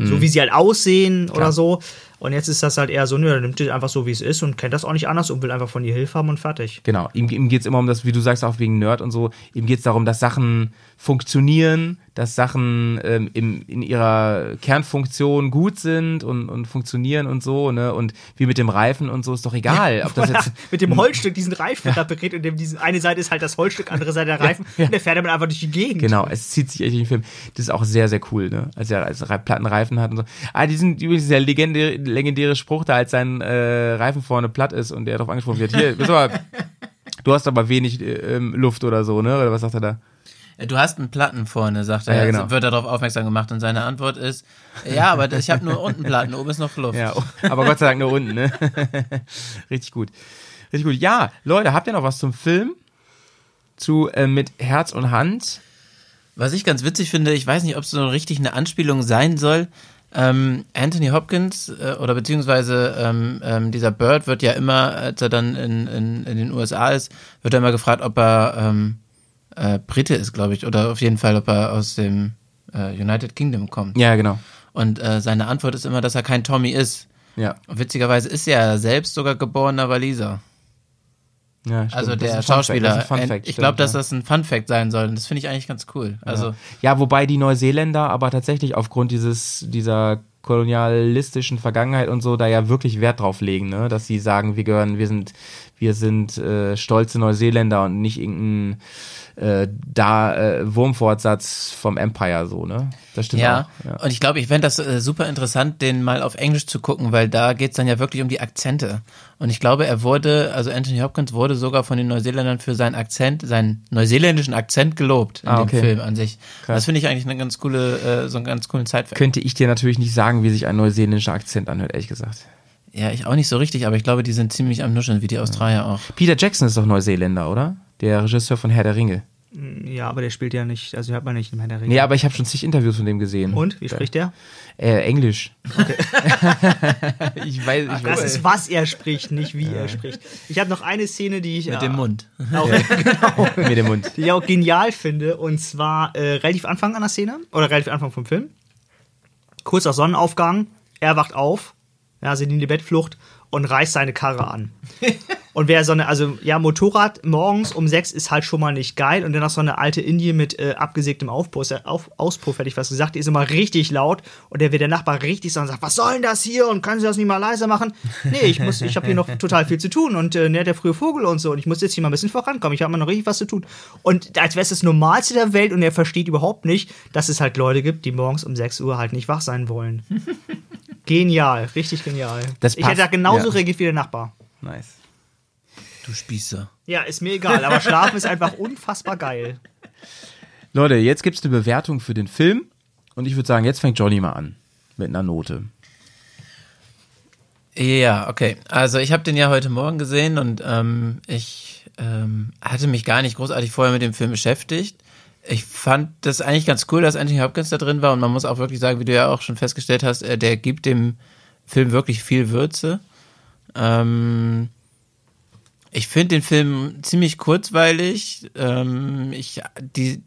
so wie sie halt aussehen oder so. Und jetzt ist das halt eher so, nö, er nimmt dich einfach so, wie es ist und kennt das auch nicht anders und will einfach von dir Hilfe haben und fertig. Genau, ihm, ihm geht es immer um das, wie du sagst, auch wegen Nerd und so, ihm geht es darum, dass Sachen funktionieren, dass Sachen ähm, im, in ihrer Kernfunktion gut sind und, und funktionieren und so, ne? Und wie mit dem Reifen und so ist doch egal, ob das <laughs> jetzt. mit dem <laughs> Holzstück diesen Reifen repariert und dem diesen, eine Seite ist halt das Holzstück, andere Seite der Reifen und der fährt damit einfach durch die Gegend. Genau, es zieht sich echt in den Film. Das ist auch sehr, sehr cool, ne? Als er als Plattenreifen hat und so. Ah, diesen, übrigens dieser legendäre, legendäre Spruch da, als sein äh, Reifen vorne platt ist und der darauf angesprochen wird. Hier, <laughs> aber, du hast aber wenig äh, Luft oder so, ne? Oder was sagt er da? Äh, Du hast einen Platten vorne, sagt er. Ja, genau. Wird er darauf aufmerksam gemacht und seine Antwort ist, ja, aber ich habe nur unten Platten, oben ist noch Luft. Ja, oh, aber Gott sei Dank nur unten, ne? <laughs> Richtig gut. Richtig gut. Ja, Leute, habt ihr noch was zum Film? Zu äh, mit Herz und Hand? Was ich ganz witzig finde, ich weiß nicht, ob es so richtig eine Anspielung sein soll. Ähm, Anthony Hopkins äh, oder beziehungsweise ähm, ähm, dieser Bird wird ja immer, als er dann in, in, in den USA ist, wird er immer gefragt, ob er ähm, äh, Brite ist, glaube ich, oder auf jeden Fall, ob er aus dem äh, United Kingdom kommt. Ja, genau. Und äh, seine Antwort ist immer, dass er kein Tommy ist. Ja. Und witzigerweise ist er selbst sogar geborener Waliser. Ja. Also der Schauspieler. Fact, ich glaube, dass das ein Fun Fact sein soll. Und das finde ich eigentlich ganz cool. Also Ja, wobei die Neuseeländer aber tatsächlich aufgrund dieses, dieser kolonialistischen Vergangenheit und so da ja wirklich Wert drauf legen, ne? Dass sie sagen, wir gehören, wir sind, wir sind äh, stolze Neuseeländer und nicht irgendein äh, da äh, Wurmfortsatz vom Empire so, ne? Das stimmt Ja, auch. Ja. und ich glaube, ich fände das äh, super interessant, den mal auf Englisch zu gucken, weil da geht's dann ja wirklich um die Akzente. Und ich glaube, er wurde, also Anthony Hopkins wurde sogar von den Neuseeländern für seinen Akzent, seinen neuseeländischen Akzent gelobt in Ah, dem okay. Film an sich. Das finde ich eigentlich eine ganz coole, äh, so einen ganz coolen Zeitfakt. Könnte ich dir natürlich nicht sagen, wie sich ein neuseeländischer Akzent anhört, ehrlich gesagt. Ja, ich auch nicht so richtig, aber ich glaube, die sind ziemlich am Nuscheln, wie die Australier auch. Peter Jackson ist doch Neuseeländer, oder? Der Regisseur von Herr der Ringe. Ja, aber der spielt ja nicht, also hört man nicht im Herr der Ringe. Nee, aber ich habe schon zig Interviews von dem gesehen. Und, wie spricht der? Äh, Englisch. <laughs> ich weiß, ich Das weiß. ist, was er spricht, nicht wie er spricht. Ich habe noch eine Szene, die ich Mit äh, dem Mund. Auch, genau, <laughs> mit dem Mund. die ich auch genial finde. Und zwar äh, relativ Anfang an der Szene oder relativ Anfang vom Film. kurz nach Sonnenaufgang, er wacht auf, ja, sind in die Bettflucht und reißt seine Karre an. Und wer so eine, also ja, Motorrad morgens um sechs ist halt schon mal nicht geil und dann noch so eine alte Indie mit äh, abgesägtem Aufpuff, äh, auf, Auspuff, hätte ich was gesagt, die ist immer richtig laut und der wird der Nachbar richtig so und sagt, was soll denn das hier und können Sie das nicht mal leiser machen? Nee, ich muss, ich habe hier noch <laughs> total viel zu tun und äh, ne, der frühe Vogel und so und ich muss jetzt hier mal ein bisschen vorankommen, ich habe mal noch richtig was zu tun. Und als wäre es das Normalste der Welt und er versteht überhaupt nicht, dass es halt Leute gibt, die morgens um 6 Uhr halt nicht wach sein wollen. <laughs> Genial, richtig genial. Das ich hätte da genauso ja. reagiert wie der Nachbar. Nice. Du Spießer. Ja, ist mir egal, aber Schlafen ist einfach unfassbar geil. Leute, jetzt gibt's eine Bewertung für den Film und ich würde sagen, jetzt fängt Johnny mal an mit einer Note. Ja, okay. Also ich habe den ja heute Morgen gesehen und ähm, ich ähm, hatte mich gar nicht großartig vorher mit dem Film beschäftigt. Ich fand das eigentlich ganz cool, dass Anthony Hopkins da drin war und man muss auch wirklich sagen, wie du ja auch schon festgestellt hast, äh, der gibt dem Film wirklich viel Würze. Ähm, ich finde den Film ziemlich kurzweilig. Ähm, ich, die,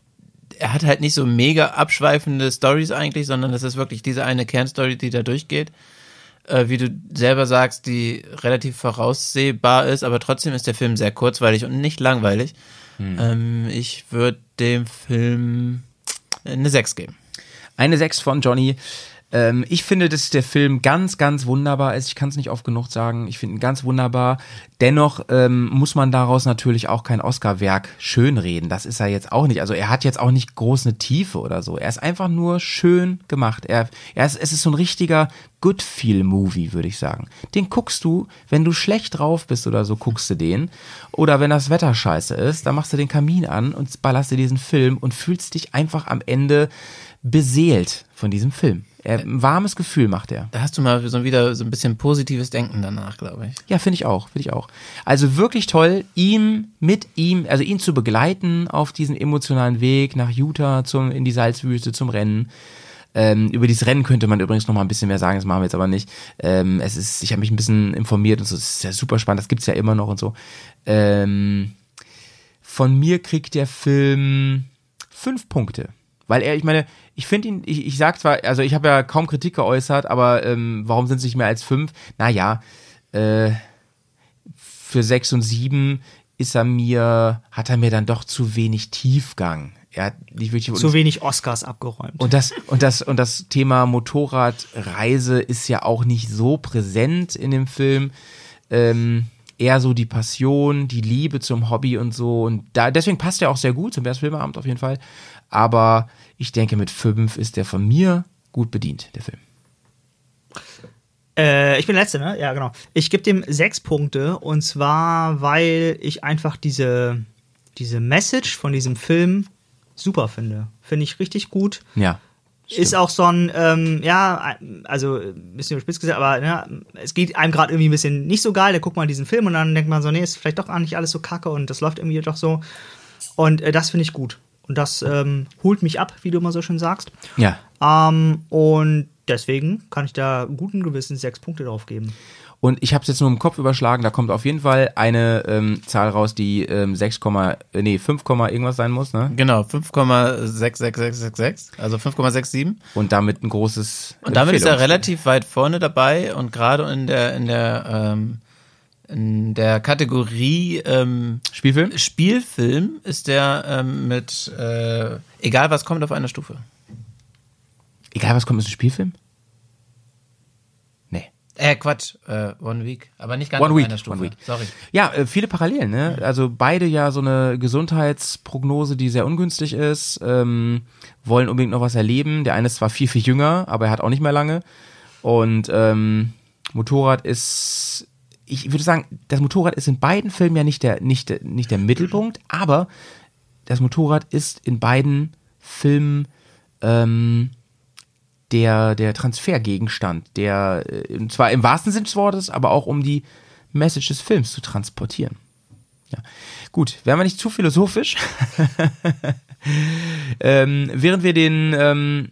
er hat halt nicht so mega abschweifende Stories eigentlich, sondern das ist wirklich diese eine Kernstory, die da durchgeht. Äh, wie du selber sagst, die relativ voraussehbar ist, aber trotzdem ist der Film sehr kurzweilig und nicht langweilig. Ähm, ich würde dem Film eine 6 geben. Eine 6 von Johnny. Ähm, ich finde, dass der Film ganz, ganz wunderbar ist. Ich kann es nicht oft genug sagen. Ich finde ihn ganz wunderbar. Dennoch ähm, muss man daraus natürlich auch kein Oscar-Werk schönreden. Das ist er jetzt auch nicht. Also er hat jetzt auch nicht groß eine Tiefe oder so. Er ist einfach nur schön gemacht. Er, er ist, es ist so ein richtiger Good-Feel-Movie, würde ich sagen. Den guckst du, wenn du schlecht drauf bist oder so, guckst du den. Oder wenn das Wetter scheiße ist, dann machst du den Kamin an und ballerst dir diesen Film und fühlst dich einfach am Ende beseelt von diesem Film. Ein warmes Gefühl macht er. Da hast du mal so wieder so ein bisschen positives Denken danach, glaube ich. Ja, finde ich auch, finde ich auch. Also wirklich toll, ihm, mit ihm, also ihn zu begleiten auf diesen emotionalen Weg nach Utah zum, in die Salzwüste zum Rennen. Ähm, über dieses Rennen könnte man übrigens noch mal ein bisschen mehr sagen, das machen wir jetzt aber nicht. Ähm, es ist, ich habe mich ein bisschen informiert und so, es ist ja super spannend, das gibt's ja immer noch und so. Ähm, von mir kriegt der Film fünf Punkte. Weil er, ich meine, ich finde ihn, ich, ich sag zwar, also ich habe ja kaum Kritik geäußert, aber ähm, warum sind es nicht mehr als fünf? Naja, äh, für sechs und sieben ist er mir, hat er mir dann doch zu wenig Tiefgang. Er hat nicht wirklich Zu wenig Oscars abgeräumt. und das, und das, und das Thema Motorradreise ist ja auch nicht so präsent in dem Film. Ähm, eher so die Passion, die Liebe zum Hobby und so. Und da, deswegen passt er auch sehr gut zum Filmeabend auf jeden Fall. Aber ich denke, mit fünf ist der von mir gut bedient, der Film. Äh, ich bin letzte, ne? Ja, genau. Ich gebe dem sechs Punkte und zwar, weil ich einfach diese, diese Message von diesem Film super finde. Finde ich richtig gut. Ja. Ist auch so ein, ähm, ja, also ein bisschen spitz gesagt, aber ne, es geht einem gerade irgendwie ein bisschen nicht so geil. Da guckt man diesen Film und dann denkt man so, nee, ist vielleicht doch auch nicht alles so kacke und das läuft irgendwie doch so. Und äh, das finde ich gut. Und das ähm, holt mich ab, wie du immer so schön sagst. Ja. Ähm, und deswegen kann ich da guten Gewissens sechs Punkte drauf geben. Und ich habe es jetzt nur im Kopf überschlagen, da kommt auf jeden Fall eine ähm, Zahl raus, die ähm, 6, äh, nee, 5, irgendwas sein muss, ne? Genau, 5,66666, also 5,67. Und damit ein großes Und damit ist er relativ weit vorne dabei und gerade in der in der ähm, in der Kategorie ähm, Spielfilm? Spielfilm ist der ähm, mit äh, egal was kommt auf einer Stufe. Egal was kommt, ist ein Spielfilm? Nee. Äh, Quatsch, äh, One Week, aber nicht ganz One auf Week, einer Stufe. One Week. Sorry. Ja, äh, viele Parallelen, ne? Also beide ja so eine Gesundheitsprognose, die sehr ungünstig ist, ähm, wollen unbedingt noch was erleben. Der eine ist zwar viel, viel jünger, aber er hat auch nicht mehr lange. Und ähm, Motorrad ist, ich würde sagen, das Motorrad ist in beiden Filmen ja nicht der, nicht, nicht der Mittelpunkt, aber das Motorrad ist in beiden Filmen ähm, der, der Transfergegenstand, der äh, und zwar im wahrsten Sinne des Wortes, aber auch um die Message des Films zu transportieren. Ja. Gut, werden wir nicht zu philosophisch. <laughs> ähm, während wir den, ähm,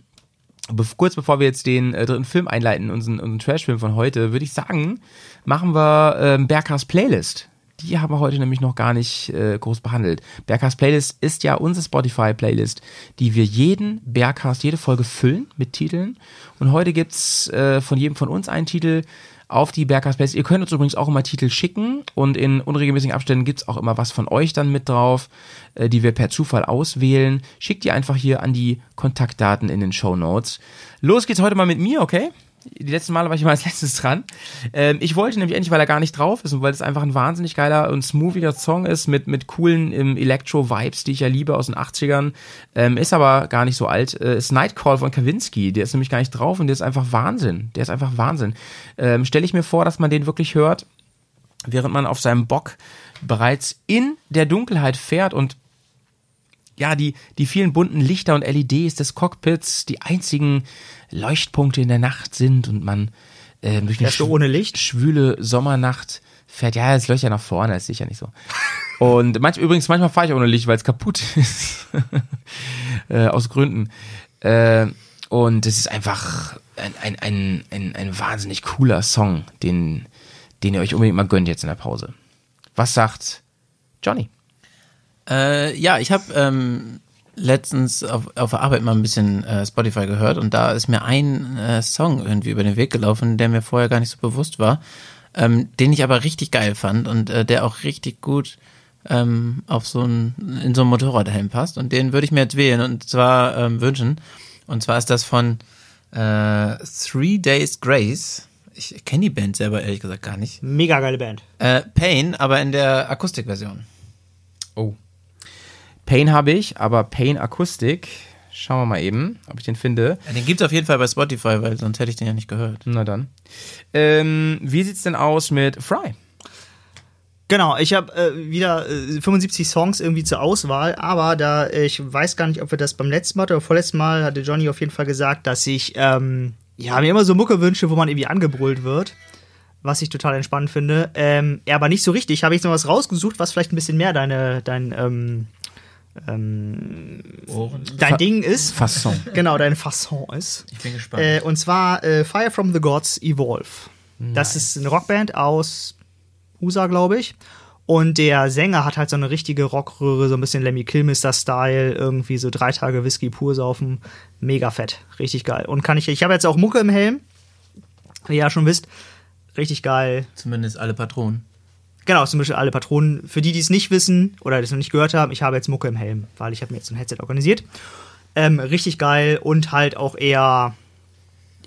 kurz bevor wir jetzt den äh, dritten Film einleiten, unseren, unseren Trash-Film von heute, würde ich sagen, machen wir ähm, Berkas Playlist. Die haben wir heute nämlich noch gar nicht äh, groß behandelt. Bergcast Playlist ist ja unsere Spotify-Playlist, die wir jeden Bergcast, jede Folge füllen mit Titeln. Und heute gibt's äh, von jedem von uns einen Titel auf die Bergcast Playlist. Ihr könnt uns übrigens auch immer Titel schicken und in unregelmäßigen Abständen gibt's auch immer was von euch dann mit drauf, äh, die wir per Zufall auswählen. Schickt die einfach hier an die Kontaktdaten in den Show Notes. Los geht's heute mal mit mir, okay? Die letzten Male war ich immer als letztes dran. Ähm, ich wollte nämlich endlich, weil er gar nicht drauf ist und weil es einfach ein wahnsinnig geiler und smoothiger Song ist mit, mit coolen ähm, Electro-Vibes, die ich ja liebe aus den 80ern. Ähm, ist aber gar nicht so alt. Äh, ist Nightcall von Kavinsky. Der ist nämlich gar nicht drauf und der ist einfach Wahnsinn. Der ist einfach Wahnsinn. Ähm, Stelle ich mir vor, dass man den wirklich hört, während man auf seinem Bock bereits in der Dunkelheit fährt und ja, die, die vielen bunten Lichter und LEDs des Cockpits die einzigen Leuchtpunkte in der Nacht sind und man äh, durch eine ohne Licht? schwüle Sommernacht fährt. Ja, das Löcher nach vorne, ist sicher nicht so. <laughs> Und manch, übrigens, manchmal fahre ich ohne Licht, weil es kaputt <laughs> ist. äh, aus Gründen. Äh, und es ist einfach ein, ein, ein, ein, ein wahnsinnig cooler Song, den, den ihr euch unbedingt mal gönnt jetzt in der Pause. Was sagt Johnny? Äh, ja, ich habe ähm, letztens auf, auf der Arbeit mal ein bisschen äh, Spotify gehört und da ist mir ein äh, Song irgendwie über den Weg gelaufen, der mir vorher gar nicht so bewusst war, ähm, den ich aber richtig geil fand und äh, der auch richtig gut ähm, auf so ein, in so einen Motorradhelm passt und den würde ich mir jetzt wählen und zwar ähm, wünschen. Und zwar ist das von äh, Three Days Grace. Ich kenne die Band selber ehrlich gesagt gar nicht. Mega geile Band. Äh, Pain, aber in der Akustikversion. Oh. Pain habe ich, aber Pain Akustik. Schauen wir mal eben, ob ich den finde. Ja, den gibt's auf jeden Fall bei Spotify, weil sonst hätte ich den ja nicht gehört. Na dann. Ähm, wie sieht's denn aus mit Fry? Genau, ich habe äh, wieder äh, 75 Songs irgendwie zur Auswahl, aber da äh, ich weiß gar nicht, ob wir das beim letzten Mal oder vorletzten Mal hatte Johnny auf jeden Fall gesagt, dass ich ähm, ja mir immer so Mucke wünsche, wo man irgendwie angebrüllt wird, was ich total entspannt finde. Ähm, ja, aber nicht so richtig. Habe ich noch was rausgesucht, was vielleicht ein bisschen mehr deine dein ähm, ähm, dein Fa- Ding ist. Fasson. <laughs> Genau, dein Fasson ist. Ich bin gespannt. Äh, und zwar äh, Fire from the Gods Evolve. Das ist eine Rockband aus USA, glaube ich. Und der Sänger hat halt so eine richtige Rockröhre, so ein bisschen Lemmy Kilmister-Style, irgendwie so drei Tage Whisky pur saufen. Mega fett, richtig geil. Und kann ich, ich habe jetzt auch Mucke im Helm, wie ihr ja schon wisst. Richtig geil. Zumindest alle Patronen. Genau, zum Beispiel alle Patronen. Für die, die es nicht wissen oder das noch nicht gehört haben, ich habe jetzt Mucke im Helm, weil ich habe mir jetzt so ein Headset organisiert. Ähm, richtig geil und halt auch eher,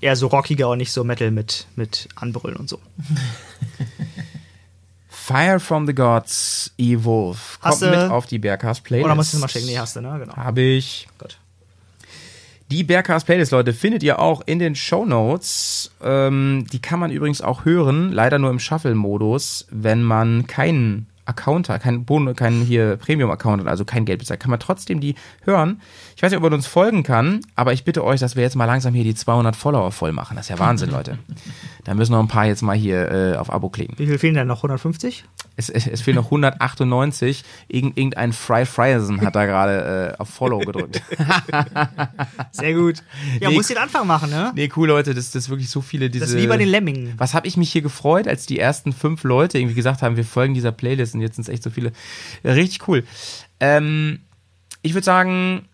eher so rockiger und nicht so Metal mit, mit Anbrüllen und so. <laughs> Fire from the Gods Evolve. Kommt Hast du- mit auf die Bergcast Playlist. Oder musst du es mal schicken? Nee, hast du, ne? Genau. Habe ich. Gut. Die Bergcast Playlist, Leute, findet ihr auch in den Show Notes. Ähm, die kann man übrigens auch hören, leider nur im Shuffle-Modus, wenn man keinen Account hat, keinen Bon keinen hier Premium-Account hat, also kein Geld bezahlt, kann man trotzdem die hören. Ich weiß nicht, ob man uns folgen kann, aber ich bitte euch, dass wir jetzt mal langsam hier die 200 Follower voll machen. Das ist ja Wahnsinn, Leute. <laughs> Da müssen noch ein paar jetzt mal hier äh, auf Abo klicken. Wie viel fehlen denn noch? 150? Es, es, es fehlen noch 198. Irgend, irgendein Fry Fryerson hat da gerade äh, auf Follow gedrückt. <laughs> Sehr gut. Ja, Nee. muss den Anfang machen, ne? Nee, cool, Leute, das, das ist wirklich so viele diese. Das ist wie bei den Lemmingen. Was habe ich mich hier gefreut, als die ersten fünf Leute irgendwie gesagt haben, wir folgen dieser Playlist und jetzt sind es echt so viele. Richtig cool. Ähm, ich würde sagen,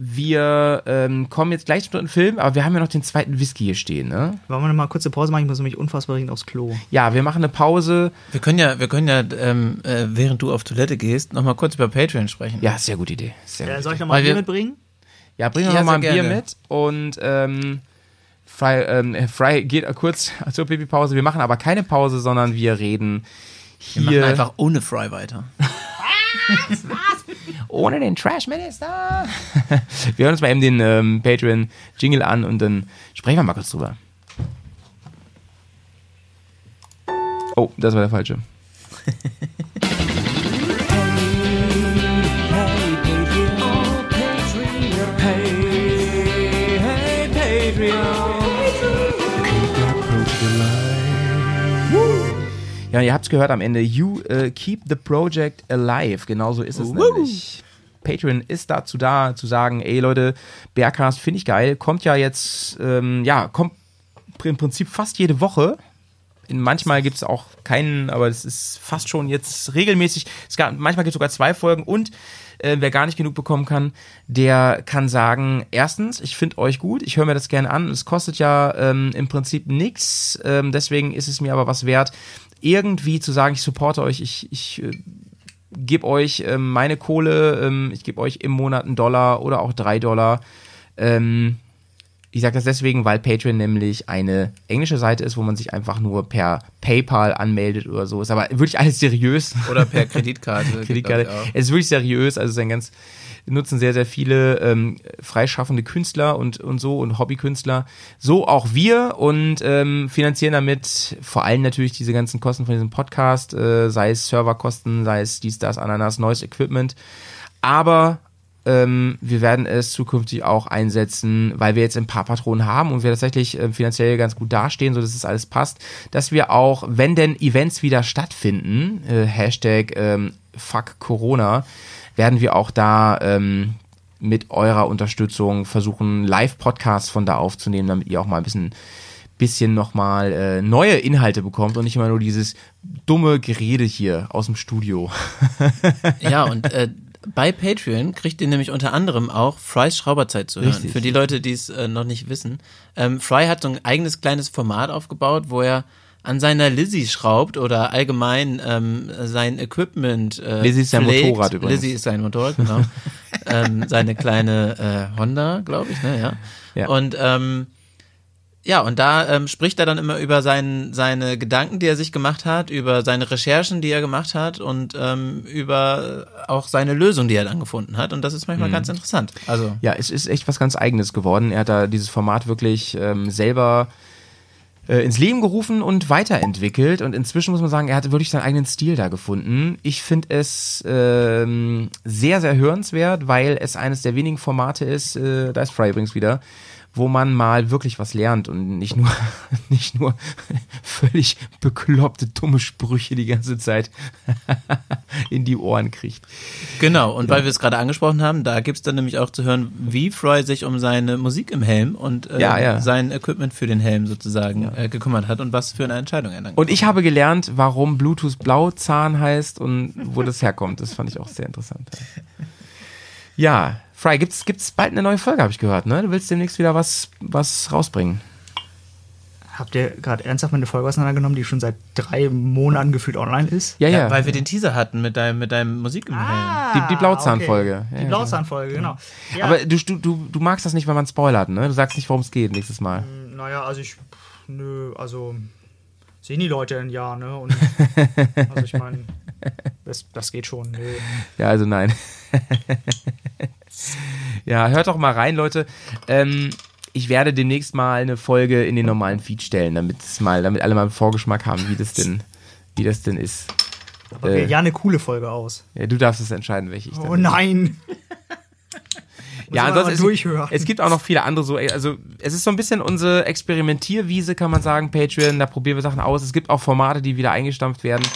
wir ähm, kommen jetzt gleich zum dritten Film, aber wir haben ja noch den zweiten Whisky hier stehen, ne? Wollen wir noch mal kurze Pause machen? Ich muss nämlich unfassbar dringend aufs Klo. Ja, wir machen eine Pause. Wir können ja, wir können ja, ähm, äh, während du auf Toilette gehst, nochmal kurz über Patreon sprechen. Ja, sehr gute Idee. Sehr Äh, gute soll ich noch mal Weil Bier mitbringen? Ja, bring Ja, noch mal ein sehr Bier gerne. mit und ähm, Fry, ähm, Fry geht kurz <laughs> zur Pipi-Pause. Wir machen aber keine Pause, sondern wir reden wir machen hier einfach ohne Fry weiter. <laughs> ohne den Trash-Minister. <laughs> wir hören uns mal eben den ähm, Patreon-Jingle an und dann sprechen wir mal kurz drüber. Oh, das war der falsche. <laughs> Ja, ihr habt's gehört am Ende. You äh, keep the project alive. Genauso ist es nämlich. Patreon ist dazu da, zu sagen, ey Leute, Bearcast finde ich geil. Kommt ja jetzt, ähm, ja, kommt im Prinzip fast jede Woche. In manchmal gibt es auch keinen, aber es ist fast schon jetzt regelmäßig. Es gab, manchmal gibt es sogar zwei Folgen und äh, wer gar nicht genug bekommen kann, der kann sagen, erstens, ich finde euch gut, ich höre mir das gerne an, es kostet ja ähm, im Prinzip nichts, ähm, deswegen ist es mir aber was wert, irgendwie zu sagen, ich supporte euch, ich, ich äh, gebe euch ähm, meine Kohle, ähm, ich gebe euch im Monat einen Dollar oder auch drei Dollar. Ähm, ich sage das deswegen, weil Patreon nämlich eine englische Seite ist, wo man sich einfach nur per PayPal anmeldet oder so. Ist aber wirklich alles seriös. Oder per Kreditkarte. <laughs> Kreditkarte. Es ist wirklich seriös, also es ist ein ganz nutzen sehr, sehr viele ähm, freischaffende Künstler und, und so und Hobbykünstler. So auch wir und ähm, finanzieren damit vor allem natürlich diese ganzen Kosten von diesem Podcast, äh, sei es Serverkosten, sei es dies, das, Ananas, neues Equipment. Aber ähm, wir werden es zukünftig auch einsetzen, weil wir jetzt ein paar Patronen haben und wir tatsächlich äh, finanziell ganz gut dastehen, so dass es alles passt, dass wir auch, wenn denn Events wieder stattfinden, äh, Hashtag ähm, Fuck Corona, werden wir auch da ähm, mit eurer Unterstützung versuchen, Live-Podcasts von da aufzunehmen, damit ihr auch mal ein bisschen bisschen nochmal äh, neue Inhalte bekommt und nicht immer nur dieses dumme Gerede hier aus dem Studio. Ja, und äh, bei Patreon kriegt ihr nämlich unter anderem auch Frys Schrauberzeit zu hören. Richtig. Für die Leute, die es äh, noch nicht wissen. Ähm, Fry hat so ein eigenes kleines Format aufgebaut, wo er an seiner Lizzie schraubt oder allgemein ähm, sein Equipment. Äh, Lizzie ist sein pflegt. Motorrad übrigens. Lizzie ist sein Motorrad, genau. <laughs> ähm, seine kleine äh, Honda, glaube ich, ne, ja. Ja. Und ähm, ja, und da ähm, spricht er dann immer über sein, seine Gedanken, die er sich gemacht hat, über seine Recherchen, die er gemacht hat und ähm, über auch seine Lösung, die er dann gefunden hat. Und das ist Mhm. manchmal ganz interessant. Also Ja, es ist echt was ganz Eigenes geworden. Er hat da dieses Format wirklich ähm, selber äh, ins Leben gerufen und weiterentwickelt. Und inzwischen muss man sagen, er hat wirklich seinen eigenen Stil da gefunden. Ich finde es ähm, sehr, sehr hörenswert, weil es eines der wenigen Formate ist, äh, da ist Fry übrigens wieder, wo man mal wirklich was lernt und nicht nur, <laughs> nicht nur völlig bekloppte, dumme Sprüche die ganze Zeit <laughs> in die Ohren kriegt. genau, und weil wir es gerade angesprochen haben, da gibt's dann nämlich auch zu hören, wie Fry sich um seine Musik im Helm und äh, Ja, ja. sein Equipment für den Helm sozusagen äh, gekümmert hat und was für eine Entscheidung er dann Und ich habe gelernt, warum Bluetooth Blauzahn heißt und wo das herkommt. Das fand ich auch sehr interessant. <laughs> Ja, Fry, gibt's gibt's bald eine neue Folge, habe ich gehört, ne? Du willst demnächst wieder was was rausbringen. Habt ihr gerade ernsthaft mal eine Folge auseinandergenommen, die schon seit drei Monaten gefühlt online ist? Ja, ja, ja. weil wir den Teaser hatten mit deinem, mit deinem Musik im Helm. Die- die Blauzahnfolge. Okay. Ja, Die Blauzahnfolge, genau. Ja, Aber du, du, du, du magst das nicht, wenn man spoilert, ne? Du sagst nicht, worum es geht nächstes Mal. naja, also ich, nö, also sehen die Leute ein Jahr, ne? Und, <laughs> also ich meine, das, das geht schon, nö. Ja, also nein. <laughs> ja, hört doch mal rein, Leute. Ähm, ich werde demnächst mal eine Folge in den normalen Feed stellen, damit es mal, damit alle mal einen Vorgeschmack haben, wie das denn, wie das denn ist. Okay, Äh. ja, eine coole Folge aus. Ja, du darfst es entscheiden, welche ich. Oh nein! <laughs> ja, ansonsten. Es, es gibt auch noch viele andere so, also es ist so ein bisschen unsere Experimentierwiese, kann man sagen, Patreon, da probieren wir Sachen aus. Es gibt auch Formate, die wieder eingestampft werden.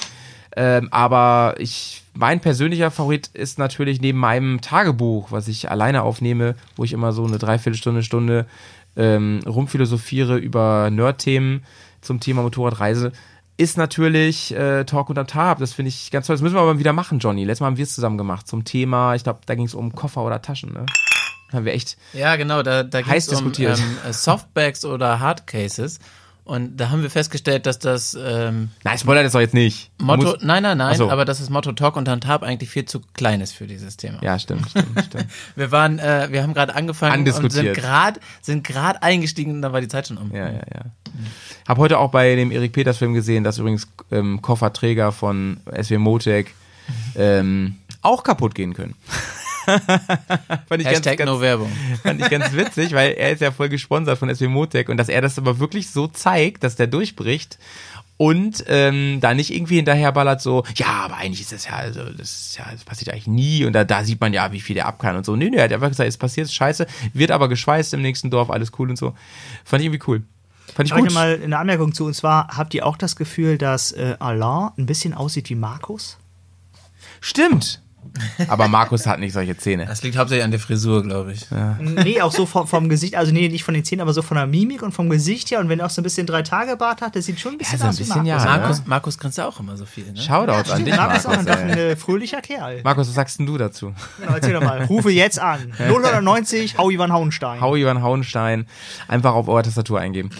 Ähm, aber ich, mein persönlicher Favorit ist natürlich neben meinem Tagebuch, was ich alleine aufnehme, wo ich immer so eine Dreiviertelstunde, Stunde ähm, rumphilosophiere über Nerd-Themen zum Thema Motorradreise, ist natürlich äh, Talk unterm Tab. Das finde ich ganz toll. Das müssen wir aber wieder machen, Johnny. Letztes Mal haben wir es zusammen gemacht zum Thema, ich glaube, da ging es um Koffer oder Taschen, ne? Haben wir echt. Ja, genau, da, da Heiß geht es um ähm, äh, Softbacks oder Hardcases. Und da haben wir festgestellt, dass das ähm, Nein, spoilert das doch jetzt nicht. Motto, nein, nein, nein, so. aber dass das Motto Talk und Tab eigentlich viel zu klein ist für dieses Thema. Ja, stimmt, stimmt, <laughs> stimmt. Wir waren, äh, wir haben gerade angefangen und sind gerade sind gerade eingestiegen und dann war die Zeit schon um. Ja, ja, ja. Hab heute auch bei dem Erik Peters Film gesehen, dass übrigens ähm, Kofferträger von SW Motec ähm, auch kaputt gehen können. Fand, ich Hashtag ganz, no Werbung. fand ich ganz witzig, weil er ist ja voll gesponsert von SW Motec und dass er das aber wirklich so zeigt, dass der durchbricht und ähm, da nicht irgendwie hinterherballert so, ja, aber eigentlich ist das ja, also das ist ja, das passiert eigentlich nie und da, da sieht man ja, wie viel der ab kann und so. Nee, nee, er hat einfach gesagt, es passiert, ist scheiße, wird aber geschweißt im nächsten Dorf, alles cool und so. Fand ich irgendwie cool. Fand ich Ich habe gut. mal eine Anmerkung zu, und zwar, habt ihr auch das Gefühl, dass äh, Alain ein bisschen aussieht wie Markus? Stimmt. Aber Markus hat nicht solche Zähne. Das liegt hauptsächlich an der Frisur, glaube ich. Nee, auch so vom, vom Gesicht, also nee, nicht von den Zähnen, aber so von der Mimik und vom Gesicht her. Und wenn er auch so ein bisschen drei Tage Bart hat, das sieht schon ein bisschen so ein aus wie bisschen, Markus. ja. Markus, Markus grinst ja auch immer so viel. Ne? Shoutouts an dich, Markus ist auch Markus. ein äh, fröhlicher Kerl. Markus, was sagst denn du dazu? Genau, erzähl doch mal. Rufe jetzt an. <laughs> 090, Hau Ivan Hauenstein. Hau Ivan Hauenstein einfach auf eure Tastatur eingeben.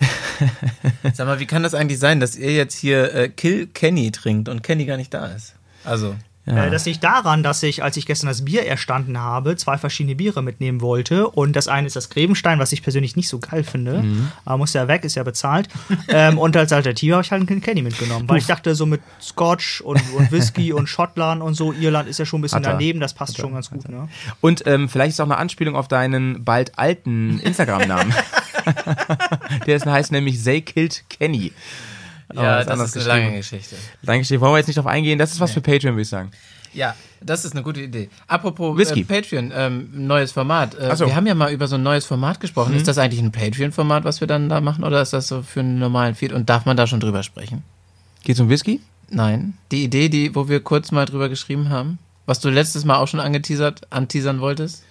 <laughs> Sag mal, wie kann das eigentlich sein, dass ihr jetzt hier äh, Kill Kenny trinkt und Kenny gar nicht da ist? Also, Äh, das liegt daran, dass ich, als ich gestern das Bier erstanden habe, zwei verschiedene Biere mitnehmen wollte. Und das eine ist das Grevenstein, was ich persönlich nicht so geil finde. Aber muss ja weg, ist ja bezahlt. <laughs> ähm, und als Alternative habe ich halt einen Kilkenny mitgenommen. Weil ich dachte, so mit Scotch und, und Whisky <laughs> und Schottland und so, Irland ist ja schon ein bisschen daneben, das passt schon ganz gut. Ne? Und ähm, vielleicht ist auch eine Anspielung auf deinen bald alten Instagram-Namen. <laughs> Der ist, heißt nämlich Zay Killed Kenny. Ja, das ist eine lange. Geschichte. Dankeschön. Wollen wir jetzt nicht drauf eingehen? Das ist was für Patreon, würde ich sagen. Ja, das ist eine gute Idee. Apropos Whisky. Äh, Patreon, ähm, neues Format. Äh, so. Mhm. Wir haben ja mal über so ein neues Format gesprochen. Ist das eigentlich ein Patreon-Format, was wir dann da machen, oder ist das so für einen normalen Feed? Und darf man da schon drüber sprechen? Geht's um Whisky? Nein. Die Idee, die, wo wir kurz mal drüber geschrieben haben, was du letztes Mal auch schon angeteasert, anteasern wolltest.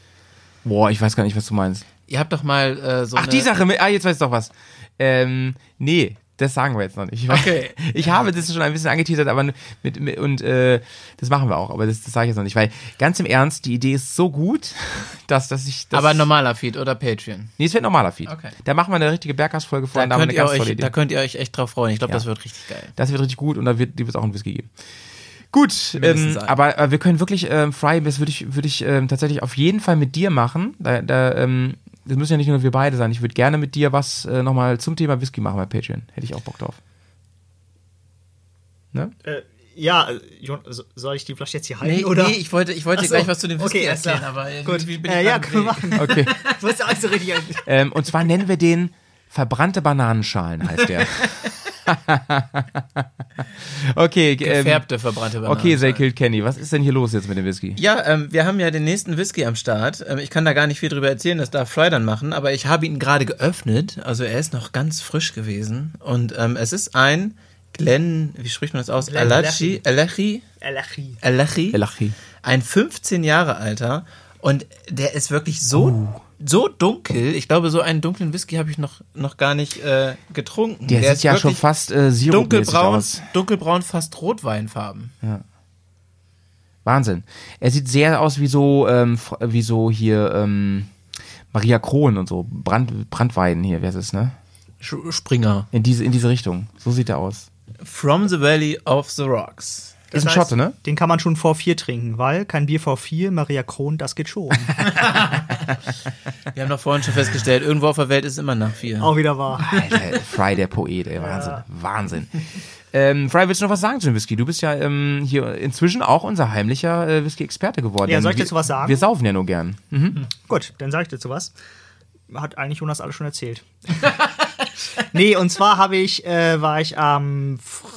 Boah, ich weiß gar nicht, was du meinst. Ihr habt doch mal äh, so Ach, die Sache. mit- Ah, jetzt weiß ich doch was. Ähm, nee, das sagen wir jetzt noch nicht. Okay. <laughs> Ich habe das schon ein bisschen angeteasert, aber mit, mit und äh, das machen wir auch, aber das, das sage ich jetzt noch nicht, weil ganz im Ernst, die Idee ist so gut, <laughs> dass, dass ich das Aber normaler Feed oder Patreon. Nee, es wird ein normaler Feed. Okay. Da machen wir eine richtige Berghaus-Folge vor Da und da haben wir könnt, eine ihr ganz tolle euch, Idee. da könnt ihr euch echt drauf freuen. Ich glaube, Ja. das wird richtig geil. Das wird richtig gut und da wird es auch einen Whisky geben. Gut, ähm, einen. aber äh, wir können wirklich, ähm, Fry, das würde ich, würde ich ähm, tatsächlich auf jeden Fall mit dir machen. Da, da, ähm, das müssen ja nicht nur wir beide sein. Ich würde gerne mit dir was äh, nochmal zum Thema Whisky machen bei Patreon. Hätte ich auch Bock drauf. Ne? Äh, ja, äh, soll ich die Flasche jetzt hier halten? Nee, oder? nee, ich wollte, ich wollte so. gleich was zu dem Whisky Okay, erzählen, klar. aber Gut. bin ich Äh, ja, können wir machen. Okay. <laughs> Ich wusste auch nicht so richtig. ähm, und zwar nennen wir den verbrannte Bananenschalen, heißt der. <laughs> <laughs> okay, ähm, Gefärbte, verbrannte Bananen. okay, Zay killed Kenny. Was ist denn hier los jetzt mit dem Whisky? Ja, ähm, wir haben ja den nächsten Whisky am Start. Ähm, ich kann da gar nicht viel drüber erzählen, das darf Fry dann machen, aber ich habe ihn gerade geöffnet. Also er ist noch ganz frisch gewesen. Und ähm, es ist ein Glen, wie spricht man das aus? Alachi, Alachi, Elachi. Alachi. Elachi. Ein 15 Jahre alter. Und der ist wirklich so, so dunkel. Ich glaube, so einen dunklen Whisky habe ich noch, noch gar nicht äh, getrunken. Der, ist sieht ja schon fast äh, dunkelbraun, aus. dunkelbraun, fast Rotweinfarben. Wahnsinn. Er sieht sehr aus wie so, ähm, wie so hier ähm, Maria Kron und so. Brand, Brandweiden hier, wer ist es, ne? Springer. In diese, in diese Richtung. So sieht er aus. From the Valley of the Rocks. Ist ein Schotte, ne? Den kann man schon vor vier trinken, weil kein Bier vor vier, Maria Kron, das geht schon. <laughs> <laughs> Wir haben doch vorhin schon festgestellt, irgendwo auf der Welt ist es immer nach vier. Auch wieder wahr. Alter, Fry, der Poet, ey, <laughs> Wahnsinn. Wahnsinn. Ähm, Fry, willst du noch was sagen zu dem Whisky? Du bist ja ähm, hier inzwischen auch unser heimlicher äh, Whisky-Experte geworden. Ja, soll ich dazu was sagen? Wir saufen ja nur gern. Gut, dann sage ich dazu was. Hat eigentlich Jonas alles schon erzählt. nee, und zwar habe ich, äh, war ich am Fr-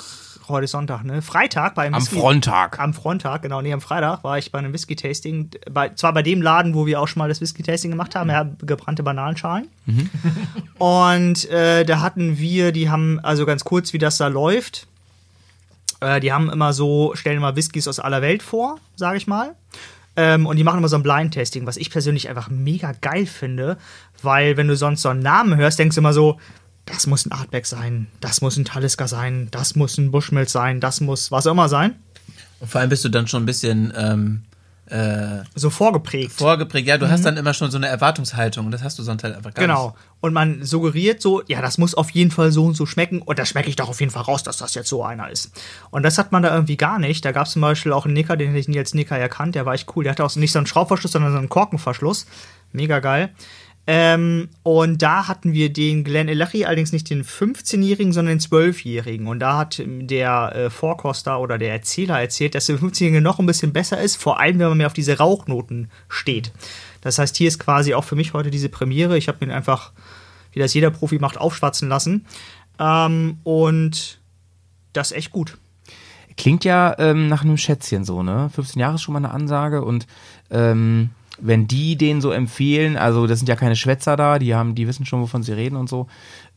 heute ist Sonntag, ne? Freitag beim Am Whisky- Fronttag. Am Fronttag, genau, nee, am Freitag war ich bei einem Whisky-Tasting, bei, zwar bei dem Laden, wo wir auch schon mal das Whisky-Tasting gemacht haben, ja, gebrannte Bananenschalen. <laughs> Und äh, da hatten wir, die haben, also ganz kurz, wie das da läuft, äh, die haben immer so, stellen immer Whiskys aus aller Welt vor, sage ich mal. Ähm, und die machen immer so ein Blind-Tasting, was ich persönlich einfach mega geil finde, weil wenn du sonst so einen Namen hörst, denkst du immer so, das muss ein Artback sein, das muss ein Talisker sein, das muss ein Bushmills sein, das muss was auch immer sein. Und vor allem bist du dann schon ein bisschen ähm, äh, So vorgeprägt. vorgeprägt. Ja, du hast dann immer schon so eine Erwartungshaltung und das hast du sonst halt einfach gar Genau. nicht. Und man suggeriert so, ja, das muss auf jeden Fall so und so schmecken. Und da schmecke ich doch auf jeden Fall raus, dass das jetzt so einer ist. Und das hat man da irgendwie gar nicht. Da gab es zum Beispiel auch einen Nicker, den hätte ich nie als Nicker erkannt. Der war echt cool. Der hatte auch nicht so einen Schraubverschluss, sondern so einen Korkenverschluss. Mega geil. Ähm, und da hatten wir den Glenn Elachi, allerdings nicht den 15-Jährigen, sondern den 12-Jährigen. Und da hat der äh, Vorkoster oder der Erzähler erzählt, dass der 15-Jährige noch ein bisschen besser ist, vor allem wenn man mehr auf diese Rauchnoten steht. Das heißt, hier ist quasi auch für mich heute diese Premiere. Ich habe ihn einfach, wie das jeder Profi macht, aufschwatzen lassen. Ähm, und das ist echt gut. Klingt ja ähm, nach einem Schätzchen so, ne? 15 Jahre ist schon mal eine Ansage und ähm, wenn die den so empfehlen, also das sind ja keine Schwätzer da, die haben, die wissen schon, wovon sie reden und so.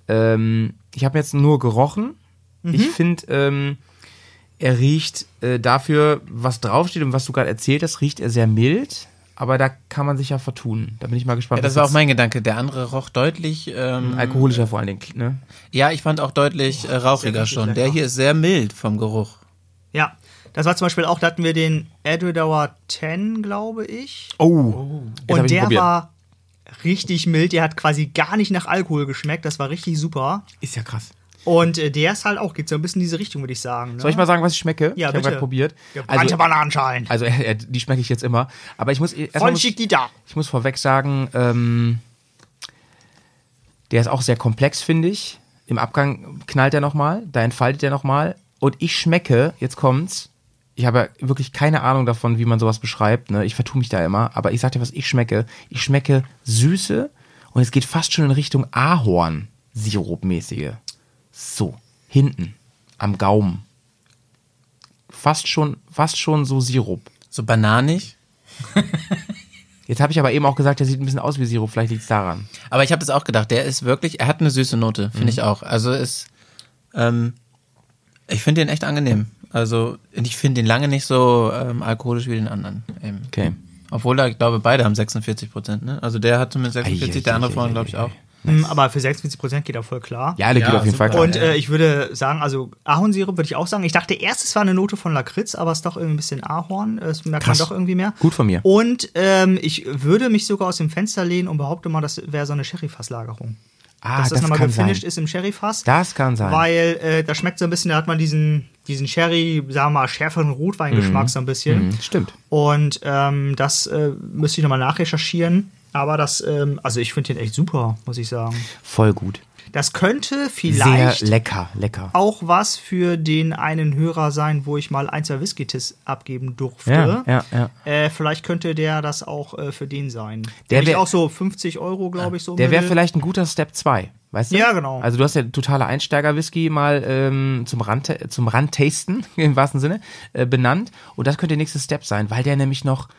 Ähm, ich habe jetzt nur gerochen. Ich finde, ähm, er riecht äh, dafür, was draufsteht und was du gerade erzählt hast, riecht er sehr mild. Aber da kann man sich ja vertun. Da bin ich mal gespannt. Ja, das war auch mein Gedanke. Der andere roch deutlich, ähm, Alkoholischer vor allen Dingen, ne? ja, ich fand auch deutlich äh, rauchiger schon. Der hier ist sehr mild vom Geruch. Ja, das war zum Beispiel auch, da hatten wir den Edwardauer 10, glaube ich. Oh. Hab Und der war richtig mild. Der hat quasi gar nicht nach Alkohol geschmeckt. Das war richtig super. Ist ja krass. Und äh, der ist halt auch, geht so ein bisschen in diese Richtung, würde ich sagen. Ne? Soll ich mal sagen, was ich schmecke? Ja, ich habe gerade probiert. Gebrannte Also, Bananenschalen. also <laughs> äh, äh, die schmecke ich jetzt immer. Aber ich muss erstmal Von Chiquita. ich muss vorweg sagen, ähm, der ist auch sehr komplex, finde ich. Im Abgang knallt er nochmal, da entfaltet er nochmal. Und ich schmecke, jetzt kommt's, ich habe ja wirklich keine Ahnung davon, wie man sowas beschreibt. Ne? Ich vertue mich da immer. Aber ich sag dir, was ich schmecke. Ich schmecke Süße und es geht fast schon in Richtung Ahorn-Sirup-mäßige. So, hinten, am Gaumen. Fast schon, fast schon so Sirup. So bananig. <laughs> Jetzt habe ich aber eben auch gesagt, der sieht ein bisschen aus wie Sirup, vielleicht liegt's daran. Aber ich habe das auch gedacht. Der ist wirklich, er hat eine süße Note, finde ich auch. Also ist, ähm, ich finde den echt angenehm. Also ich finde den lange nicht so ähm, alkoholisch wie den anderen. Eben. Okay. Obwohl da, ich glaube, beide haben 46 Prozent. Ne? Also der hat zumindest 46, der andere Ei, ei, vorhin, ei, glaube ich, ei, auch. Mm, Aber für 46% geht er voll klar. Ja, der Ja, geht auf jeden super. Fall klar. Und äh, ich würde sagen, also Ahornsirup würde ich auch sagen. Ich dachte erst, es war eine Note von Lakritz, aber es ist doch irgendwie ein bisschen Ahorn. Es merkt Krass. man doch irgendwie mehr. Gut von mir. Und ähm, ich würde mich sogar aus dem Fenster lehnen und behaupte mal, das wäre so eine Sherry-Fasslagerung. Ah, Dass das, das, nochmal kann gefinished sein. ist im Sherry-Fass. Das kann sein. Weil äh, da schmeckt so ein bisschen, da hat man diesen, diesen Sherry, sagen wir mal, schärferen Rotweingeschmack so ein bisschen. Mhm, stimmt. Und ähm, das äh, müsste ich nochmal nachrecherchieren. Aber das, ähm, also ich finde den echt super, muss ich sagen. Voll gut. Das könnte Sehr vielleicht lecker, lecker. auch was für den einen Hörer sein, wo ich mal ein, zwei Whisky-Tis abgeben durfte. Ja, ja, ja. Äh, vielleicht könnte der das auch äh, für den sein. Der Der wär- auch so 50 Euro, glaube ich, so. Der wäre vielleicht ein guter Step 2, weißt du? Ja, genau. Also du hast ja totale Einsteiger-Whisky mal ähm, zum Rand zum Randtasten <laughs> im wahrsten Sinne äh, benannt und das könnte der nächste Step sein, weil der nämlich noch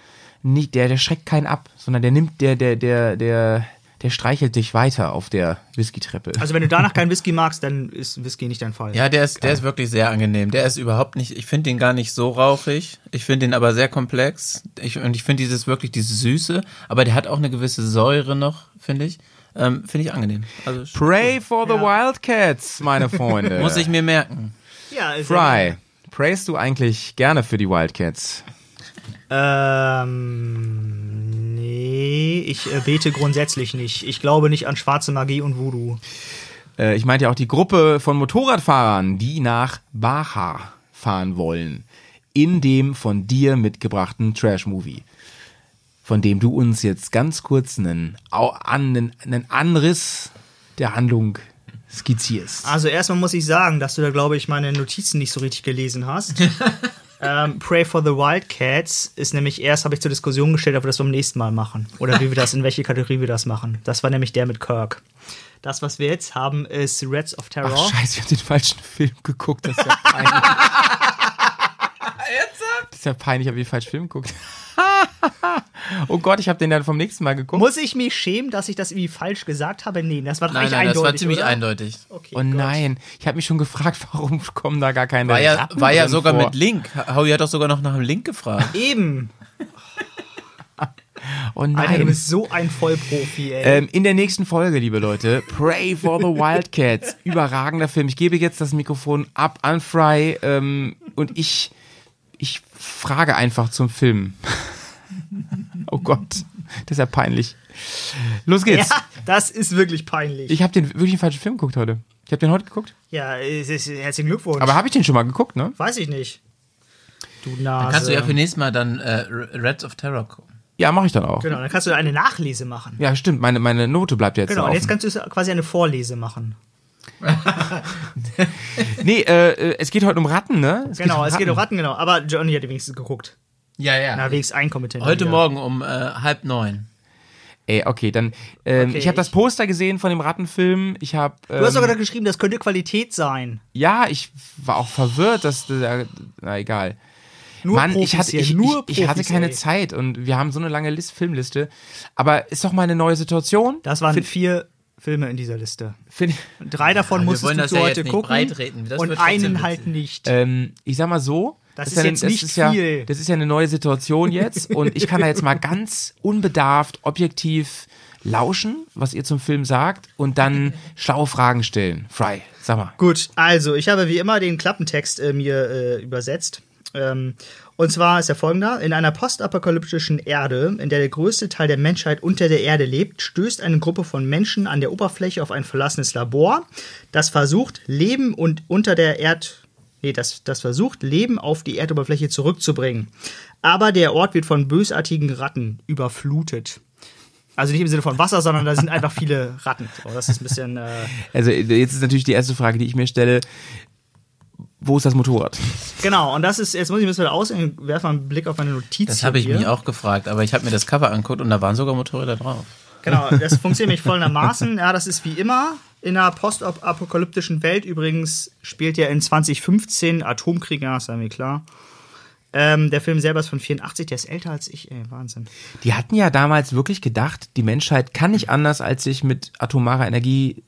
nicht der der schreckt keinen ab, sondern der nimmt der der der der der streichelt dich weiter auf der Whisky-Treppe. Also wenn du danach keinen Whisky magst, dann ist Whisky nicht dein Fall. Ja, der ist, der ist wirklich sehr angenehm. Der ist überhaupt nicht, ich finde den gar nicht so rauchig. Ich finde den aber sehr komplex. Ich, und ich finde dieses wirklich, diese Süße, aber der hat auch eine gewisse Säure noch, finde ich. Ähm, finde ich angenehm. Also Pray for the Wildcats, meine <laughs> Freunde. muss ich mir merken. ja ist Fry, prayst du eigentlich gerne für die Wildcats? Ähm, nee, ich äh, bete grundsätzlich nicht. Ich glaube nicht an schwarze Magie und Voodoo. Äh, ich meinte ja auch die Gruppe von Motorradfahrern, die nach Baja fahren wollen. In dem von dir mitgebrachten Trash-Movie. Von dem du uns jetzt ganz kurz einen, einen, einen Anriss der Handlung skizzierst. Also erstmal muss ich sagen, dass du da, glaube ich, meine Notizen nicht so richtig gelesen hast. <laughs> ähm, Pray for the Wildcats ist nämlich erst, habe ich zur Diskussion gestellt, ob wir das beim nächsten Mal machen. Oder wie wir das, in welche Kategorie wir das machen. Das war nämlich der mit Kirk. Das, was wir jetzt haben, ist Reds of Terror. Ach scheiße, ich hab den falschen Film geguckt. Das ist ja <laughs> peinlich. Das ist ja peinlich, ich habe den falschen Film geguckt. <laughs> oh Gott, ich habe den dann vom nächsten Mal geguckt. Muss ich mich schämen, dass ich das irgendwie falsch gesagt habe? Nee, das war doch Nein, nein, das eindeutig. war ziemlich oder? eindeutig. Okay, Oh Gott. nein, ich habe mich schon gefragt, <laughs> warum kommen da gar keine War ja, Ratten war ja sogar vor? mit Link. Howie hat doch sogar noch nach dem Link gefragt. <laughs> Eben. Oh Alter, du nein. bist so ein Vollprofi, ey. Ähm, in der nächsten Folge, liebe Leute, Pray for the Wildcats. Überragender Film. Ich gebe jetzt das Mikrofon ab an Fry ähm, und ich, ich frage einfach zum Film. <laughs> oh Gott, das ist ja peinlich. Los geht's. ja, das ist wirklich peinlich. Ich habe den wirklich einen falschen Film geguckt heute. Ich habe den heute geguckt. ja, es ist, herzlichen Glückwunsch. Aber habe ich den schon mal geguckt, ne? Weiß ich nicht. Du Nase. Kannst du ja für nächstes Mal dann äh, Reds of Terror gucken. Ja, mache ich dann auch. Genau, dann kannst du eine Nachlese machen. Ja, stimmt. Meine, meine Note bleibt jetzt Genau, und jetzt kannst du quasi eine Vorlese machen. <laughs> nee, äh, äh, es geht heute um Ratten, ne? Es Genau, es geht um Ratten, genau. Aber Johnny hat wenigstens geguckt. Ja, ja. Na, wenigstens ein Kommentar. Heute wieder. Morgen um äh, halb neun. Ey, okay, dann. Ähm, Okay, ich habe das Poster gesehen von dem Rattenfilm. Ich habe. Ähm, Du hast sogar geschrieben, das könnte Qualität sein. ja, ich war auch verwirrt, dass. Äh, na egal. Nur Mann, Profis ich hatte, ich, nur ich, ich hatte keine ey. Zeit und wir haben so eine lange List, Filmliste. Aber ist doch mal eine neue Situation. Das waren Fin- vier, Filme in dieser Liste. Find, Drei davon wir musstest du das ja heute nicht gucken. Das und einen halt nicht. ähm, ich sag mal so. Das ist ja, jetzt nicht ist ja, viel. Das ist ja eine neue Situation jetzt und ich kann da jetzt mal ganz unbedarft, objektiv lauschen, was ihr zum Film sagt und dann schlaue Fragen stellen. Fry, sag mal. Gut, also ich habe wie immer den Klappentext äh, mir äh, übersetzt. Ähm, und zwar ist er folgender. In einer postapokalyptischen Erde, in der der größte Teil der Menschheit unter der Erde lebt, stößt eine Gruppe von Menschen an der Oberfläche auf ein verlassenes Labor, das versucht, Leben und unter der Erd... Nee, das, das versucht, Leben auf die Erdoberfläche zurückzubringen. Aber der Ort wird von bösartigen Ratten überflutet. Also nicht im Sinne von Wasser, sondern da sind einfach viele Ratten. So, das ist ein bisschen... Äh, Also jetzt ist natürlich die erste Frage, die ich mir stelle. Wo ist das Motorrad? Genau, und das ist, jetzt muss ich ein bisschen aussehen, werf mal einen Blick auf meine Notizen. Das habe ich hier. mich auch gefragt, aber ich habe mir das Cover angeguckt und da waren sogar Motorräder drauf. Genau, <laughs> das funktioniert nämlich folgendermaßen. Ja, das ist wie immer in einer postapokalyptischen Welt. Übrigens spielt ja in 2015 Atomkrieg, ja, ist ja mir klar. Ähm, der Film selber ist von 84, der ist älter als ich, ey, Wahnsinn. Die hatten ja damals wirklich gedacht, die Menschheit kann nicht anders, als sich mit atomarer Energie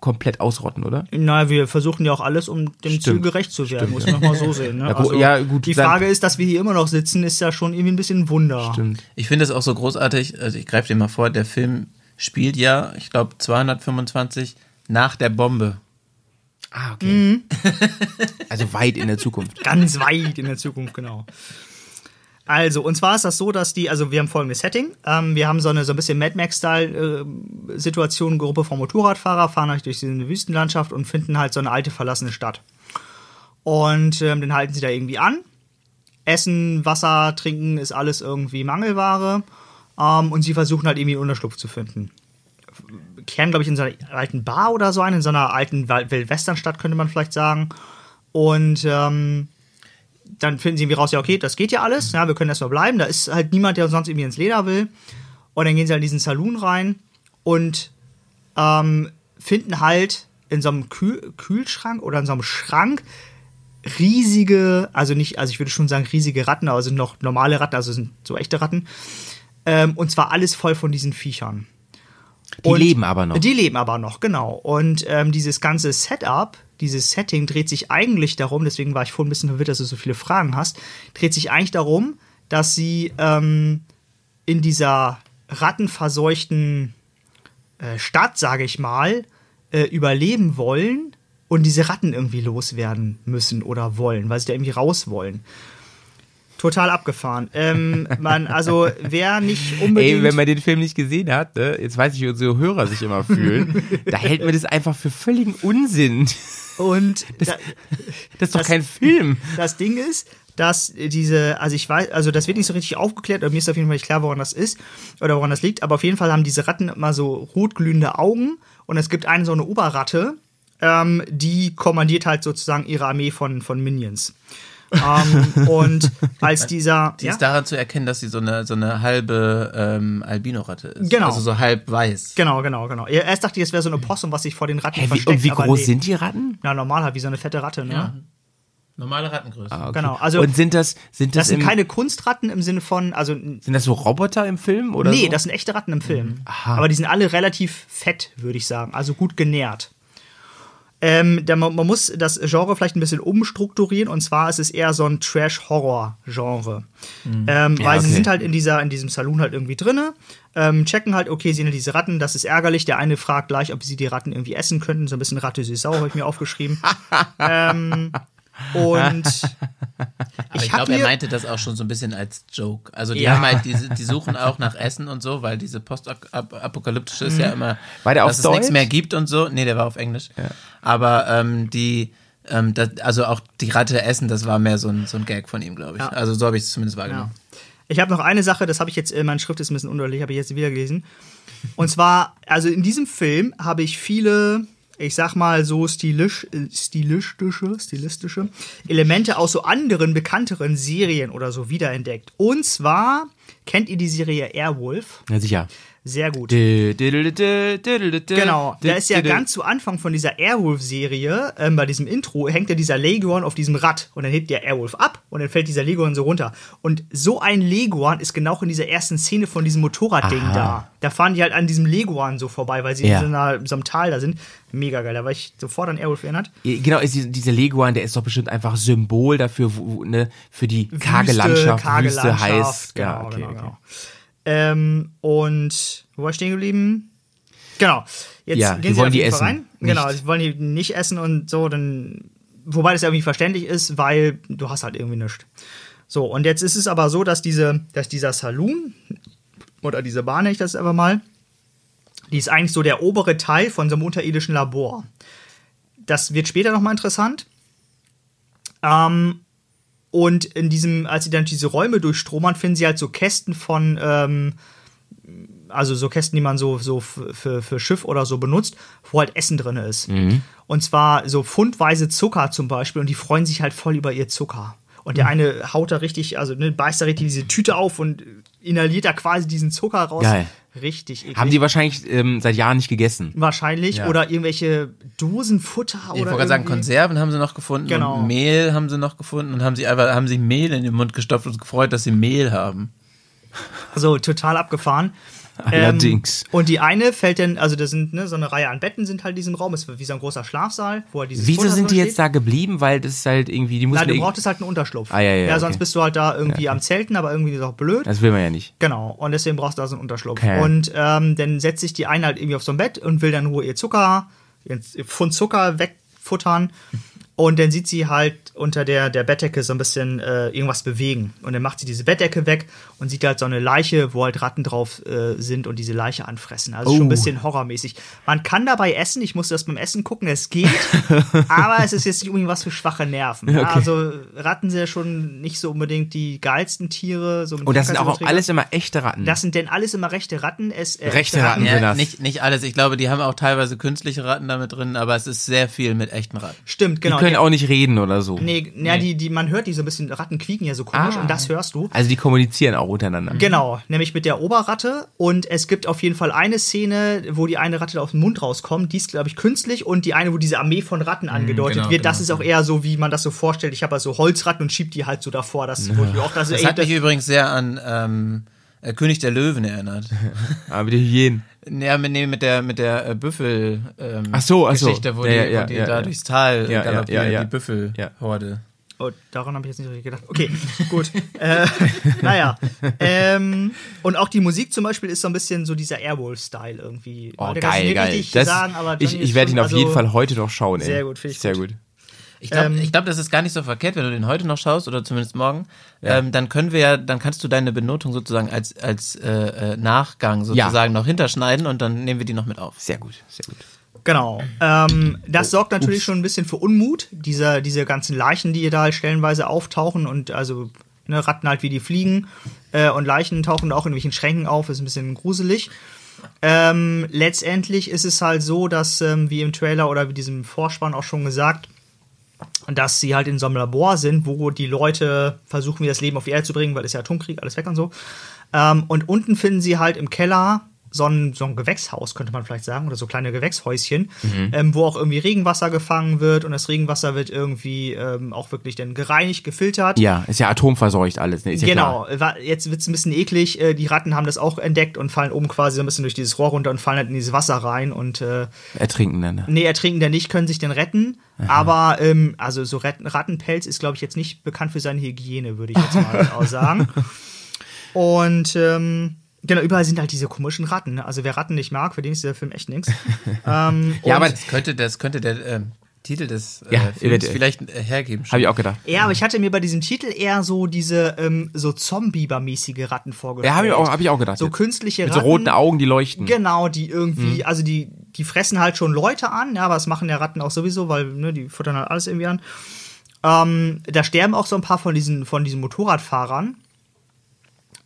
komplett ausrotten, oder? Na, wir versuchen ja auch alles, um dem Ziel Stimmt. gerecht zu werden, muss man mal so sehen. Ne? Ja, gu- ja, gut, die Frage ist, dass wir hier immer noch sitzen, ist ja schon irgendwie ein bisschen ein Wunder. Stimmt. Ich finde es auch so großartig, also ich greife dir mal vor, der Film spielt ja, ich glaube, 225 nach der Bombe. Ah, okay. Mhm. <laughs> Also weit in der Zukunft. Ganz weit in der Zukunft, genau. Also, und zwar ist das so, dass die, also wir haben folgendes Setting. Ähm, wir haben so eine so ein bisschen Mad Max-Style-Situation, Gruppe von Motorradfahrer, fahren halt durch diese Wüstenlandschaft und finden halt so eine alte verlassene Stadt. Und ähm, dann halten sie da irgendwie an. Essen, Wasser, Trinken ist alles irgendwie Mangelware. Ähm, und sie versuchen halt irgendwie einen Unterschlupf zu finden. Kehren, glaube ich, in so einer alten Bar oder so ein, in so einer alten Wildwesternstadt, könnte man vielleicht sagen. Und ähm, dann finden sie irgendwie raus, ja, okay, das geht ja alles, ja, wir können erstmal bleiben. Da ist halt niemand, der sonst irgendwie ins Leder will. Und dann gehen sie halt in diesen Saloon rein und ähm, finden halt in so einem Kühl Kühlschrank oder in so einem Schrank riesige, also nicht, also ich würde schon sagen riesige Ratten, aber sind noch normale Ratten, also sind so echte Ratten. Ähm, und zwar alles voll von diesen Viechern. Die Und- leben aber noch. Die leben aber noch, genau. Und ähm, dieses ganze Setup, dieses Setting dreht sich eigentlich darum, deswegen war ich vorhin ein bisschen verwirrt, dass du so viele Fragen hast, dreht sich eigentlich darum, dass sie ähm, in dieser rattenverseuchten äh, Stadt, sage ich mal, äh, überleben wollen und diese Ratten irgendwie loswerden müssen oder wollen, weil sie da irgendwie raus wollen. Total abgefahren. Ähm, man, also wer nicht unbedingt. Ey, wenn man den Film nicht gesehen hat, ne, jetzt weiß ich, wie unsere Hörer sich immer fühlen, <laughs> da hält man das einfach für völligen Unsinn. und <laughs> da, Das ist doch Das- kein Film. das Ding ist, dass diese, also ich weiß, also das wird nicht so richtig aufgeklärt, aber mir ist auf jeden Fall nicht klar, woran das ist oder woran das liegt, aber auf jeden Fall haben diese Ratten immer so rotglühende Augen und es gibt eine so eine Oberratte, ähm, die kommandiert halt sozusagen ihre Armee von, von Minions. Ähm, und als dieser. Die ist daran zu erkennen, dass sie so eine, so eine halbe ähm, Albino-Ratte ist. Genau. Also so halb weiß. Genau, genau, genau. Ja, Erst dachte ich, es wäre so eine Possum, was sich vor den Ratten Hä, wie, versteckt. und wie aber groß nee. sind die Ratten? Ja, normal halt, wie so eine fette Ratte, ne? Ja. Normale Rattengröße. Ah, okay. Genau, also- und sind das, sind das, Das sind im, keine Kunstratten im Sinne von, also sind das so Roboter im Film oder nee, so? das sind echte Ratten im Film. Aha. Aber die sind alle relativ fett, würde ich sagen. Also gut genährt. Ähm, man, man muss das Genre vielleicht ein bisschen umstrukturieren und zwar ist es eher so ein Trash-Horror-Genre. Ähm, weil sie okay. sind halt in, dieser, in diesem Saloon halt irgendwie drinne, ähm, checken halt, okay, sind ja diese Ratten, das ist ärgerlich. Der eine fragt gleich, ob sie die Ratten irgendwie essen könnten. So ein bisschen Ratte süß sauer habe ich mir aufgeschrieben. <laughs> ähm, und <laughs> Aber ich, hab glaube, er meinte das auch schon so ein bisschen als Joke. Also die Ja. haben halt, diese, die suchen auch nach Essen und so, weil diese postapokalyptische ist ja immer, War der dass auf es nichts Deutsch? mehr gibt und so. Nee, der war auf Englisch. Aber ähm, die, ähm, das, also auch die Ratte Essen, das war mehr so ein, so ein Gag von ihm, glaube ich. Ja. Also so habe ich es zumindest wahrgenommen. Ich habe noch eine Sache, das habe ich jetzt, äh, meine Schrift ist ein bisschen undeutlich, habe ich jetzt wieder gelesen. Und zwar, also in diesem Film habe ich viele, ich sag mal so stilisch, äh, stilistische, stilistische Elemente aus so anderen bekannteren Serien oder so wiederentdeckt. Und zwar kennt ihr die Serie Airwolf? Ja, sicher. Sehr gut. Genau, da ist ja ganz zu Anfang von dieser Airwolf-Serie, ähm, bei diesem Intro, hängt ja dieser Leguan auf diesem Rad und dann hebt der Airwolf ab und dann fällt dieser Leguan so runter. Und so ein Leguan ist genau in dieser ersten Szene von diesem Motorradding Aha. da. Da fahren die halt an diesem Leguan so vorbei, weil sie Ja. in so, einer, so einem Tal da sind. Mega geil, da war ich sofort an Airwolf erinnert. Genau, ist diese, dieser Leguan, der ist doch bestimmt einfach Symbol dafür, wo, ne, für die karge Landschaft, karge Wüste, Landschaft, heiß. Genau, ja, okay, genau, okay. genau. Ähm, und wo war ich stehen geblieben? Genau. Jetzt Ja, gehen sie wollen auf die essen, rein. Genau, sie wollen die nicht essen und so, dann. Wobei das irgendwie verständlich ist, weil du hast halt irgendwie nichts. So, und jetzt ist es aber so, dass diese, dass dieser Saloon oder diese Bar, nenne ich das einfach mal, die ist eigentlich so der obere Teil von so einem unterirdischen Labor. Das wird später nochmal interessant. Ähm, und in diesem, als sie dann diese Räume durchstromern, finden sie halt so Kästen von, ähm, also so Kästen, die man so, so für, für Schiff oder so benutzt, wo halt Essen drin ist. Und zwar so pfundweise Zucker zum Beispiel und die freuen sich halt voll über ihr Zucker. Und der eine haut da richtig, also ne, beißt da richtig diese Tüte auf und inhaliert da quasi diesen Zucker raus. Geil. Richtig eklig. Haben die wahrscheinlich ähm, seit Jahren nicht gegessen. wahrscheinlich Ja. oder irgendwelche Dosenfutter Ich oder wollte gerade sagen, Konserven haben sie noch gefunden Genau. und Mehl haben sie noch gefunden und haben sich einfach haben sich Mehl in den Mund gestopft und gefreut, dass sie Mehl haben. So, total abgefahren. Allerdings. Ähm, und die eine fällt dann, also das sind ne, so eine Reihe an Betten sind halt in diesem Raum, ist wie so ein großer Schlafsaal, wo halt dieses Wieso Futter sind die drin jetzt steht. da geblieben? Weil das ist halt irgendwie, die mussten. du irg- brauchtest halt einen Unterschlupf. Ah, ja, ja, ja sonst okay. bist du halt da irgendwie am Zelten, aber irgendwie ist das auch blöd. das will man ja nicht. Genau, und deswegen brauchst du da so einen Unterschlupf. Okay. Und ähm, dann setzt sich die eine halt irgendwie auf so ein Bett und will dann in Ruhe ihr Zucker, ihren Pfund Zucker wegfuttern. Und dann sieht sie halt unter der, der Bettdecke so ein bisschen äh, irgendwas bewegen. Und dann macht sie diese Bettdecke weg und sieht halt so eine Leiche, wo halt Ratten drauf äh, sind und diese Leiche anfressen. Also schon ein Oh. bisschen horrormäßig. Man kann dabei essen, ich musste das beim Essen gucken, es geht, <laughs> aber es ist jetzt nicht unbedingt was für schwache Nerven. Ja, also Ratten sind ja schon nicht so unbedingt die geilsten Tiere. So Und das sind auch alles immer echte Ratten. Das sind denn alles immer rechte Ratten. Es, äh, Rechte Ratten. Ja, sind das. nicht, nicht alles. Ich glaube, die haben auch teilweise künstliche Ratten damit drin, aber es ist sehr viel mit echten Ratten. Stimmt, genau. Können Nee, auch nicht reden oder so. nee, ja, die, die, man hört die so ein bisschen, Ratten quieken ja so komisch Ah. und das hörst du. Also die kommunizieren auch untereinander. Genau, nämlich mit der Oberratte. Und es gibt auf jeden Fall eine Szene, wo die eine Ratte aus dem Mund rauskommt. Die ist, glaube ich, künstlich. Und die eine, wo diese Armee von Ratten angedeutet genau, wird. Das genau. ist auch eher so, wie man das so vorstellt. Ich habe also Holzratten und schieb die halt so davor. Das, <laughs> mir auch das, Das hat das, mich übrigens sehr an ähm, äh, König der Löwen erinnert. <laughs> Aber die Hyänen. Ja, mit, nee, mit der mit der äh, Büffel ähm, Ach so, ach so. Geschichte, wo Ja, die, ja, wo die ja, da ja. durchs Tal Ja, ja, galoppieren, ja, ja. die Büffelhorde. Oh, daran habe ich jetzt nicht so richtig gedacht. Okay, <laughs> gut. äh, <laughs> naja. Ähm, und auch die Musik zum Beispiel ist so ein bisschen so dieser Airwolf-Style irgendwie. Oh, geil, nicht geil. Das, sagen, aber ich ich werde ihn auf jeden also- Fall heute noch schauen. Ey. Sehr gut, finde ich Sehr gut. gut. Ich glaube, Ähm, ich glaub, das ist gar nicht so verkehrt, wenn du den heute noch schaust oder zumindest morgen. Ähm, dann können wir ja, dann kannst du deine Benotung sozusagen als als äh, äh, Nachgang sozusagen noch hinterschneiden und dann nehmen wir die noch mit auf. Sehr gut, sehr gut. Genau. Ähm, Oh, das sorgt natürlich schon ein bisschen für Unmut, diese, diese ganzen Leichen, die da halt stellenweise auftauchen und also ne, Ratten halt wie die fliegen äh, und Leichen tauchen auch in irgendwelchen Schränken auf, ist ein bisschen gruselig. Ähm, letztendlich ist es halt so, dass, ähm, wie im Trailer oder wie diesem Vorspann auch schon gesagt, dass sie halt in so einem Labor sind, wo die Leute versuchen, das Leben auf die Erde zu bringen, weil es ja Atomkrieg, alles weg und so. Ähm, und unten finden sie halt im Keller so ein, so ein Gewächshaus, könnte man vielleicht sagen, oder so kleine Gewächshäuschen, ähm, wo auch irgendwie Regenwasser gefangen wird und das Regenwasser wird irgendwie ähm, auch wirklich dann gereinigt, gefiltert. Ja, ist ja atomverseucht alles. Ne? Ja Genau, Klar. jetzt wird es ein bisschen eklig. Äh, Die Ratten haben das auch entdeckt und fallen oben quasi so ein bisschen durch dieses Rohr runter und fallen halt in dieses Wasser rein und äh, Ertrinken dann. ne? Nee, ertrinken der nicht, können sich denn retten. Aber, ähm, also so Ratten, Rattenpelz ist, glaube ich, jetzt nicht bekannt für seine Hygiene, würde ich jetzt mal <laughs> auch sagen. Und, ähm, genau, überall sind halt diese komischen Ratten. ne? Also wer Ratten nicht mag, für den ist dieser Film echt nichts. <laughs> ähm, Ja, aber Das könnte, das könnte der ähm, Titel des äh, Ja, Films eventuell. vielleicht äh, hergeben. Habe ich auch gedacht. ja, aber ich hatte mir bei diesem Titel eher so diese ähm, so Zombie-mäßige Ratten vorgestellt. Ja, habe ich, auch- hab ich auch gedacht. So künstliche Mit Ratten. so roten Augen, die leuchten. Genau, die irgendwie, Mhm. also die, die fressen halt schon Leute an, ja, aber das machen ja Ratten auch sowieso, weil ne, die futtern halt alles irgendwie an. Ähm, da sterben auch so ein paar von diesen, von diesen Motorradfahrern,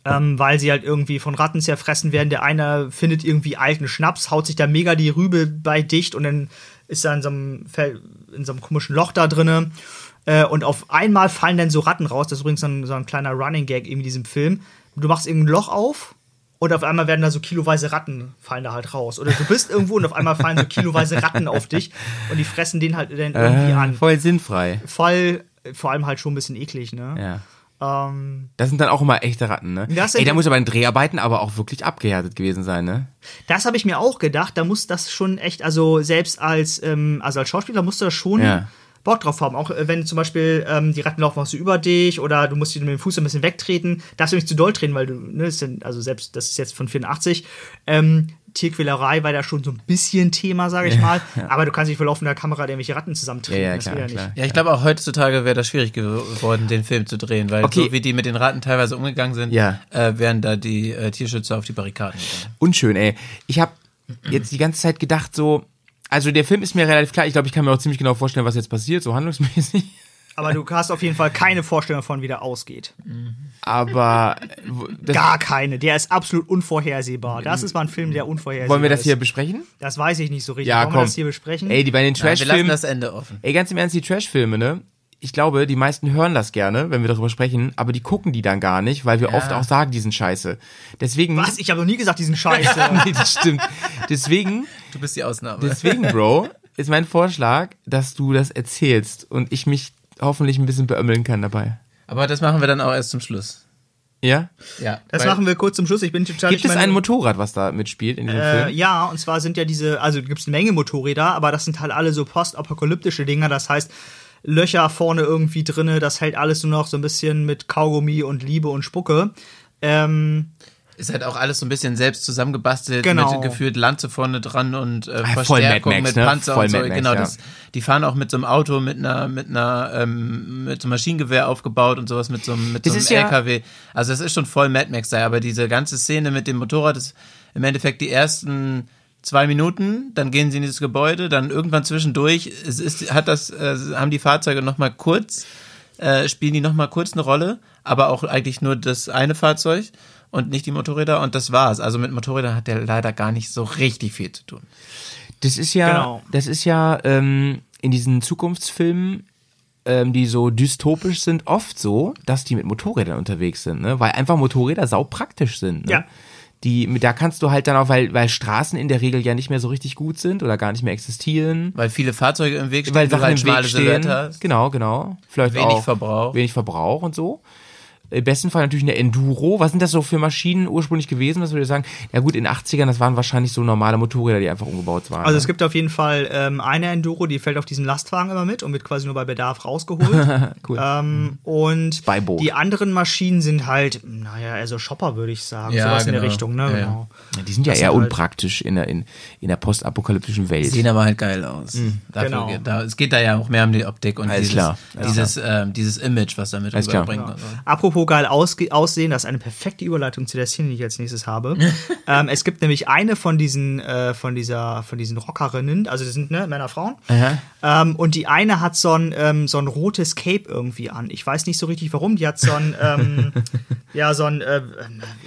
ähm, weil sie halt irgendwie von Ratten zerfressen werden. Der eine findet irgendwie alten Schnaps, haut sich da mega die Rübe bei dicht und dann ist er in so einem, in so einem komischen Loch da drinne. Äh, und auf einmal fallen dann so Ratten raus. Das ist übrigens so ein, so ein kleiner Running Gag in diesem Film. Du machst irgendein Loch auf und auf einmal werden da so kiloweise Ratten fallen da halt raus. Oder du bist irgendwo und auf einmal fallen so kiloweise Ratten auf dich und die fressen den halt dann irgendwie Äh, an. voll sinnfrei. Voll, vor allem halt schon ein bisschen eklig, ne? Ja. Ähm, Das sind dann auch immer echte Ratten, ne? Das Ey, da muss aber in Dreharbeiten aber auch wirklich abgehärtet gewesen sein, ne? das habe ich mir auch gedacht. Da muss das schon echt, also selbst als, ähm, also als Schauspieler musst du das schon Ja. Bock drauf haben. Auch äh, wenn zum Beispiel ähm, die Ratten laufen auch so über dich oder du musst die mit dem Fuß ein bisschen wegtreten, darfst du nicht zu doll treten, weil du, ne, das sind, also selbst, das ist jetzt von 84, ähm, Tierquälerei war da schon so ein bisschen Thema, sage ich mal. Aber du kannst nicht vor laufender Kamera irgendwelche Ratten zusammentreten. Ja, ja, das klar, ja klar. Ja, ich glaube auch heutzutage wäre das schwierig geworden, den Film zu drehen, weil Okay. so wie die mit den Ratten teilweise umgegangen sind, Ja. äh, wären da die äh, Tierschützer auf die Barrikaden gegangen. Unschön, ey. Ich habe jetzt die ganze Zeit gedacht, so, also der Film ist mir relativ klar. Ich glaube, ich kann mir auch ziemlich genau vorstellen, was jetzt passiert, so handlungsmäßig. Aber du hast auf jeden Fall keine Vorstellung davon, wie der ausgeht. Aber Gar keine. Der ist absolut unvorhersehbar. Das ist mal ein Film, der unvorhersehbar wollen wir das ist. hier besprechen? Das weiß ich nicht so richtig. Ja, Wollen komm. wir das hier besprechen? Ey, die bei den Ja, wir lassen Trash-Filmen. das Ende offen. Ey, ganz im Ernst, die Trash-Filme, ne? Ich glaube, die meisten hören das gerne, wenn wir darüber sprechen, aber die gucken die dann gar nicht, weil wir oft auch sagen, die sind scheiße. Deswegen. Was? Ich habe noch nie gesagt, diesen <laughs> Scheiße. nee, das stimmt. Deswegen, Du bist die Ausnahme. deswegen, Bro, ist mein Vorschlag, dass du das erzählst und ich mich hoffentlich ein bisschen beömmeln kann dabei. Aber das machen wir dann auch erst zum Schluss. Ja? Ja. Das machen wir kurz zum Schluss. Ich bin total Gibt ich es ein Motorrad, was da mitspielt in diesem Äh, Film? ja, und zwar sind ja diese, also gibt es eine Menge Motorräder, aber das sind halt alle so postapokalyptische Dinger. Das heißt, Löcher vorne irgendwie drinne, das hält alles nur noch so ein bisschen mit Kaugummi und Liebe und Spucke. Ähm, Ist halt auch alles so ein bisschen selbst zusammengebastelt, Genau. mit gefühlt Lanze vorne dran und äh, Ah, Verstärkung Max, mit ne? Panzer Voll und so. Max, genau, ja. das, die fahren auch mit so einem Auto, mit einer, mit einer, ähm, mit so einem Maschinengewehr aufgebaut und sowas, mit so einem, mit Das so einem ja- LKW. Also es ist schon voll Mad Max da, aber diese ganze Szene mit dem Motorrad ist im Endeffekt die ersten zwei Minuten, dann gehen sie in dieses Gebäude, dann irgendwann zwischendurch es ist, hat das, äh, haben die Fahrzeuge noch mal kurz äh, spielen die noch mal kurz eine Rolle, aber auch eigentlich nur das eine Fahrzeug und nicht die Motorräder und das war's. Also mit Motorrädern hat der leider gar nicht so richtig viel zu tun. Das ist ja, Genau. das ist ja ähm, in diesen Zukunftsfilmen, ähm, die so dystopisch sind, oft so, dass die mit Motorrädern unterwegs sind, ne? Weil einfach Motorräder saupraktisch sind. Ne? Ja. Die, da kannst du halt dann auch, weil, weil Straßen in der Regel ja nicht mehr so richtig gut sind oder gar nicht mehr existieren. Weil viele Fahrzeuge im Weg stehen, Weil du Sachen halt im Weg schmale stehen. Genau, genau. Vielleicht Wenig auch Verbrauch. Wenig Verbrauch und so. Im besten Fall natürlich eine Enduro. Was sind das so für Maschinen ursprünglich gewesen? Was würde ich sagen? Ja gut, in den 80ern, das waren wahrscheinlich so normale Motorräder, die einfach umgebaut waren. also ne? es gibt auf jeden Fall ähm, eine Enduro, die fällt auf diesem Lastwagen immer mit und wird quasi nur bei Bedarf rausgeholt. <laughs> cool. ähm, und Beiboot. die anderen Maschinen sind halt, naja, eher so Shopper, würde ich sagen. Ja, Sowas in der genau. Richtung, ne? Ja. Genau. Ja, die sind ja Das eher sind halt- unpraktisch in der, in, in der postapokalyptischen Welt. Sehen aber halt geil aus. Dafür Genau. da, es geht da ja auch mehr um die Optik und Alles dieses, klar. dieses, ähm, dieses Image, was damit rüberbringt. und. Apropos geil ausge aussehen, das ist eine perfekte Überleitung zu der Szene, die ich als nächstes habe. <laughs> ähm, es gibt nämlich eine von diesen, äh, von dieser, von diesen Rockerinnen, also das sind ne, Männer, Frauen. Ähm, und die eine hat so ein, ähm, so ein rotes Cape irgendwie an. Ich weiß nicht so richtig warum. Die hat so ein, ähm, <laughs> ja, so ein, äh,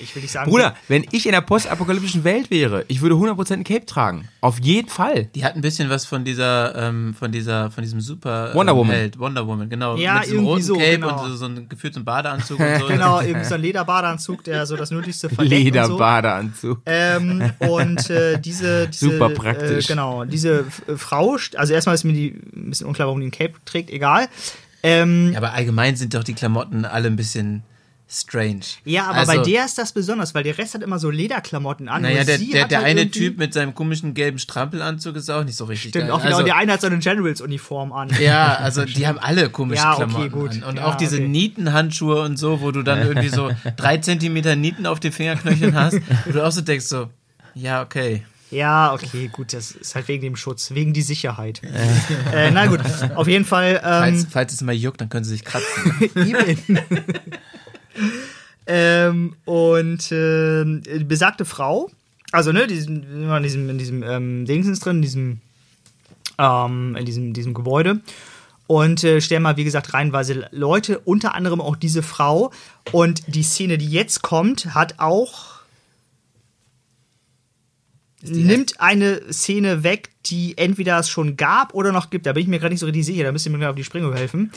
ich will nicht sagen. Bruder, wenn ich in der postapokalyptischen Welt wäre, ich würde 100% ein Cape tragen. Auf jeden Fall. Die hat ein bisschen was von dieser, ähm, von dieser, von diesem Super ähm, Wonder Woman. Held, Wonder Woman, genau. Ja, mit diesem irgendwie roten so, Cape genau. und so, so ein gefühlt so ein Badeanzug und so. Genau, irgendwie so ein Lederbadeanzug, der so das Nötigste verdeckt und so. Lederbadeanzug. Ähm, und äh, diese, diese Super praktisch. Äh, genau, diese äh, Frau, also erstmal ist mir die ein bisschen unklar, warum die ein Cape trägt, egal. Ähm, Ja, aber allgemein sind doch die Klamotten alle ein bisschen strange. ja, aber also, bei der ist das besonders, weil der Rest hat immer so Lederklamotten an. Naja, der, der, der halt eine Typ mit seinem komischen gelben Strampelanzug ist auch nicht so richtig Stimmt, geil. auch genau, also, der eine hat so eine Generals-Uniform an. Ja, also die haben alle komische Ja, okay, Klamotten gut. an. Und Ja, auch diese okay. Nietenhandschuhe und so, wo du dann irgendwie so <laughs> drei Zentimeter Nieten auf den Fingerknöcheln hast, wo du auch so denkst so, ja, okay. Ja, okay, gut, das ist halt wegen dem Schutz, wegen die Sicherheit. äh, na gut, auf jeden Fall. Falls, Ähm, falls es mal juckt, dann können sie sich kratzen. <laughs> Ähm, und die besagte Frau, also ne, diesen, in diesem, in diesem ähm, Dingsens drin, in diesem, ähm, in diesem, diesem Gebäude. Und äh, stellen mal, wie gesagt, reihenweise Leute, unter anderem auch diese Frau. Und die Szene, die jetzt kommt, hat auch. nimmt eine Szene weg, die entweder es schon gab oder noch gibt. Da bin ich mir gerade nicht so richtig sicher, da müsst ihr mir auf die Sprünge helfen.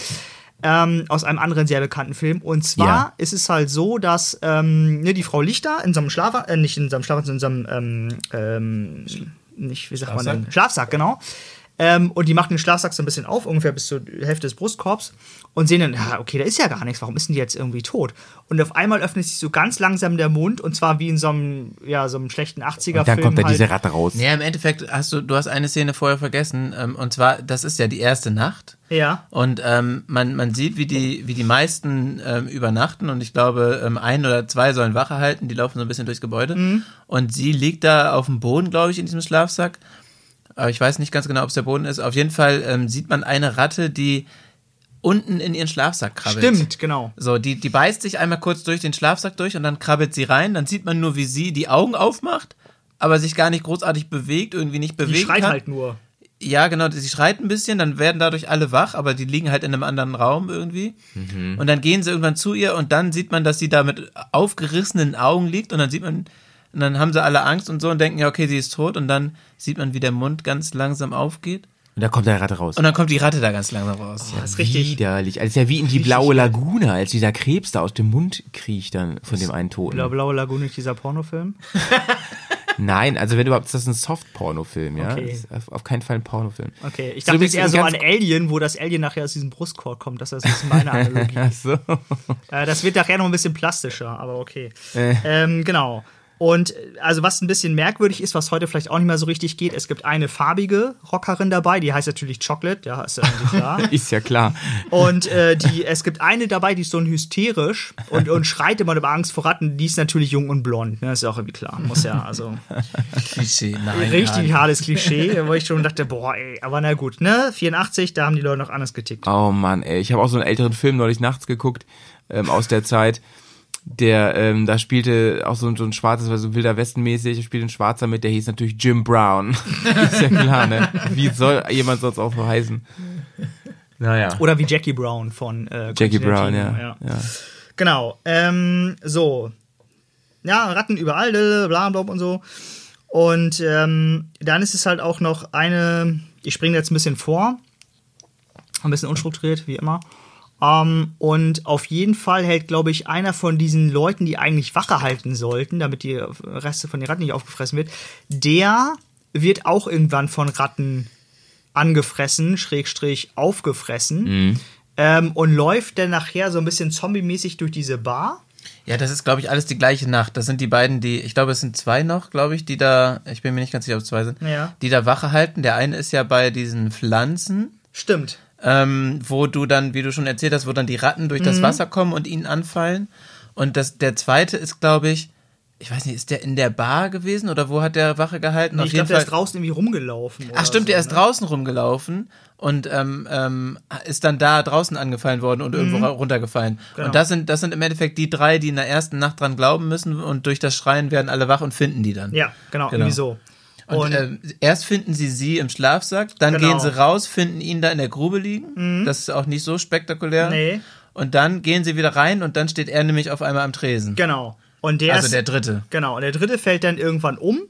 Ähm, aus einem anderen sehr bekannten Film. Und zwar Ja. ist es halt so, dass ähm, ne, die Frau Lichter in so einem Schlaf, äh, nicht in so einem Schlaf, sondern in so einem, ähm, ähm, nicht, wie sagt man denn? Schlafsack, genau. Ähm, und die machen den Schlafsack so ein bisschen auf, ungefähr bis zur Hälfte des Brustkorbs und sehen dann, ja, okay, da ist ja gar nichts, warum ist denn die jetzt irgendwie tot? Und auf einmal öffnet sich so ganz langsam der Mund und zwar wie in so einem, ja, so einem schlechten 80er-Film. Und dann kommt da halt. diese Ratte raus. Ja, im Endeffekt hast du, du hast eine Szene vorher vergessen, ähm, und zwar, das ist ja die erste Nacht. Ja. Und ähm, man, man sieht, wie die, wie die meisten ähm, übernachten und ich glaube, ähm, ein oder zwei sollen Wache halten, die laufen so ein bisschen durchs Gebäude. Mhm. Und sie liegt da auf dem Boden, glaube ich, in diesem Schlafsack. Aber ich weiß nicht ganz genau, ob es der Boden ist. Auf jeden Fall ähm, sieht man eine Ratte, die unten in ihren Schlafsack krabbelt. Stimmt, genau. So, die, die beißt sich einmal kurz durch den Schlafsack durch und dann krabbelt sie rein. Dann sieht man nur, wie sie die Augen aufmacht, aber sich gar nicht großartig bewegt, irgendwie nicht Die bewegt. schreit kann. halt nur. Ja, genau, sie schreit ein bisschen, dann werden dadurch alle wach, aber die liegen halt in einem anderen Raum irgendwie. Mhm. Und dann gehen sie irgendwann zu ihr und dann sieht man, dass sie da mit aufgerissenen Augen liegt und dann sieht man, und dann haben sie alle Angst und so und denken, ja, okay, sie ist tot und dann sieht man, wie der Mund ganz langsam aufgeht Und da kommt der Ratte raus. und dann kommt die Ratte da ganz langsam raus. Das ist richtig. Widerlich. Also ist ja wie in die blaue Lagune, als dieser Krebs da aus dem Mund kriecht dann von dem einen Toten. Blau, Blaue Lagune, dieser Pornofilm. <laughs> Nein, also wenn überhaupt, ist das ein Soft-Porno-Film, ja? Okay. Ist auf, auf keinen Fall ein Pornofilm. Okay, ich dachte jetzt es eher so an Alien, wo das Alien nachher aus diesem Brustkorb kommt. Das ist meine Analogie. <laughs> Ach so. äh, das wird nachher noch ein bisschen plastischer, aber okay. Äh. Ähm, genau. Und äh, also was ein bisschen merkwürdig ist, was heute vielleicht auch nicht mehr so richtig geht, es gibt eine farbige Rockerin dabei, die heißt natürlich Chocolate, ja, ist ja klar. <laughs> Ist ja klar. Und äh, die, es gibt eine dabei, die ist so ein hysterisch und, und schreit immer über Angst vor Ratten. Die ist natürlich jung und blond. Ne? ist ja auch irgendwie klar. Muss ja, also Klischee, nein. richtig nein. hartes Klischee, wo ich schon dachte, boah, ey, aber na gut, ne? 84, da haben die Leute noch anders getickt. Oh Mann, ey. Ich habe auch so einen älteren Film neulich nachts geguckt, ähm, aus der Zeit. Der, ähm, da spielte auch so, ein- so ein schwarzes, war so wilder Westenmäßig, spielt ein Schwarzer mit, der hieß natürlich Jim Brown. <laughs> ist ja klar, ne? Wie soll jemand sonst auch so heißen? Naja. Oder wie Jackie Brown von äh, Jackie Brown, Tarantino, ja. ja. Genau. Ähm, so. Ja, Ratten überall, bla bla und so. Und ähm, dann ist es halt auch noch eine, ich springe jetzt ein bisschen vor, ein bisschen unstrukturiert, wie immer. Ähm, und auf jeden Fall hält, glaube ich, einer von diesen Leuten, die eigentlich Wache halten sollten, damit die Reste von den Ratten nicht aufgefressen wird, der wird auch irgendwann von Ratten angefressen, Schrägstrich aufgefressen. Ähm, und läuft dann nachher so ein bisschen zombie-mäßig durch diese Bar. Ja, das ist, glaube ich, alles die gleiche Nacht. Das sind die beiden, die, ich glaube, es sind zwei noch, glaube ich, die da, ich bin mir nicht ganz sicher, ob es zwei sind, Ja. die da Wache halten. Der eine ist ja bei diesen Pflanzen, Stimmt. Ähm, wo du dann, wie du schon erzählt hast, wo dann die Ratten durch Mhm. das Wasser kommen und ihn anfallen. Und das, der zweite ist, glaube ich, ich weiß nicht, ist der in der Bar gewesen oder wo hat der Wache gehalten? ich glaube, der ist draußen irgendwie rumgelaufen. Ach stimmt, oder der so, ist ne? draußen rumgelaufen und ähm, ähm, ist dann da draußen angefallen worden und irgendwo ra- runtergefallen. Mhm. Genau. Und das sind, das sind im Endeffekt die drei, die in der ersten Nacht dran glauben müssen und durch das Schreien werden alle wach und finden die dann. Ja, genau, Genau. irgendwie so. Und, ähm, erst finden sie sie im Schlafsack, dann Genau. Mhm. gehen sie raus, finden ihn da in der Grube liegen. Das ist auch nicht so spektakulär. Nee. Und dann gehen sie wieder rein und dann steht er nämlich auf einmal am Tresen. Genau. Und der Also ist, der dritte. Genau, und der dritte fällt dann irgendwann um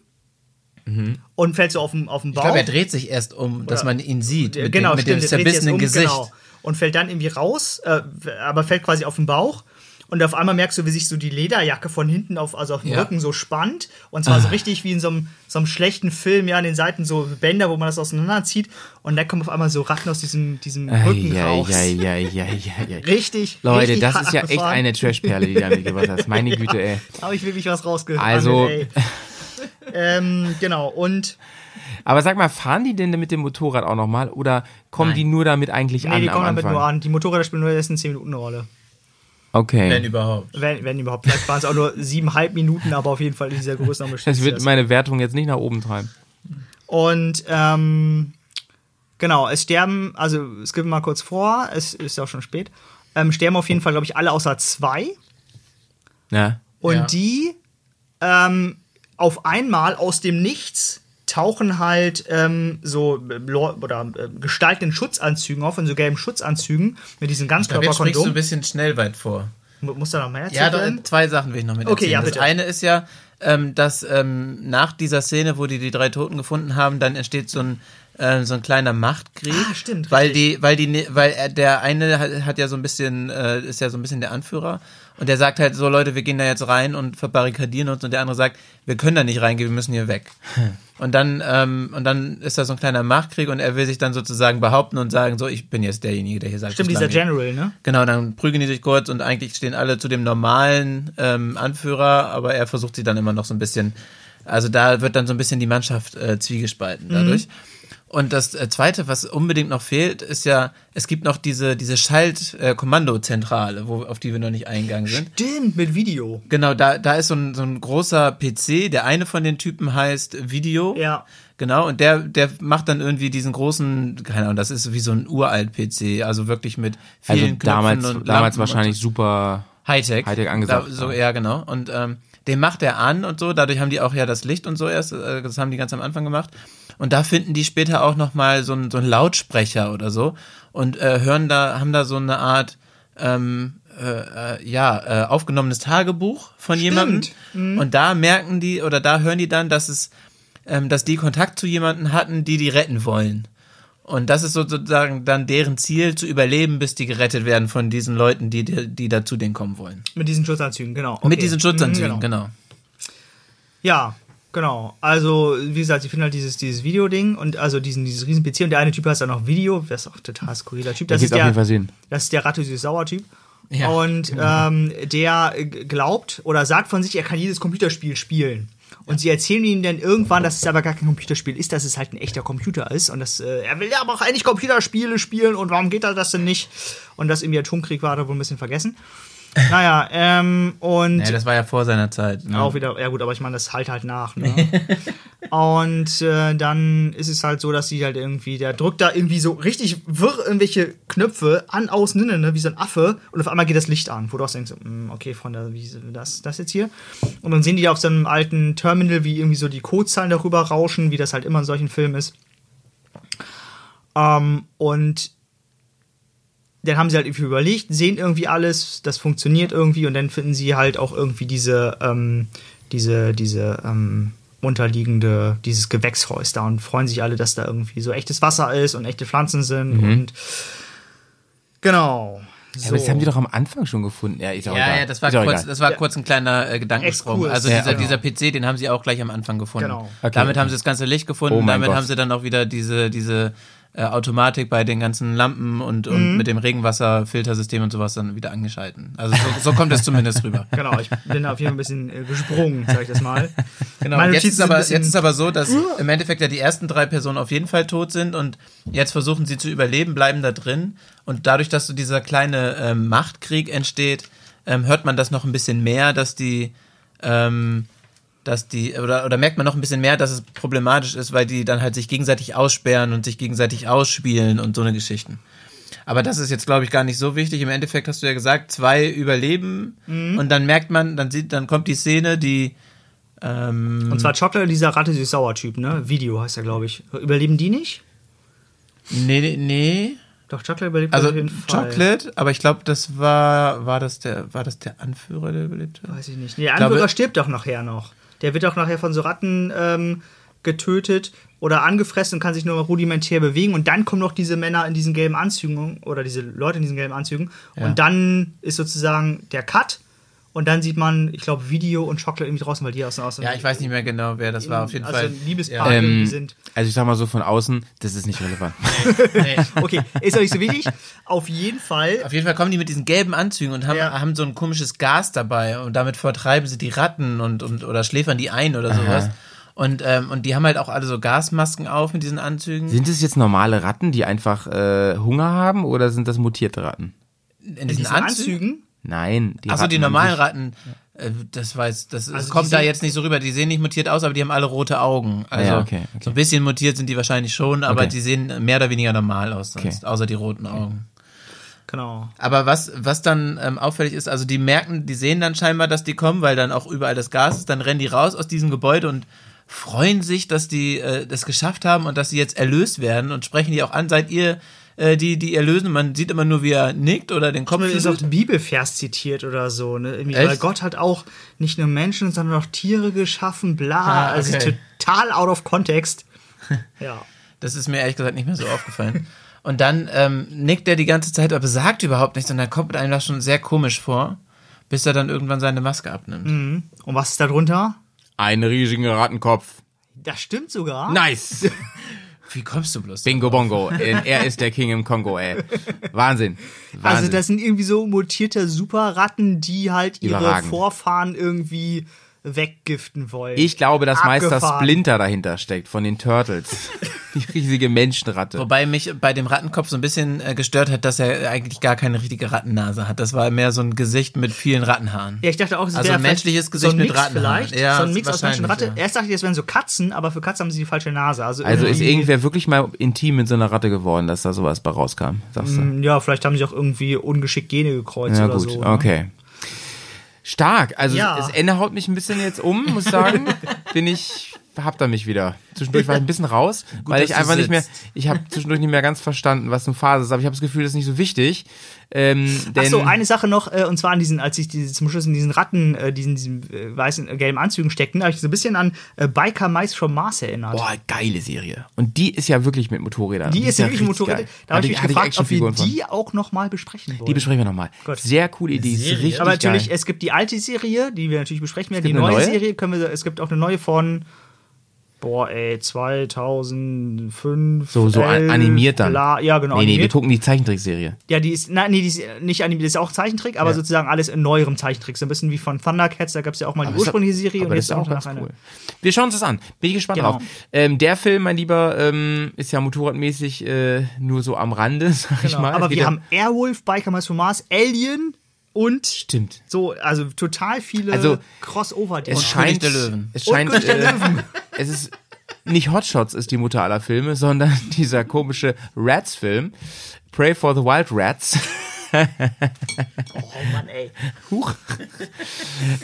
und fällt so auf den, auf den Ich Bauch. glaube, er dreht sich erst um, dass man ihn sieht. Mit genau, dem, mit stimmt, dem zerbissenen um, Gesicht. Genau. Und fällt dann irgendwie raus, äh, aber fällt quasi auf den Bauch. Und auf einmal merkst du, wie sich so die Lederjacke von hinten auf, also auf dem Ja. Rücken so spannt. Und zwar so richtig wie in so einem, so einem schlechten Film, ja, an den Seiten so Bänder, wo man das auseinanderzieht. Und dann kommen auf einmal so Ratten aus diesem, diesem Rücken Ei, ei, raus. ei, ei, ei, ei, ei. <laughs> Richtig. Leute, richtig das ist ja echt eine Trashperle, die du da mitgebracht hast. Meine <laughs> Güte, ey. Habe ich wirklich was rausgehört. Also- ey. ähm, genau, und Aber sag mal, fahren die denn mit dem Motorrad auch nochmal oder kommen die nur damit eigentlich nee, an die am kommen damit nur an. Die Motorräder spielen nur erst in 10 Minuten eine Rolle. Okay. Wenn überhaupt. Wenn, wenn überhaupt. Vielleicht waren es auch nur siebeneinhalb Minuten, aber auf jeden Fall in dieser Größenordnung. Das wird meine Wertung jetzt nicht nach oben treiben. Und ähm, genau, es sterben, also es gibt mal kurz vor, es ist ja auch schon spät, ähm, sterben auf jeden Fall, glaube ich, alle außer zwei. Ja. Und Ja. die ähm, auf einmal aus dem Nichts tauchen halt ähm, so äh, oder äh, Gestalten in Schutzanzügen auf, in so gelben Schutzanzügen mit diesen Damit sprichst du ein Ganzkörperkondom. bisschen schnell weit vor. Mu- Muss da noch mehr Ja, erzählt doch, werden? zwei Sachen will ich noch mit Okay, erzählen. ja, das bitte. eine ist ja, ähm, dass ähm, nach dieser Szene, wo die die drei Toten gefunden haben, dann entsteht so ein äh, so ein kleiner Machtkrieg. Ah, stimmt, Weil die, weil die, ne- weil er, der eine hat, hat ja so ein bisschen, äh, ist ja so ein bisschen der Anführer. Und der sagt halt so, Leute, wir gehen da jetzt rein und verbarrikadieren uns. Und der andere sagt, wir können da nicht reingehen, wir müssen hier weg. Und dann, ähm, und dann ist da so ein kleiner Machtkrieg und er will sich dann sozusagen behaupten und sagen, so, ich bin jetzt derjenige, der hier sagt, Stimmt, dieser. General, ne? Genau, dann prügeln die sich kurz und eigentlich stehen alle zu dem normalen ähm, Anführer, aber er versucht sie dann immer noch so ein bisschen, also da wird dann so ein bisschen die Mannschaft äh, zwiegespalten dadurch. Und das äh, Zweite, was unbedingt noch fehlt, ist ja, es gibt noch diese, diese Schalt-Kommandozentrale, wo auf die wir noch nicht eingegangen sind. Stimmt, mit Video. Genau, da, da ist so ein, so ein großer PC, der eine von den Typen heißt Video. Ja. Genau, und der, der macht dann irgendwie diesen großen, keine Ahnung, das ist wie so ein uralt PC, also wirklich mit Also vielen damals, Knöpfen und damals Lampen wahrscheinlich super. und Hightech. Hightech angesagt, Da, so, ja. ja, genau. Und ähm, den macht er an und so, dadurch haben die auch ja das Licht und so erst, äh, das haben die ganz am Anfang gemacht. Und da finden die später auch nochmal so einen so einen Lautsprecher oder so und äh, hören da, haben da so eine Art ähm, äh, äh, ja, äh, aufgenommenes Tagebuch von jemandem. Mhm. Und da merken die oder da hören die dann, dass es, ähm, dass die Kontakt zu jemanden hatten, die die retten wollen. Und das ist sozusagen dann deren Ziel, zu überleben, bis die gerettet werden von diesen Leuten, die, die, die da zu denen kommen wollen. Mit diesen Schutzanzügen, genau. Mit Okay. diesen Schutzanzügen, Mhm, genau. Ja, genau. Also, wie gesagt, sie finden halt dieses, dieses Video-Ding und also diesen, dieses riesen PC und der eine Typ heißt dann noch Video, das ist auch total skurriler Typ. Da Das ist auf der, jeden Fall Sinn. das ist der Ratte süß sauer Typ. Ja, und ähm, der äh, glaubt oder sagt von sich, er kann jedes Computerspiel spielen. Und sie erzählen ihm dann irgendwann, dass es aber gar kein Computerspiel ist, dass es halt ein echter Computer ist. Und das, äh, er will ja aber auch eigentlich Computerspiele spielen und warum geht er das denn nicht? Und das irgendwie Atomkrieg war, hat er wohl ein bisschen vergessen. Naja, ähm, und Ja, das war ja vor seiner Zeit. Ne? auch wieder, ja gut, aber ich meine, das halt halt nach. Ne? <laughs> und äh, dann ist es halt so, dass sie halt irgendwie, der drückt da irgendwie so richtig wirr irgendwelche Knöpfe an, aus, ne, ne, wie so ein Affe und auf einmal geht das Licht an, wo du auch denkst, hm, okay, Freunde, wie ist das, das jetzt hier? Und dann sehen die auf so einem alten Terminal, wie irgendwie so die Codezahlen darüber rauschen, wie das halt immer in solchen Filmen ist. Ähm, und dann haben sie halt irgendwie überlegt, sehen irgendwie alles, das funktioniert irgendwie und dann finden sie halt auch irgendwie diese, ähm, diese, diese ähm, unterliegende, dieses Gewächshäus da und freuen sich alle, dass da irgendwie so echtes Wasser ist und echte Pflanzen sind und genau. Ja, aber das haben die doch am Anfang schon gefunden. Ja, ist auch Ja, ja, das war, kurz, das war kurz ein kleiner äh, Gedankensprung. Also Ja, dieser, genau. dieser PC, den haben sie auch gleich am Anfang gefunden. Genau. Okay, Damit haben sie das ganze Licht gefunden. Oh Damit Gott. haben sie dann auch wieder diese, diese äh, Automatik bei den ganzen Lampen und, und Mhm. mit dem Regenwasserfiltersystem und sowas dann wieder angeschalten. Also so, so kommt es zumindest rüber. <laughs> Genau, ich bin da auf jeden Fall ein bisschen äh, gesprungen, sag ich das mal. Genau, Meine jetzt Notizen ist, aber, jetzt ist aber so, dass im Endeffekt ja die ersten drei Personen auf jeden Fall tot sind und jetzt versuchen sie zu überleben, bleiben da drin und dadurch, dass so dieser kleine ähm, Machtkrieg entsteht, ähm, hört man das noch ein bisschen mehr, dass die, ähm, dass die, oder, oder merkt man noch ein bisschen mehr, dass es problematisch ist, weil die dann halt sich gegenseitig aussperren und sich gegenseitig ausspielen und so eine Geschichten. Aber das ist jetzt, glaube ich, gar nicht so wichtig. Im Endeffekt hast du ja gesagt, zwei überleben und dann merkt man, dann sieht, dann kommt die Szene, die ähm, Und zwar Chocolate, dieser Ratte süß sauer Typ, ne? Video heißt er, glaube ich. Überleben die nicht? Nee, nee, nee. Doch, Chocolate überlebt Also auf jeden Fall. Chocolate, aber ich glaube, das war, war das der, war das der Anführer, der überlebt hat? Weiß ich nicht. Nee, der Anführer glaube- stirbt doch nachher noch. Der wird doch nachher von so Ratten ähm, getötet oder angefressen und kann sich nur rudimentär bewegen. Und dann kommen noch diese Männer in diesen gelben Anzügen oder diese Leute in diesen gelben Anzügen. Ja. Und dann ist sozusagen der Cut. Und dann sieht man, ich glaube, Video und Chocolate irgendwie draußen, weil die aus, aus Ja, ich weiß nicht mehr genau, wer das war. Auf jeden also Fall. Liebespaar Ja. Ähm, sind. also ich sag mal so von außen, das ist nicht relevant. <laughs> Okay, ist doch nicht so wichtig. Auf jeden Fall. Auf jeden Fall kommen die mit diesen gelben Anzügen und haben, Ja. haben so ein komisches Gas dabei und damit vertreiben sie die Ratten und, und oder schläfern die ein oder sowas. Und, ähm, und die haben halt auch alle so Gasmasken auf mit diesen Anzügen. Sind es jetzt normale Ratten, die einfach äh, Hunger haben oder sind das mutierte Ratten? in In diesen diesen Anzügen? Anzügen. Nein, die Achso, die normalen Ratten, äh, das weiß, das, das Also kommt da jetzt nicht so rüber. Die sehen nicht mutiert aus, aber die haben alle rote Augen. Also ja, okay, okay. so ein bisschen mutiert sind die wahrscheinlich schon, aber Okay. die sehen mehr oder weniger normal aus sonst, Okay. außer die roten Augen. Genau. Aber was, was dann ähm, auffällig ist, also die merken, die sehen dann scheinbar, dass die kommen, weil dann auch überall das Gas ist, dann rennen die raus aus diesem Gebäude und freuen sich, dass die äh, das geschafft haben und dass sie jetzt erlöst werden und sprechen die auch an, seid ihr äh, die, die erlösen? Man sieht immer nur, wie er nickt oder den Kopf Ist auch ein Bibelvers zitiert oder so, ne? Weil Gott hat auch nicht nur Menschen, sondern auch Tiere geschaffen, bla. Ah, Also okay. total out of context. <laughs> ja. Das ist mir ehrlich gesagt nicht mehr so aufgefallen. Und dann ähm, nickt er die ganze Zeit, aber sagt überhaupt nichts und dann kommt einem das schon sehr komisch vor, bis er dann irgendwann seine Maske abnimmt. Und was ist da drunter? Ein riesiger Rattenkopf. Das stimmt sogar. Nice. <laughs> Wie kommst du bloß? Bingo Bongo. Er ist der King im Kongo, ey. Wahnsinn. Wahnsinn. Also das sind irgendwie so mutierte Superratten, die halt ihre Überragend. Vorfahren irgendwie weggiften wollen. ich glaube, dass Meister. Splinter dahinter steckt von den Turtles. <laughs> Die riesige Menschenratte. Wobei mich bei dem Rattenkopf so ein bisschen äh, gestört hat, dass er eigentlich gar keine richtige Rattennase hat. Das war mehr so ein Gesicht mit vielen Rattenhaaren. Ja, ich dachte auch, es Also wäre ein vielleicht menschliches Gesicht so ein mit Mix Rattenhaaren. vielleicht. Ja, so ein Mix aus Mensch und wahrscheinlich, Ratte. ja. Erst dachte ich, es wären so Katzen, aber für Katzen haben sie die falsche Nase. Also, Also ist irgendwie- irgendwer wirklich mal intim mit so einer Ratte geworden, dass da sowas bei rauskam, sagst du? Ja, vielleicht haben sie auch irgendwie ungeschickt Gene gekreuzt Ja oder gut, so. ne? Stark. Also Ja. das Ende haut mich ein bisschen jetzt um, muss sagen. <laughs> Bin ich, habt ihr mich wieder. Zwischendurch war ich ein <laughs> bisschen raus, weil dass ich einfach nicht mehr, ich habe zwischendurch nicht mehr ganz verstanden, was eine Phase ist. Aber ich habe das Gefühl, das ist nicht so wichtig. Ähm, denn Ach so, eine Sache noch, äh, und zwar an diesen, als sich diese, zum Schluss in diesen Ratten, äh, diesen, diesen äh, weißen, äh, gelben Anzügen steckten, habe ich so ein bisschen an äh, Biker Mice from Mars erinnert. Boah, geile Serie. Und die ist ja wirklich mit Motorrädern. die ist ja wirklich richtig Motorrad. geil. Da habe ich mich gefragt, ob wir von. die auch noch mal besprechen wollen. Die besprechen wir nochmal. Gut. Sehr coole Idee. Ist richtig Aber natürlich, geil. es gibt die alte Serie, die wir natürlich besprechen werden. Die neue, neue? Serie können wir, es gibt auch eine neue von, boah, ey, 2005. So, so 11, animiert dann. Bla, ja, genau. Nee, nee, wir animiert. gucken die Zeichentrickserie. Ja, die ist, nein, nee, die ist nicht animiert, das ist auch Zeichentrick, aber Ja. sozusagen alles in neuerem Zeichentrick. So ein bisschen wie von Thundercats, da gab es ja auch mal die Aber ursprüngliche Serie und jetzt ist auch auch noch eine. cool. Wir schauen uns das an. Bin ich gespannt Genau. drauf. Ähm, der Film, mein Lieber, ähm, ist ja motorradmäßig äh, nur so am Rande, <laughs> sag ich Genau. mal. Aber wir haben Airwolf, Biker Mice from Mars, Alien und Stimmt. so, also total viele Also, crossover Es Und scheint, der Löwen. es scheint, König der äh, <laughs> es ist nicht Hotshots ist die Mutter aller Filme, sondern <laughs> dieser komische Rats-Film, Pray for the Wild Rats. Oh Mann, ey. <laughs> Huch.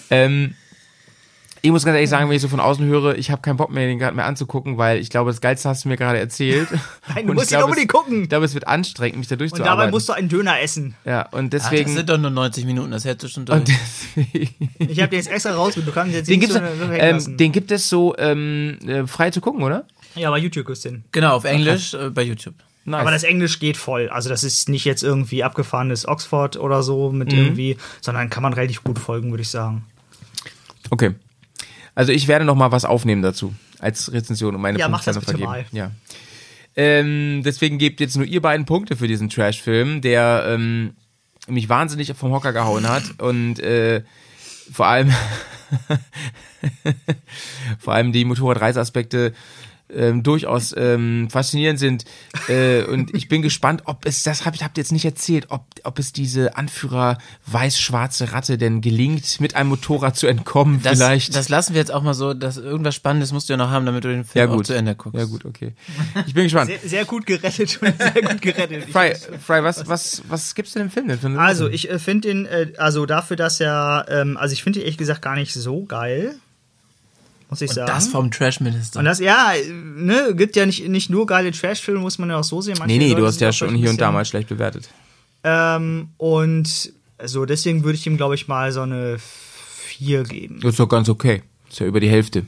ähm, ich muss ganz ehrlich sagen, wenn ich so von außen höre, ich habe keinen Bock mehr, den gerade mehr anzugucken, weil ich glaube, das Geilste hast du mir gerade erzählt. <laughs> Nein, du Und musst ich ihn unbedingt gucken. Ich glaube, es wird anstrengend, mich da Und durchzuarbeiten. dabei musst du einen Döner essen. ja, und Ach, das deswegen. sind doch nur 90 Minuten, das hättest du schon durch. und deswegen Ich habe den jetzt extra raus, du kannst jetzt den, nicht gibt's, so, ähm, den gibt es so ähm, äh, frei zu gucken, oder? Ja, bei YouTube ist den. genau, auf Englisch äh, bei YouTube. Nice. Aber das Englisch geht voll. Also das ist nicht jetzt irgendwie abgefahrenes Oxford oder so mit Mhm. irgendwie, sondern kann man relativ gut folgen, würde ich sagen. Okay. Also ich werde noch mal was aufnehmen dazu als Rezension und meine Ja, mach Punkte das dann bitte vergeben. Ja. Ähm, deswegen gebt jetzt nur ihr beiden Punkte für diesen Trash-Film, der ähm, mich wahnsinnig vom Hocker gehauen hat und äh, vor allem <laughs> vor allem die Motorradreiseaspekte ähm, durchaus ähm, faszinierend sind äh, und ich bin gespannt, ob es das hab, habt ihr jetzt nicht erzählt, ob ob es diese Anführer weiß-schwarze Ratte denn gelingt, mit einem Motorrad zu entkommen Das, vielleicht. das lassen wir jetzt auch mal so, dass irgendwas Spannendes musst du ja noch haben, damit du den Film ja auch gut. zu Ende guckst. Ja gut, okay. Ich bin gespannt. Sehr, sehr gut gerettet sehr gut gerettet. Fry, Fry was, was, was gibt's denn im Film denn Also, ich äh, finde den, äh, also dafür, dass er, ähm, also ich finde ihn ehrlich gesagt gar nicht so geil. Muss ich sagen. Das vom Trash-Minister. und das, ja, ne, gibt ja nicht, nicht nur geile Trash-Filme, muss man ja auch so sehen. Manche Nee, nee, Leute du hast ja schon hier und da mal schlecht bewertet. Ähm, und so, deswegen würde ich ihm, glaube ich, mal so eine 4 geben. Das ist doch ganz okay. Ist ja über die Hälfte.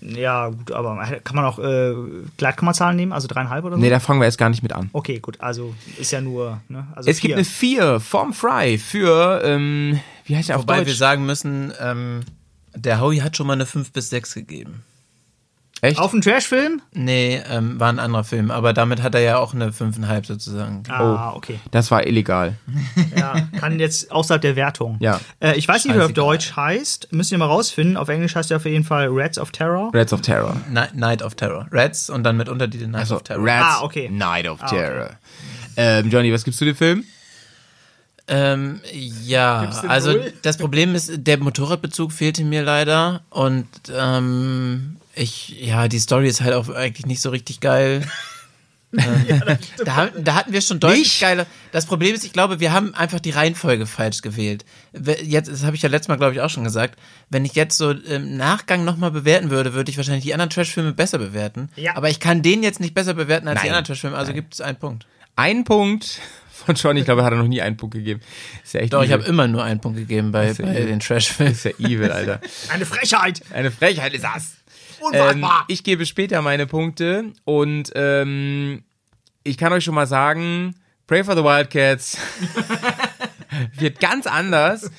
Ja, gut, aber kann man auch äh, Gleitkommazahlen nehmen, also dreieinhalb oder so? Nee, da fangen wir jetzt gar nicht mit an. Okay, gut, also ist ja nur, ne? Also Es gibt vier. eine 4 vom Fry für, ähm, wie heißt der auf Wobei wir sagen müssen, ähm, der Howie hat schon mal eine 5 bis 6 gegeben. Echt? Auf einen Trashfilm? Nee, ähm, war ein anderer Film, aber damit hat er ja auch eine 5,5 sozusagen. Ah, okay. Das war illegal. <laughs> Ja, kann jetzt außerhalb der Wertung. Ja. Äh, ich weiß nicht, wie er auf. Deutsch heißt. Müsst ihr mal rausfinden. Auf Englisch heißt er auf jeden Fall Rats of Terror. Rats of Terror. Ni- Night of Terror. Reds und dann mit Untertitel Night Also of Terror. Rats Ah, okay. Night of Ah, okay. Terror. Ähm, Johnny, was gibst du dem Film? Ähm, ja, also Null? das Problem ist, der Motorradbezug fehlte mir leider und ähm, ich, ja, die Story ist halt auch eigentlich nicht so richtig geil. <laughs> Äh, da, da hatten wir schon deutlich Nicht? geile. Das Problem ist, ich glaube, wir haben einfach die Reihenfolge falsch gewählt. We- Jetzt, das habe ich ja letztes Mal, glaube ich, auch schon gesagt. Wenn ich jetzt so im Nachgang nochmal bewerten würde, würde ich wahrscheinlich die anderen Trash-Filme besser bewerten. Ja. Aber ich kann den jetzt nicht besser bewerten als die Nein. anderen Trash-Filme, also gibt es einen Punkt. Ein Punkt von Johnny. Ich glaube, er hat noch nie einen Punkt gegeben. Ist ja echt Doch, ich evil. habe immer nur einen Punkt gegeben bei, bei evil. den Trash-Filmen. Ist ja evil, Alter. <laughs> Eine Frechheit. Eine Frechheit ist das. Ähm, ich gebe später meine Punkte und ähm, ich kann euch schon mal sagen, Pray for the Wildcats <laughs> wird ganz anders,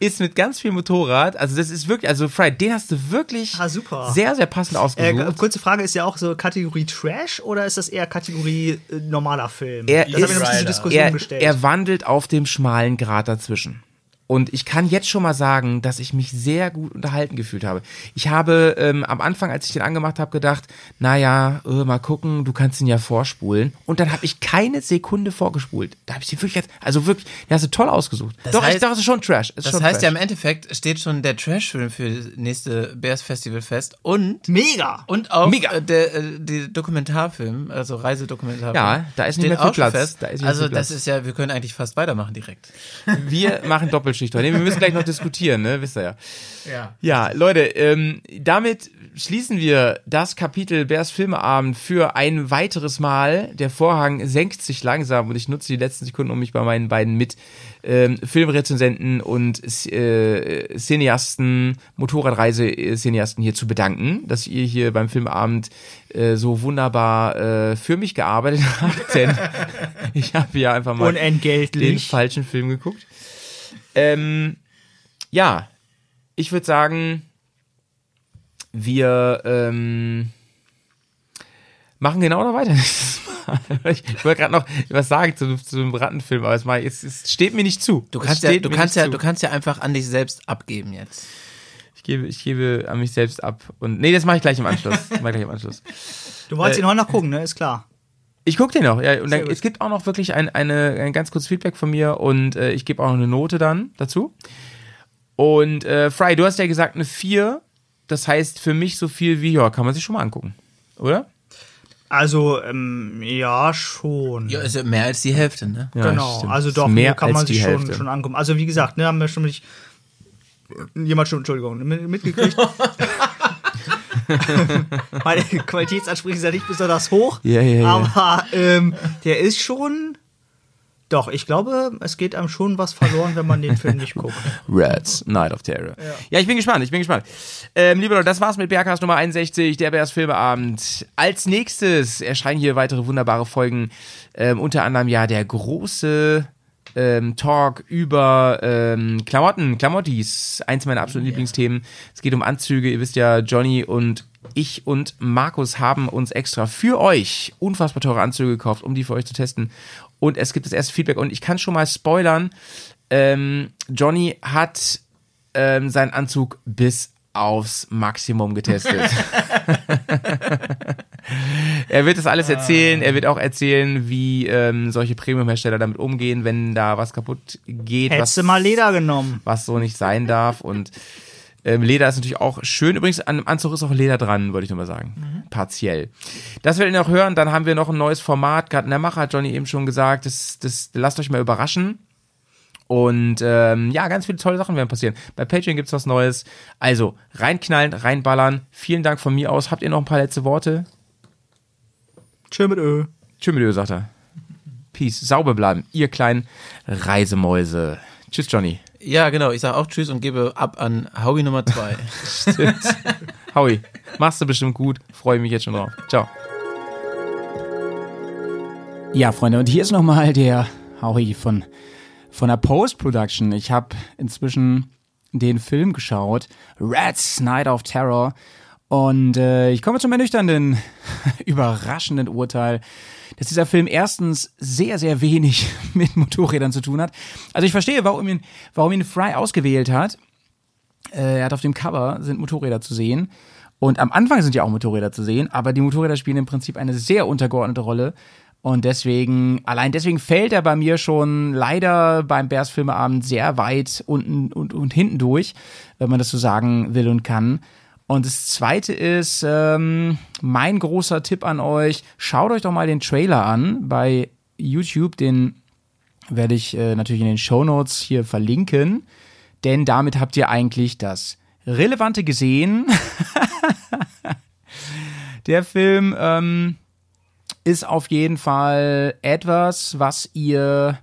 ist mit ganz viel Motorrad. Also das ist wirklich, also Fry, den hast du wirklich Ah, super. sehr, sehr passend Äh, ausgesucht. kurze Frage, ist ja auch so Kategorie Trash oder ist das eher Kategorie äh, normaler Film? Er das habe ich ist- noch ein bisschen zur Diskussion er, gestellt. er wandelt auf dem schmalen Grat dazwischen. Und ich kann jetzt schon mal sagen, dass ich mich sehr gut unterhalten gefühlt habe. Ich habe ähm, am Anfang, als ich den angemacht habe, gedacht, naja, äh, mal gucken, du kannst ihn ja vorspulen. Und dann habe ich keine Sekunde vorgespult. Da habe ich den wirklich jetzt, also wirklich, den hast du toll ausgesucht. doch, ich heißt- dachte, es ist schon Trash. Ist Das schon heißt ja Trash. im Endeffekt steht schon der Trash-Film für das nächste Bears Festival fest und Mega! und auch Mega. äh, der äh, die Dokumentarfilm, also Reisedokumentarfilm. Ja, da ist nicht mehr viel Platz. Fest. Da ist also viel Platz. das ist ja, wir können eigentlich fast weitermachen direkt. Wir <laughs> machen Doppelschicht heute. Wir müssen gleich noch <laughs> diskutieren, ne? Wisst ihr ja. Ja. Ja, Leute, ähm, damit schließen wir das Kapitel Bärs Filmeabend für ein weiteres Mal. Der Vorhang senkt sich langsam und ich nutze die letzten Sekunden, um mich bei meinen beiden mit ähm, Filmrezensenten und äh, Cineasten, Motorradreise-Cineasten hier zu bedanken, dass ihr hier beim Filmabend äh, so wunderbar äh, für mich gearbeitet <laughs> habt, denn <laughs> ich habe ja einfach mal den falschen Film geguckt. Ähm, ja, ich würde sagen, wir ähm, machen genau noch weiter. nächstes <laughs> Mal. ich wollte gerade noch was sagen zu, zu dem Rattenfilm, aber es, mal, es, es steht mir nicht zu. Du kannst ja, du kannst ja, zu. du kannst ja einfach an dich selbst abgeben jetzt. ich gebe, ich gebe an mich selbst ab. Und nee, das mache ich gleich im Anschluss. <laughs> Ich gleich im Anschluss. Du wolltest Äh, ihn heute noch gucken, ne? Ist klar. Ich gucke den noch, ja. Und dann, es gibt auch noch wirklich ein, eine, ein ganz kurzes Feedback von mir und äh, ich gebe auch noch eine Note dann dazu. Und äh, Fry, du hast ja gesagt eine 4. Das heißt für mich so viel wie, ja, kann man sich schon mal angucken. Oder? Also, ähm, ja, schon. Ja, ja mehr als die Hälfte, ne? Ja, genau, stimmt. also doch, mehr kann man sich schon, Hälfte. schon angucken. Also, wie gesagt, ne, haben wir schon nicht. Jemand schon, Entschuldigung, mit- mitgekriegt. <laughs> <laughs> Meine Qualitätsansprüche sind ja nicht besonders hoch. Ja, ja, ja. Aber ähm, der ist schon. Doch, ich glaube, es geht einem schon was verloren, wenn man den Film nicht guckt. Rats, Night of Terror. Ja, ich bin gespannt, ich bin gespannt. Ähm, liebe Leute, das war's mit Bergcast Nummer 61, der Bears Filmeabend. Als nächstes erscheinen hier weitere wunderbare Folgen, ähm, unter anderem ja der große ähm, Talk über ähm, Klamotten, Klamottis, eins meiner absoluten Lieblingsthemen. Es geht um Anzüge, ihr wisst ja, Johnny und ich und Markus haben uns extra für euch unfassbar teure Anzüge gekauft, um die für euch zu testen. Und es gibt das erste Feedback und ich kann schon mal spoilern, ähm, Johnny hat ähm, seinen Anzug bis aufs Maximum getestet. <laughs> <laughs> er wird das alles erzählen. Er wird auch erzählen, wie ähm, solche Premium-Hersteller damit umgehen, wenn da was kaputt geht, was, Hättest du mal Leder genommen. was so nicht sein darf. Und ähm, Leder ist natürlich auch schön. Übrigens, an dem Anzug ist auch Leder dran, wollte ich nur mal sagen. Partiell. Das werdet ihr noch hören. Dann haben wir noch ein neues Format. Gerade in der Mache hat Johnny eben schon gesagt. Das, das lasst euch mal überraschen. Und ähm, ja, ganz viele tolle Sachen werden passieren. Bei Patreon gibt's was Neues. Also reinknallen, reinballern. Vielen Dank von mir aus. Habt ihr noch ein paar letzte Worte? Tschö mit Ö. Tschüss mit Ö, sagt er. Peace. Sauber bleiben, ihr kleinen Reisemäuse. Tschüss, Johnny. Ja, genau. Ich sage auch Tschüss und gebe ab an Howie Nummer 2. <laughs> Howie, machst du bestimmt gut. Freue mich jetzt schon drauf. Ciao. Ja, Freunde, und hier ist nochmal der Howie von, von der Post-Production. Ich habe inzwischen den Film geschaut, Rats Night of Terror. Und äh, ich komme zum ernüchternden, <laughs> überraschenden Urteil, dass dieser Film erstens sehr, sehr wenig <laughs> mit Motorrädern zu tun hat. Also ich verstehe, warum ihn, warum ihn Fry ausgewählt hat. Äh, er hat auf dem Cover sind Motorräder zu sehen. Und am Anfang sind ja auch Motorräder zu sehen, aber die Motorräder spielen im Prinzip eine sehr untergeordnete Rolle. Und deswegen, allein deswegen fällt er bei mir schon leider beim Bears Filmeabend sehr weit unten und, und hinten durch, wenn man das so sagen will und kann. Und das zweite ist, ähm, mein großer Tipp an euch, schaut euch doch mal den Trailer an bei YouTube, den werde ich äh, natürlich in den Show Notes hier verlinken, denn damit habt ihr eigentlich das Relevante gesehen. <laughs> Der Film ähm, ist auf jeden Fall etwas, was ihr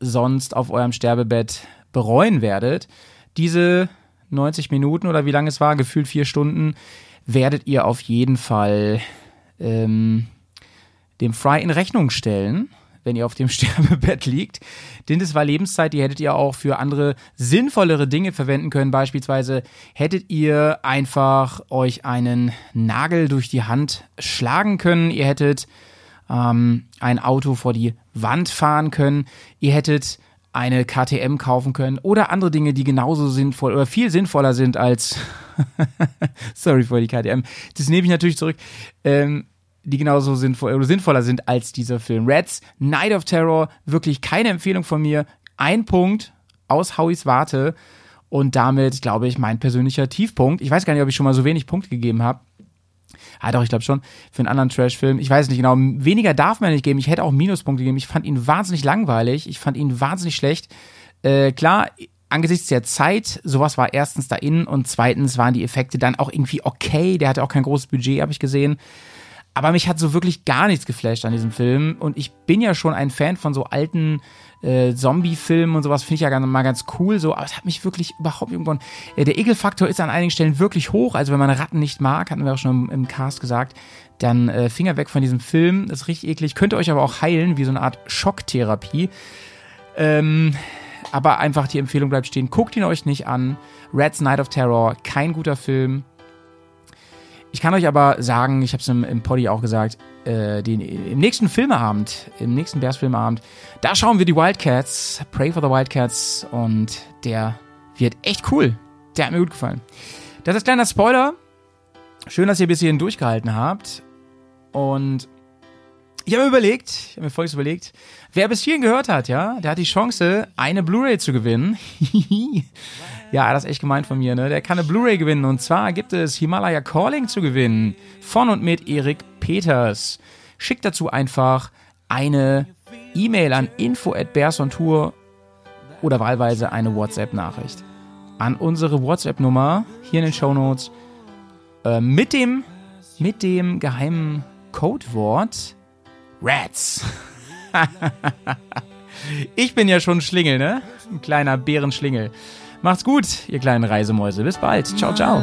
sonst auf eurem Sterbebett bereuen werdet. Diese 90 Minuten oder wie lange es war, gefühlt vier Stunden, werdet ihr auf jeden Fall ähm, dem Fry in Rechnung stellen, wenn ihr auf dem <laughs> Sterbebett liegt. Denn das war Lebenszeit, die hättet ihr auch für andere sinnvollere Dinge verwenden können. Beispielsweise hättet ihr einfach euch einen Nagel durch die Hand schlagen können. Ihr hättet ähm, ein Auto vor die Wand fahren können. Ihr hättet eine KTM kaufen können oder andere Dinge, die genauso sinnvoll oder viel sinnvoller sind als <laughs> sorry für die KTM. Das nehme ich natürlich zurück. Ähm, die genauso sinnvoll oder sinnvoller sind als dieser Film. Reds Night of Terror, wirklich keine Empfehlung von mir. Ein Punkt aus Howies Warte und damit, glaube ich, mein persönlicher Tiefpunkt. Ich weiß gar nicht, ob ich schon mal so wenig Punkte gegeben habe. Ah, doch, ich glaube schon. Für einen anderen Trash-Film. Ich weiß nicht genau. Weniger darf man nicht geben. Ich hätte auch Minuspunkte gegeben. Ich fand ihn wahnsinnig langweilig. Ich fand ihn wahnsinnig schlecht. Äh, klar, angesichts der Zeit, sowas war erstens da innen und zweitens waren die Effekte dann auch irgendwie okay. Der hatte auch kein großes Budget, habe ich gesehen. Aber mich hat so wirklich gar nichts geflasht an diesem Film. Und ich bin ja schon ein Fan von so alten äh, Zombie-Filmen und sowas, finde ich ja ganz, mal ganz cool. So, aber es hat mich wirklich überhaupt irgendwann. Äh, der Ekelfaktor ist an einigen Stellen wirklich hoch. Also wenn man Ratten nicht mag, hatten wir auch schon im, im Cast gesagt, dann äh, Finger weg von diesem Film. Das ist richtig eklig. Könnte euch aber auch heilen, wie so eine Art Schocktherapie. Ähm, aber einfach die Empfehlung bleibt stehen. Guckt ihn euch nicht an. Red's Night of Terror, kein guter Film. Ich kann euch aber sagen, ich habe es im, im Poddy auch gesagt, äh, den, im nächsten Filmeabend, im nächsten Bears Filmeabend, da schauen wir die Wildcats, Pray for the Wildcats und der wird echt cool. Der hat mir gut gefallen. Das ist kleiner Spoiler. Schön, dass ihr bis hierhin durchgehalten habt. Und ich habe mir überlegt, ich habe mir folgendes überlegt, wer bis hierhin gehört hat, ja, der hat die Chance, eine Blu-ray zu gewinnen. <laughs> ja, das ist echt gemeint von mir, ne? Der kann eine Blu-ray gewinnen. Und zwar gibt es Himalaya Calling zu gewinnen. Von und mit Erik Peters. Schickt dazu einfach eine E-Mail an info at Tour oder wahlweise eine WhatsApp-Nachricht. An unsere WhatsApp-Nummer hier in den Show Notes äh, mit dem, mit dem geheimen Codewort Rats. <laughs> ich bin ja schon ein Schlingel, ne? Ein kleiner Bärenschlingel. Macht's gut, ihr kleinen Reisemäuse. Bis bald. Ciao, ciao.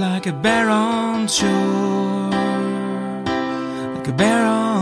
Like a bear on shore, like a bear on.